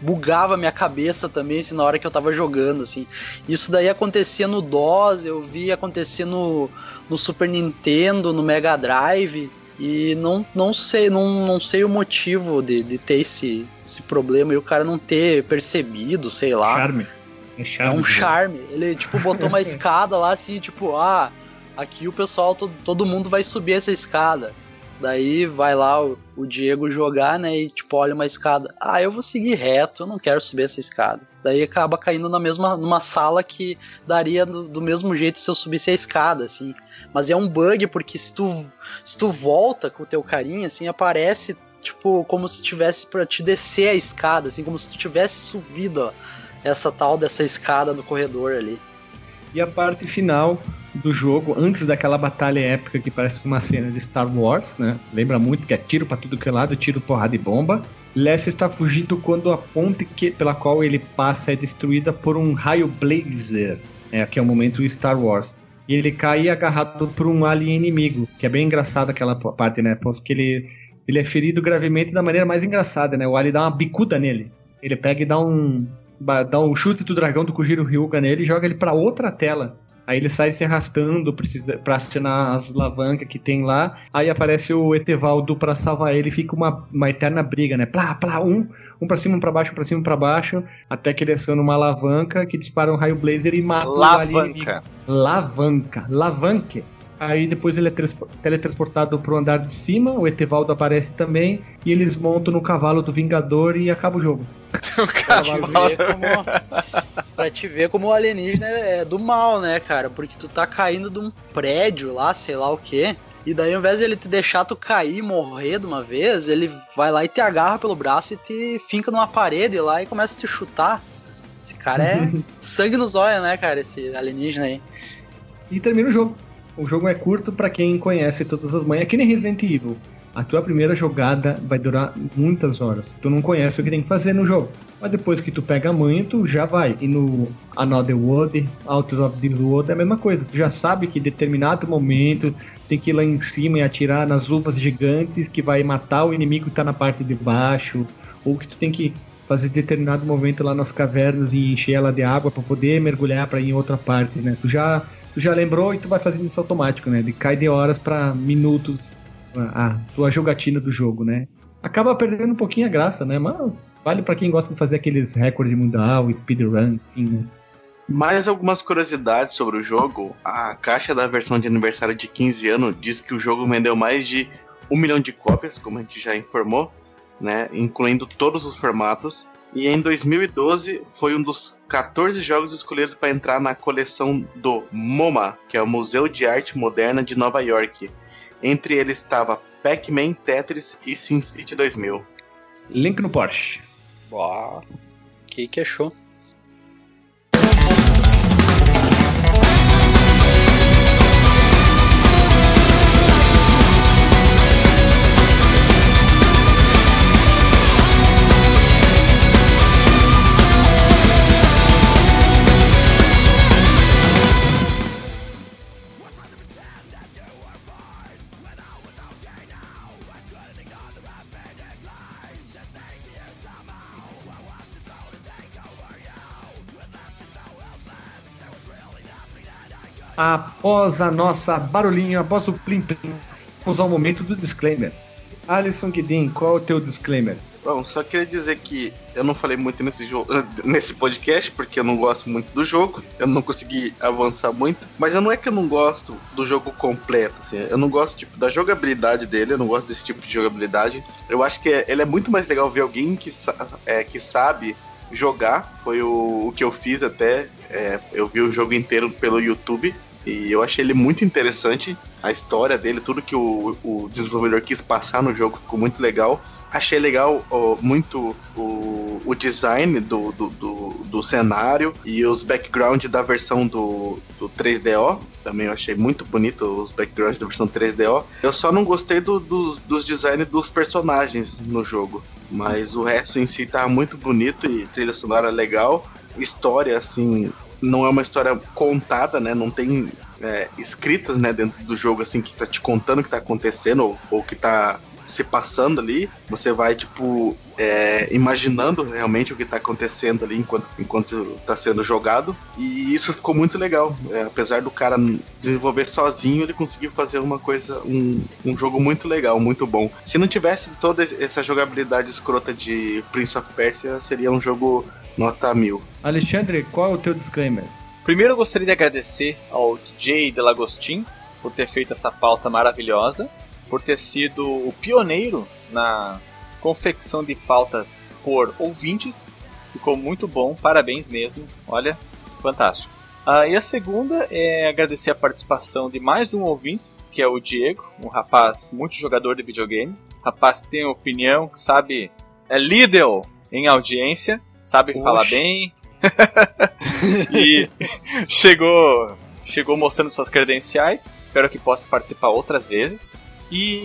bugava minha cabeça também, assim, na hora que eu tava jogando, assim. Isso daí acontecia no DOS, eu vi acontecer no, no Super Nintendo, no Mega Drive. E não, não sei, não, não sei o motivo de, de ter esse, esse problema e o cara não ter percebido, sei lá. Charme. É É charme. um charme. Ele, tipo, botou uma escada lá assim, tipo, ah, aqui o pessoal, todo, todo mundo vai subir essa escada. Daí vai lá o, o Diego jogar, né? E tipo, olha uma escada. Ah, eu vou seguir reto, eu não quero subir essa escada. Daí acaba caindo na mesma numa sala que daria do, do mesmo jeito se eu subisse a escada, assim. Mas é um bug porque se tu, se tu volta com o teu carinha, assim, aparece tipo como se tivesse para te descer a escada, assim, como se tu tivesse subido ó, essa tal dessa escada no corredor ali. E a parte final do jogo, antes daquela batalha épica que parece uma cena de Star Wars, né? Lembra muito que é tiro para tudo que é lado, tiro, porrada e bomba. Lester está fugindo quando a ponte que, pela qual ele passa é destruída por um raio blazer, é, que é o momento Star Wars. E ele cai agarrado por um alien inimigo, que é bem engraçado aquela parte, né? Porque ele, ele é ferido gravemente da maneira mais engraçada, né? O alien dá uma bicuda nele. Ele pega e dá um, dá um chute do dragão do Kujiro Ryuga nele e joga ele para outra tela. Aí ele sai se arrastando precisa, pra acionar as alavancas que tem lá. Aí aparece o Etevaldo pra salvar ele. Fica uma, uma eterna briga, né? Plá, plá, um, um pra cima, um pra baixo, um pra cima, um pra baixo. Até que ele aciona uma alavanca que dispara um raio blazer e mata Lavanca. o Lavanca. Lavanque. Aí depois ele é teletransportado pro andar de cima, o Etevaldo aparece também, e eles montam no cavalo do Vingador e acaba o jogo. o Pra te, cavalo. ver como, pra te ver como o alienígena é do mal, né, cara? Porque tu tá caindo de um prédio lá, sei lá o quê. E daí, ao invés de ele te deixar tu cair e morrer de uma vez, ele vai lá e te agarra pelo braço e te finca numa parede lá e começa a te chutar. Esse cara é sangue nos olhos, né, cara? Esse alienígena aí. E termina o jogo. O jogo é curto pra quem conhece todas as manhas, é que nem Resident Evil. A tua primeira jogada vai durar muitas horas. Tu não conhece o que tem que fazer no jogo. Mas depois que tu pega a manha, tu já vai. E no Another World, Out of the World é a mesma coisa. Tu já sabe que em determinado momento tem que ir lá em cima e atirar nas uvas gigantes que vai matar o inimigo que tá na parte de baixo. Ou que tu tem que fazer determinado momento lá nas cavernas e encher ela de água para poder mergulhar para ir em outra parte, né? Tu já tu já lembrou e tu vai fazendo isso automático, né? De cai de horas para minutos a, tua jogatina do jogo, né? Acaba perdendo um pouquinho a graça, né? Mas vale para quem gosta de fazer aqueles recordes mundial, speedrun, enfim, né? Mais algumas curiosidades sobre o jogo. A caixa da versão de aniversário de 15 anos diz que o jogo vendeu mais de um milhão de cópias, como a gente já informou, né? Incluindo todos os formatos. E em 2012 foi um dos 14 jogos escolhidos para entrar na coleção do MoMA, que é o Museu de Arte Moderna de Nova York. Entre eles estava Pac-Man, Tetris e SimCity 2000. Link no Porsche. Boa. Que que achou? Após a nossa barulhinho, após o plim plim, vamos ao momento do disclaimer. Alisson Guidin, qual é o teu disclaimer? Bom, só queria dizer que eu não falei muito nesse, jogo, nesse podcast, porque eu não gosto muito do jogo, eu não consegui avançar muito, mas não é que eu não gosto do jogo completo, assim, eu não gosto tipo, da jogabilidade dele, eu não gosto desse tipo de jogabilidade. Eu acho que é, ele é muito mais legal ver alguém que, é, que sabe jogar, foi o, o que eu fiz até, é, eu vi o jogo inteiro pelo YouTube, e eu achei ele muito interessante, a história dele, tudo que o, o desenvolvedor quis passar no jogo ficou muito legal. Achei legal ó, muito o, o design do, do, do, do cenário e os backgrounds da versão do, do 3DO. Também eu achei muito bonito os backgrounds da versão 3DO. Eu só não gostei do, dos- dos designs dos personagens no jogo. Mas o resto em si tá muito bonito e trilha sonora legal. História, assim, não é uma história contada, né? Não tem é, escritas, né, dentro do jogo, assim, que tá te contando o que tá acontecendo ou, ou que tá se passando ali. Você vai, tipo, é, imaginando realmente o que tá acontecendo ali enquanto, enquanto tá sendo jogado. E isso ficou muito legal. É, apesar do cara desenvolver sozinho, ele conseguiu fazer uma coisa, um, um jogo muito legal, muito bom. Se não tivesse toda essa jogabilidade escrota de Prince of Persia, seria um jogo nota mil. Alexandre, qual é o teu disclaimer? Primeiro eu gostaria de agradecer ao DJ Delagostin por ter feito essa pauta maravilhosa. por ter sido o pioneiro na confecção de pautas por ouvintes. Ficou muito bom, parabéns mesmo. Olha, fantástico. Ah, e a segunda é agradecer a participação de mais um ouvinte, que é o Diego, um rapaz muito jogador de videogame. Rapaz que tem opinião, que sabe. É líder em audiência, sabe Oxe. falar bem. e chegou, chegou mostrando suas credenciais. Espero que possa participar outras vezes. E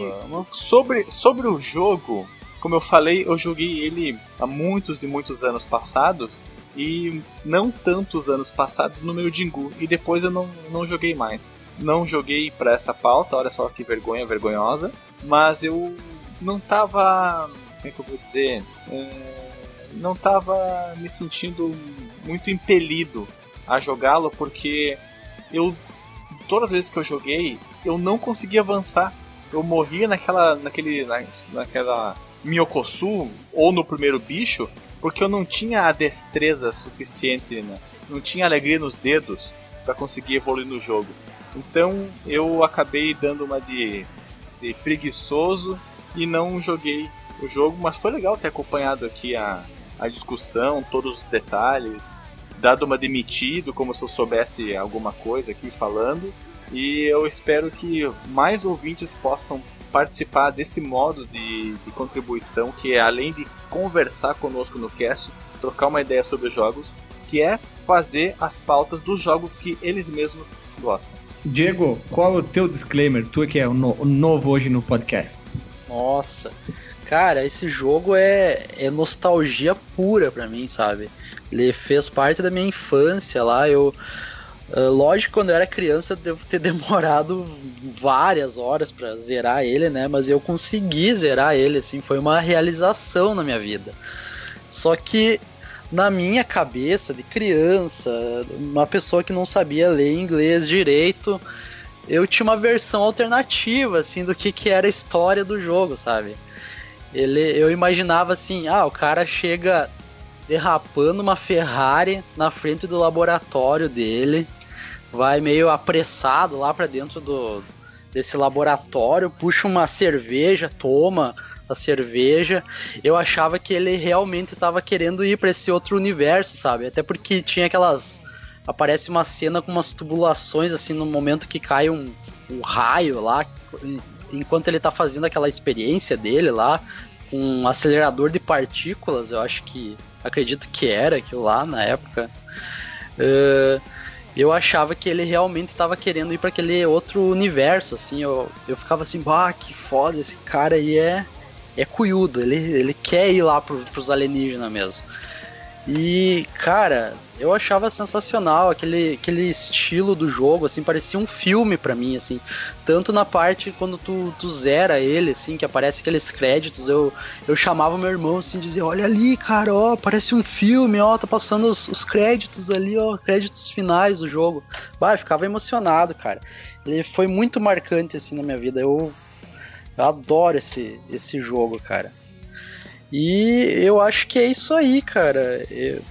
sobre, sobre o jogo, como eu falei, eu joguei ele há muitos e muitos anos passados. E não tantos anos passados no meu Jingu. E depois eu não, não joguei mais. Não joguei para essa pauta, olha só que vergonha vergonhosa. Mas eu não tava. Como é que eu vou dizer? É, não tava me sentindo muito impelido a jogá-lo porque eu. Todas as vezes que eu joguei, eu não conseguia avançar. Eu morria naquela. naquele. na- naquela. Miyokosu ou no primeiro bicho, porque eu não tinha a destreza suficiente, né? não tinha alegria nos dedos para conseguir evoluir no jogo. Então eu acabei dando uma de, de preguiçoso e não joguei o jogo, mas foi legal ter acompanhado aqui a, a discussão, todos os detalhes, dado uma demitido, como se eu soubesse alguma coisa aqui falando. E eu espero que mais ouvintes possam participar desse modo de, de contribuição, que é além de conversar conosco no cast, trocar uma ideia sobre os jogos, que é fazer as pautas dos jogos que eles mesmos gostam. Diego, qual é o teu disclaimer? Tu que é o, no- o novo hoje no podcast. Nossa, cara, esse jogo é, é nostalgia pura pra mim, sabe? Ele fez parte da minha infância lá. Eu, ah, lógico, quando eu era criança, devo ter demorado várias horas pra zerar ele, né? Mas eu consegui zerar ele, assim, foi uma realização na minha vida. Só que na minha cabeça de criança, uma pessoa que não sabia ler inglês direito, eu tinha uma versão alternativa, assim, do que, que era a história do jogo, sabe? Ele, eu imaginava assim, ah, o cara chega derrapando uma Ferrari na frente do laboratório dele, vai meio apressado lá pra dentro do desse laboratório, puxa uma cerveja, toma a cerveja. Eu achava que ele realmente estava querendo ir pra esse outro universo, sabe? Até porque tinha aquelas aparece uma cena com umas tubulações assim no momento que cai um, um raio lá, enquanto ele tá fazendo aquela experiência dele lá, um acelerador de partículas, eu acho que acredito que era aquilo lá na época. Eh, eu achava que ele realmente estava querendo ir para aquele outro universo, assim, eu, eu ficava assim, bah, que foda, esse cara aí é, é cuiudo, ele, ele quer ir lá pro, pros alienígenas mesmo. E, cara, eu achava sensacional aquele, aquele estilo do jogo, assim, parecia um filme pra mim, assim. Tanto na parte quando tu, tu zera ele, assim, que aparece aqueles créditos, eu, eu chamava meu irmão, assim, dizia, olha ali, cara, ó, parece um filme, ó, tá passando os, os créditos ali, ó, créditos finais do jogo. Bah, ficava emocionado, cara. Ele foi muito marcante, assim, na minha vida. Eu, eu adoro esse, esse jogo, cara. E eu acho que é isso aí, cara. Eu,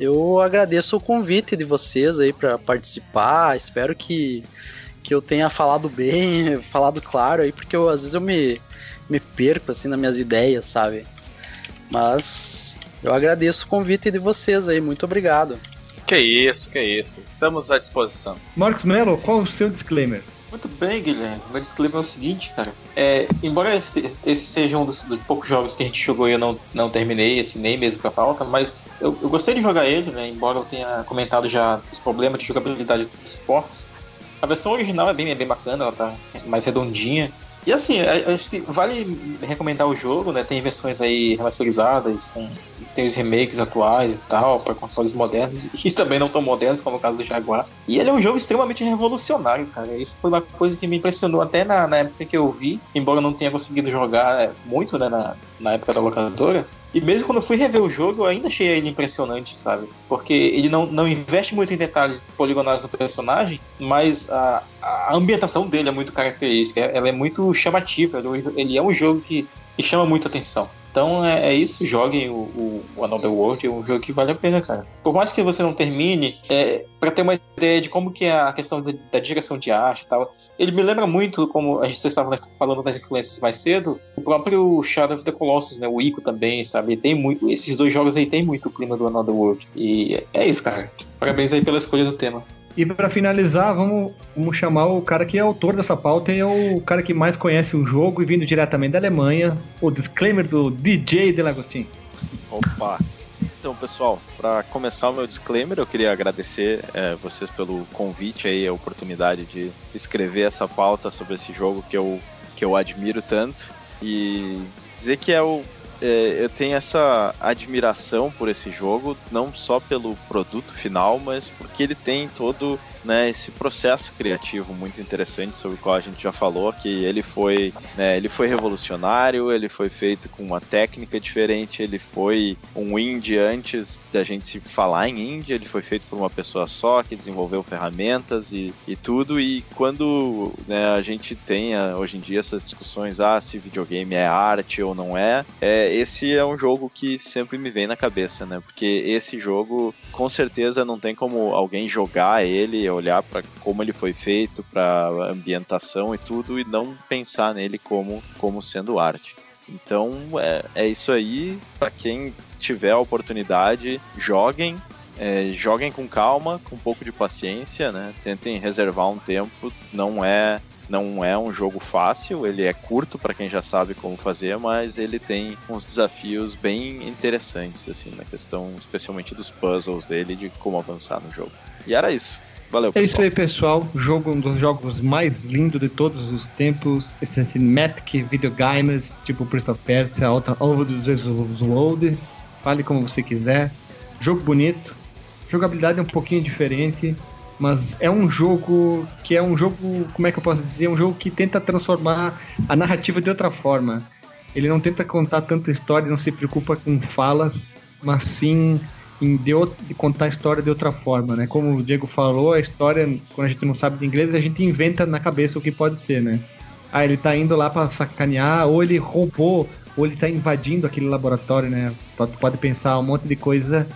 eu agradeço o convite de vocês aí para participar. Espero que, que eu tenha falado bem, falado claro aí, porque eu, às vezes eu me, me perco assim nas minhas ideias, sabe? Mas eu agradeço o convite de vocês aí. Muito obrigado. Que isso, que isso. Estamos à disposição. Marcos Melo, qual o seu disclaimer? Muito bem, Guilherme. Meu disclaimer é o seguinte, cara. É, embora esse, esse seja um dos, dos poucos jogos que a gente jogou e eu não, não terminei, assim, nem mesmo com a pauta, mas eu, eu gostei de jogar ele, né? Embora eu tenha comentado já os problemas de jogabilidade dos portos. A versão original é bem, é bem bacana, ela tá mais redondinha. E assim, acho que vale recomendar o jogo, né? Tem versões aí remasterizadas, com, tem os remakes atuais e tal, para consoles modernos, e também não tão modernos, como o caso do Jaguar. E ele é um jogo extremamente revolucionário, cara. Isso foi uma coisa que me impressionou até na, na época que eu vi, embora eu não tenha conseguido jogar é, muito, né, na, na época da locadora. E mesmo quando eu fui rever o jogo, eu ainda achei ele impressionante, sabe? Porque ele não, não investe muito em detalhes poligonais no personagem, mas a, a ambientação dele é muito característica. Ela é muito chamativa. Ele, ele é um jogo que, que chama muita atenção. Então é, é isso, joguem o, o, Another World, é um jogo que vale a pena, cara. Por mais que você não termine, é, para ter uma ideia de como que é a questão da, da direção de arte e tal, ele me lembra muito, como a gente vocês estavam falando das influências mais cedo, o próprio Shadow of the Colossus, né? O Ico também, sabe? Tem muito, esses dois jogos aí tem muito o clima do Another World. E é isso, cara. Parabéns aí pela escolha do tema. E para finalizar, vamos, vamos chamar o cara que é autor dessa pauta e é o cara que mais conhece o jogo e vindo diretamente da Alemanha, o disclaimer do DJ Delagostin. Opa! Então, pessoal, para começar o meu disclaimer, eu queria agradecer é, vocês pelo convite aí, a oportunidade de escrever essa pauta sobre esse jogo que eu, que eu admiro tanto e dizer que é o é, eu tenho essa admiração por esse jogo, não só pelo produto final, mas porque ele tem todo né, esse processo criativo muito interessante sobre o qual a gente já falou, que ele foi, né, ele foi revolucionário, ele foi feito com uma técnica diferente, ele foi um indie antes da gente se falar em indie, ele foi feito por uma pessoa só que desenvolveu ferramentas e, e tudo, e quando né, a gente tem hoje em dia essas discussões, ah, se videogame é arte ou não é, é, esse é um jogo que sempre me vem na cabeça, né, porque esse jogo com certeza não tem como alguém jogar ele olhar para como ele foi feito, para ambientação e tudo, e não pensar nele como, como sendo arte. Então é, é isso aí. Para quem tiver a oportunidade, joguem. É, joguem com calma, com um pouco de paciência, né? Tentem reservar um tempo. Não é não é um jogo fácil, ele é curto para quem já sabe como fazer, mas ele tem uns desafios bem interessantes assim na questão, especialmente dos puzzles dele de como avançar no jogo. E era isso. Valeu, pessoal. É isso aí, pessoal. Jogo um dos jogos mais lindos de todos os tempos. Esse Cinematic Videogames, tipo Prince of Persia, Alta Over the World. Fale como você quiser. Jogo bonito. Jogabilidade é um pouquinho diferente. Mas é um jogo que é um jogo, como é que eu posso dizer? É um jogo que tenta transformar a narrativa de outra forma. Ele não tenta contar tanta história, não se preocupa com falas, mas sim em de, outro, de contar a história de outra forma, né? Como o Diego falou, a história, quando a gente não sabe de inglês, a gente inventa na cabeça o que pode ser, né? Ah, ele tá indo lá para sacanear, ou ele roubou, ou ele tá invadindo aquele laboratório, né? Pode, pensar um monte de coisa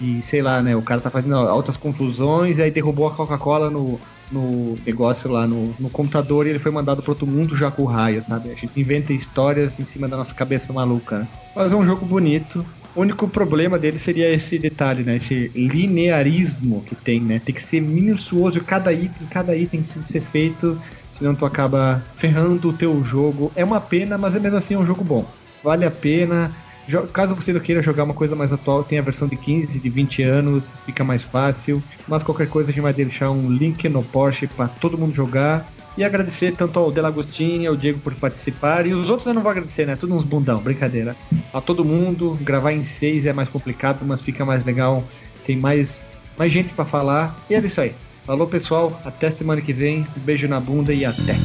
e sei lá, né? O cara tá fazendo altas confusões e aí derrubou a Coca-Cola no, no negócio lá no, no computador e ele foi mandado para outro mundo já com raio, sabe? A gente inventa histórias em cima da nossa cabeça maluca. Né? Mas é um jogo bonito, o único problema dele seria esse detalhe, né? Esse linearismo que tem, né? Tem que ser minucioso cada item, cada item tem que ser feito, senão tu acaba ferrando o teu jogo. É uma pena, mas é mesmo assim é um jogo bom. Vale a pena. Caso você queira jogar uma coisa mais atual, tem a versão de 15, de 20 anos, fica mais fácil. Mas qualquer coisa a gente vai deixar um link no Porsche para todo mundo jogar. E agradecer tanto ao Delagostinho e ao Diego por participar. E os outros eu não vou agradecer, né? Tudo uns bundão, brincadeira. A todo mundo, gravar em seis é mais complicado, mas fica mais legal. Tem mais, mais gente para falar. E é isso aí. Falou, pessoal. Até semana que vem. Um beijo na bunda e até.